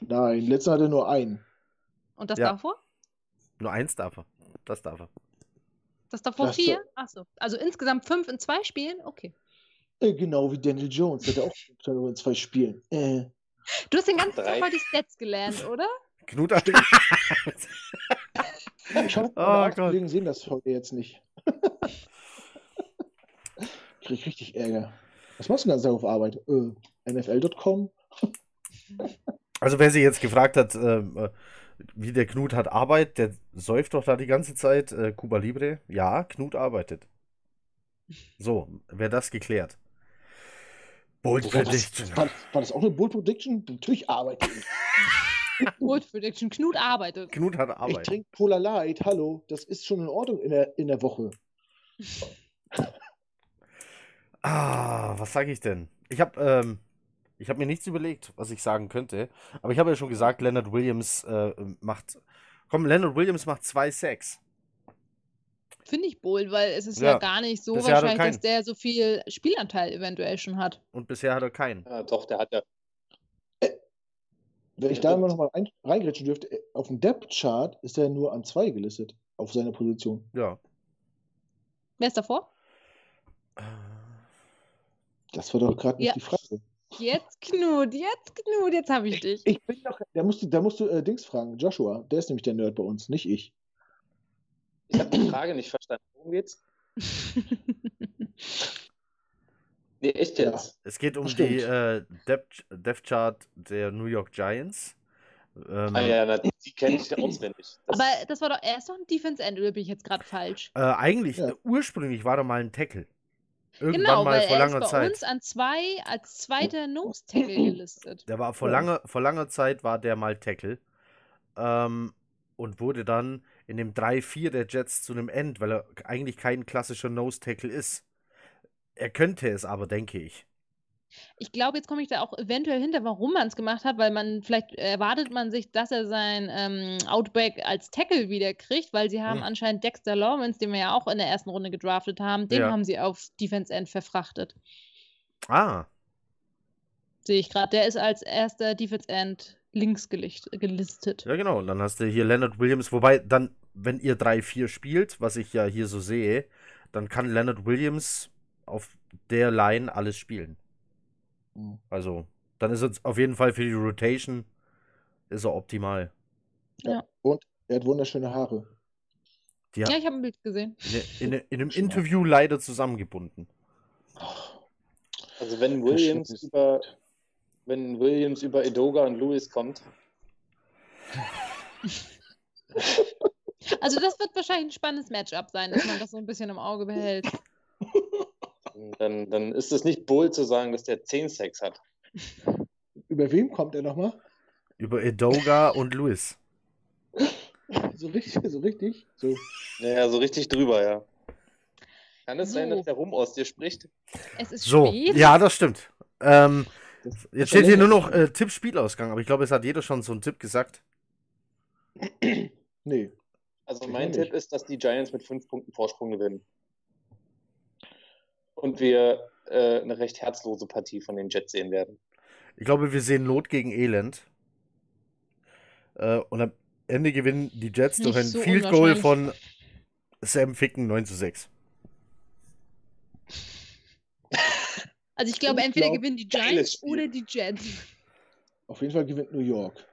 Nein, letzter hatte nur einen. Und das Ja. davor? Nur eins darf er. Das darf er. Das davor Das vier? so- Achso. Also insgesamt fünf in zwei Spielen? Okay. Äh, genau wie Daniel Jones, der hat auch Turnover in zwei Spielen. Äh, Du hast den ganzen Drei. Tag mal die Stats gelernt, oder? Knut. ich hoffe, Oh meine. Kollegen sehen das heute jetzt nicht. ich krieg richtig Ärger. Was machst du den ganzen Tag auf Arbeit? Äh, NFL.com? Also wer sich jetzt gefragt hat, ähm, äh, wie der Knut hat Arbeit, der säuft doch da die ganze Zeit. Äh, Cuba Libre. Ja, Knut arbeitet. So, wäre das geklärt. Bold War das, Prediction. war, war das auch eine Bold Prediction? Natürlich arbeite ich. Bold Prediction. Knut arbeitet. Knut hat Ich Arbeit. trinke Polar Light, hallo, das ist schon in Ordnung in der, in der Woche. Ah, was sage ich denn? Ich habe ähm, ich hab mir nichts überlegt, was ich sagen könnte. Aber ich habe ja schon gesagt, Leonard Williams äh, macht. Komm, Leonard Williams macht zwei Sacks. Finde ich bold, weil es ist ja, Ja. gar nicht so Bisher er wahrscheinlich, dass der so viel Spielanteil eventuell schon hat. Und bisher hat er keinen. Ja, doch, der hat ja. Wenn ich da immer noch mal rein, reingrätschen dürfte, äh, auf dem Depth-Chart ist er nur an zwei gelistet, auf seiner Position. Ja. Wer ist davor? Das war doch gerade nicht Ja. die Frage. Jetzt Knut, jetzt Knut, jetzt habe ich dich. Ich bin doch, da musst du, da musst du äh, Dings fragen, Joshua, der ist nämlich der Nerd bei uns, nicht ich. Ich habe die Frage nicht verstanden. Worum geht's? Nee, echt Ja. jetzt? Es geht um die äh, Depth, Depth Chart der New York Giants. Ähm, Ah ja, na, die kenne ich auswendig. Das, Aber das war doch erst noch ein Defense End, oder bin ich jetzt gerade falsch? äh, eigentlich, Ja. ursprünglich war da mal ein Tackle. Irgendwann Genau, mal weil vor er ist langer bei Zeit. uns an zwei als zweiter Nose Tackle gelistet. Der war vor Ja. langer, vor langer Zeit war der mal Tackle. Ähm, und wurde dann in dem 3-4 der Jets zu einem End, weil er eigentlich kein klassischer Nose Tackle ist. Er könnte es aber, denke ich. Ich glaube, jetzt komme ich da auch eventuell hinter, warum man es gemacht hat, weil man vielleicht erwartet man sich, dass er sein ähm, Outback als Tackle wieder kriegt, weil sie haben Hm. anscheinend Dexter Lawrence, den wir ja auch in der ersten Runde gedraftet haben, den Ja. haben sie auf Defense End verfrachtet. Ah, Sehe ich gerade. Der ist als erster Defense End links gelicht, gelistet. ja genau. Und dann hast du hier Leonard Williams, wobei dann, wenn ihr 3-4 spielt, was ich ja hier so sehe, dann kann Leonard Williams auf der Line alles spielen. Mhm. Also, dann ist es auf jeden Fall für die Rotation ist er optimal. Und er hat wunderschöne Haare. Die Ja, ich habe ein Bild gesehen. in, in, in einem. Interview leider zusammengebunden. also wenn Williams über wenn Williams über Edoga und Lewis kommt, Also das wird wahrscheinlich ein spannendes Matchup sein, dass man das so ein bisschen im Auge behält. dann, dann ist es nicht bold zu sagen, dass der 10 Sex hat. Über wem kommt er nochmal? Über Edoga und Lewis. So richtig, so richtig? So. Naja, so richtig drüber, ja. Kann es sein, So. dass der Rum aus dir spricht? Es ist So, spät. ja, das stimmt. Ähm, Das, jetzt steht hier nur noch äh, Tipp-Spielausgang, aber ich glaube, es hat jeder schon so einen Tipp gesagt. Nee. Also mein nicht. Tipp ist, dass die Giants mit fünf Punkten Vorsprung gewinnen. Und wir äh, eine recht herzlose Partie von den Jets sehen werden. Ich glaube, wir sehen Not gegen Elend. Äh, und am Ende gewinnen die Jets durch Nicht ein so Field Goal von. Sam Ficken 9 zu 6. Also ich glaube, entweder glaub, gewinnen die Giants oder die Jets. Auf jeden Fall gewinnt New York.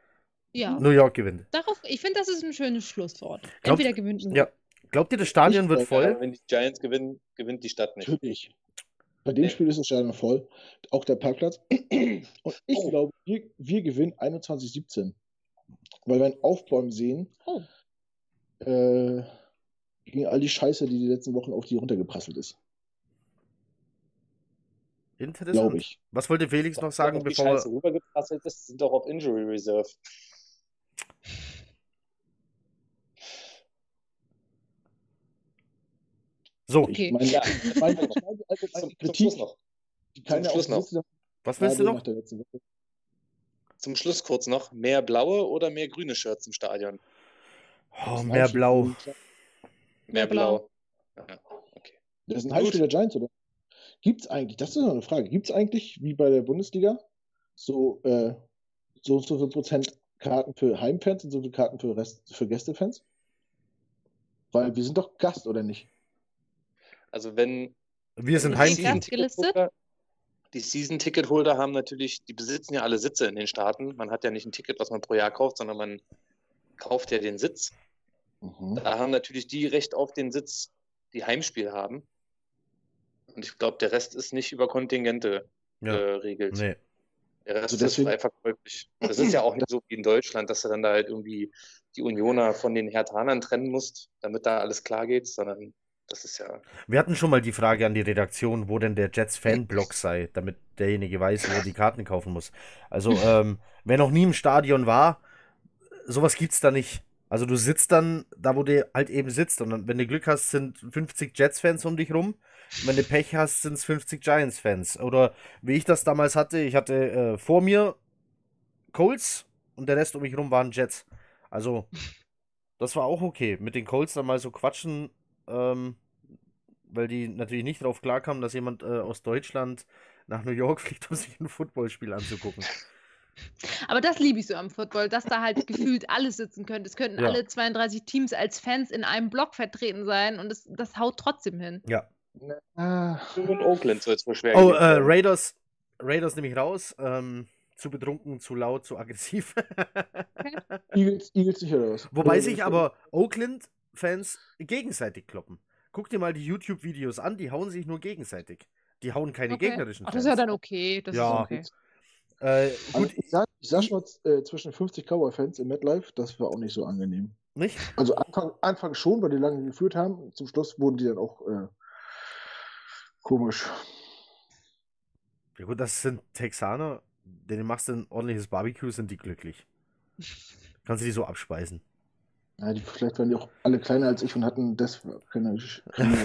Ja. New York gewinnt. Darauf, ich finde, das ist ein schönes Schlusswort. Glaubt- Entweder gewinnt New Ja. Glaubt ihr, das Stadion Ich wird glaub, voll? Ja, wenn die Giants gewinnen, gewinnt die Stadt nicht. Natürlich. Bei dem Nee. Spiel ist das Stadion voll. Auch der Parkplatz. Und ich Oh. glaube, wir, wir gewinnen 21-17. Weil wir ein Aufbäumen sehen Oh. äh, gegen all die Scheiße, die die letzten Wochen auf die runtergeprasselt ist. Interessant. Glaube ich. Was wollte Felix noch sagen, Auf die bevor Scheiße rübergeprasselt ist, sind doch auf Injury Reserve. So, Okay. Ich meine, Ja. ich meine, ich meine, also Zum, Schluss noch. die Schluss was willst du noch? Zum Schluss kurz noch. Mehr blaue oder mehr grüne Shirts im Stadion? Oh, ist ein mehr blau. Mehr Mehr blau. blau. Ja, okay. Das ist ein. Heimspiel der Giants, oder? Gibt es eigentlich, das ist noch eine Frage, gibt es eigentlich, wie bei der Bundesliga, so, äh, so und so viel Prozent Karten für Heimfans und so viel Karten für, Rest, für Gästefans? Weil wir sind doch Gast, oder nicht? Also wenn Wir sind? Season-Ticket-Holder- Die Season-Ticket-Holder haben natürlich, die besitzen ja alle Sitze in den Staaten. Man hat ja nicht ein Ticket, was man pro Jahr kauft, sondern man kauft ja den Sitz. Mhm. Da haben natürlich die Recht auf den Sitz, die Heimspiel haben. Und ich glaube, der Rest ist nicht über Kontingente Ja. geregelt. Nee. Der Rest Also deswegen- ist frei verkäuflich. Das ist ja auch nicht so wie in Deutschland, dass du dann da halt irgendwie die Unioner von den Hertanern trennen musst, damit da alles klar geht, sondern das ist ja. Wir hatten schon mal die Frage an die Redaktion, wo denn der Jets Fanblock sei, damit derjenige weiß, wo er die Karten kaufen muss. Also, ähm, wer noch nie im Stadion war, sowas gibt's da nicht. Also du sitzt dann da, wo du halt eben sitzt und dann, wenn du Glück hast, sind 50 Jets-Fans um dich rum. Wenn du Pech hast, sind es 50 Giants-Fans. Oder wie ich das damals hatte, ich hatte äh, vor mir Colts und der Rest um mich rum waren Jets. Also, das war auch okay. Mit den Colts dann mal so quatschen, ähm, weil die natürlich nicht drauf klarkamen, dass jemand äh, aus Deutschland nach New York fliegt, um sich ein Footballspiel anzugucken. Aber das liebe ich so am Football, dass da halt gefühlt alles sitzen könnte. Es könnten Ja. alle 32 Teams als Fans in einem Block vertreten sein und das, das haut trotzdem hin. Ja. Nur in Oakland soll es wohl schwer Oh, gehen. äh, Raiders, Raiders nehme ich raus. Ähm, zu betrunken, zu laut, zu aggressiv. Eagles, Eagles sicher oder was? Wobei sich aber Oakland-Fans gegenseitig kloppen. Guck dir mal die YouTube-Videos an, die hauen sich nur gegenseitig. Die hauen keine Okay. gegnerischen Ach, Fans. das ist ja dann okay. Das Ja. ist okay. Äh, Also gut, ich sag, ich sag schon mal, äh, zwischen 50 Cowboy-Fans im MetLife, das war auch nicht so angenehm. nicht? Also Anfang, Anfang schon, weil die lange geführt haben. Zum Schluss wurden die dann auch äh, komisch. Ja gut, das sind Texaner, denen machst du ein ordentliches Barbecue, sind die glücklich. Kannst du die so abspeisen. Ja, die, vielleicht waren die auch alle kleiner als ich und hatten das keine, keine,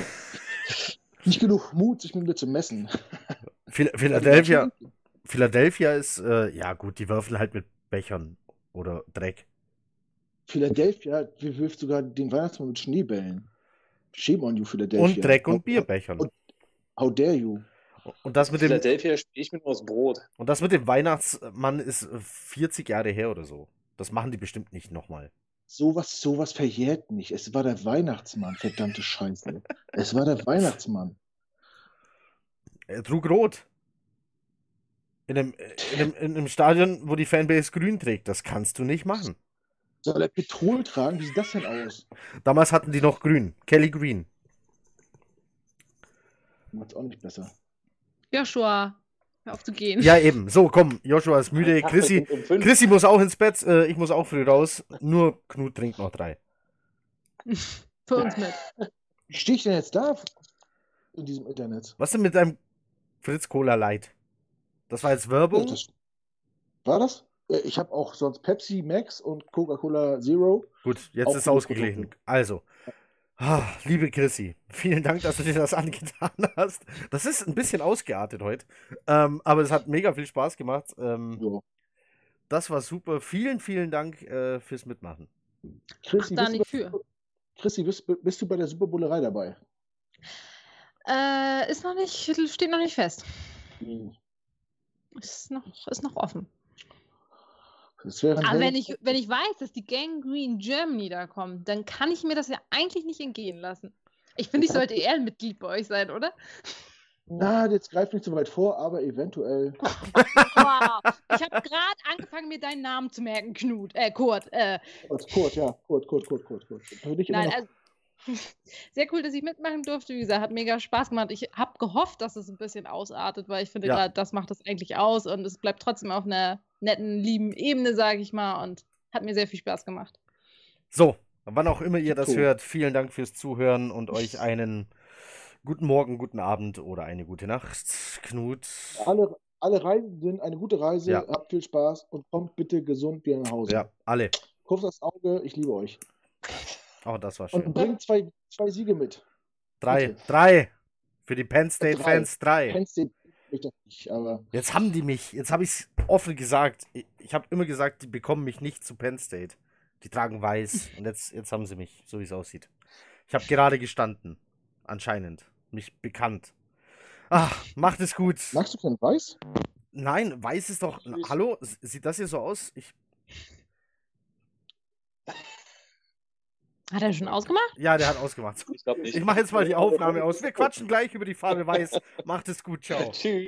nicht genug Mut, sich mit mir zu messen. Phil- Philadelphia, Philadelphia ist, äh, ja gut, die werfen halt mit Bechern oder Dreck. Philadelphia wir wirft sogar den Weihnachtsmann mit Schneebällen. Shame on you, Philadelphia. Und Dreck und Bierbechern. How dare you? Und das mit dem, Philadelphia spiele ich mir nur aus Brot. und das mit dem Weihnachtsmann ist äh, 40 Jahre her oder so. Das machen die bestimmt nicht nochmal. Sowas, sowas verjährt nicht. Es war der Weihnachtsmann, verdammte Scheiße. Es war der Weihnachtsmann. Er trug rot. In einem, äh, in, einem, in einem Stadion, wo die Fanbase grün trägt. Das kannst du nicht machen. Soll er Petrol tragen? Wie sieht das denn aus? Damals hatten die noch grün. Kelly Green. Macht's auch nicht besser. Joshua, hör auf zu gehen. Ja, eben. So, komm. Joshua ist müde. Chrissy. Chrissy muss auch ins Bett. Äh, ich muss auch früh raus. Nur Knut trinkt noch drei. Für uns mit. Wie stehe ich denn jetzt da in diesem Internet? Was denn mit deinem Fritz Cola Light? Das war jetzt Werbung. Das, war das? Ich habe auch sonst Pepsi Max und Coca-Cola Zero. Gut, jetzt ist gute ausgeglichen. Also, ah, liebe Chrissy, vielen Dank, dass du dir das angetan hast. Das ist ein bisschen ausgeartet heute, ähm, aber es hat mega viel Spaß gemacht. Ähm, Ja. das war super. Vielen, vielen Dank äh, fürs Mitmachen. Chrissy, da bist, nicht du bei, für. Chrissy bist, bist du bei der Superbullerei dabei? Äh, ist noch nicht, steht noch nicht fest. Hm. Ist noch, ist noch offen. Das wäre ein Aber wenn ich, wenn ich weiß, dass die Gang Green Germany da kommt, dann kann ich mir das ja eigentlich nicht entgehen lassen. Ich finde, ich sollte eher ein Mitglied bei euch sein, oder? Na, jetzt greift nicht so weit vor, aber eventuell. Wow. Ich habe gerade angefangen, mir deinen Namen zu merken, Knut. Äh, Kurt. Äh, Kurt, Kurt, ja, Kurt, Kurt, Kurt, Kurt, Kurt. Nein, also. Sehr cool, dass ich mitmachen durfte. Wie gesagt, hat mega Spaß gemacht. Ich habe gehofft, dass es ein bisschen ausartet, weil ich finde, Ja. gerade das macht das eigentlich aus und es bleibt trotzdem auf einer netten, lieben Ebene, sage ich mal. Und hat mir sehr viel Spaß gemacht. So, wann auch immer ihr das So. hört, vielen Dank fürs Zuhören und euch einen guten Morgen, guten Abend oder eine gute Nacht. Knut. alle, alle Reisenden eine gute Reise, Ja. habt viel Spaß und kommt bitte gesund wieder nach Hause. Ja, alle. Kurz das Auge, ich liebe euch. Auch das war Und schön. bringt zwei, zwei Siege mit. Drei. Bitte. Drei. Für die Penn State-Fans drei. Penn State ich das nicht, aber Jetzt haben die mich. Jetzt habe ich es offen gesagt. Ich, ich habe immer gesagt, die bekommen mich nicht zu Penn State. Die tragen weiß. Und jetzt, jetzt haben sie mich, so wie es aussieht. Ich habe gerade gestanden. Anscheinend. Mich bekannt. Ach, macht es gut. magst du kein Weiß? Nein, weiß ist doch. Süß. Hallo? Sieht das hier so aus? Ich, Hat er schon ausgemacht? ja, der hat ausgemacht. Ich. Ich mache jetzt mal die Aufnahme aus. Wir quatschen gleich über die Farbe weiß. Macht es gut. Ciao. Tschüss.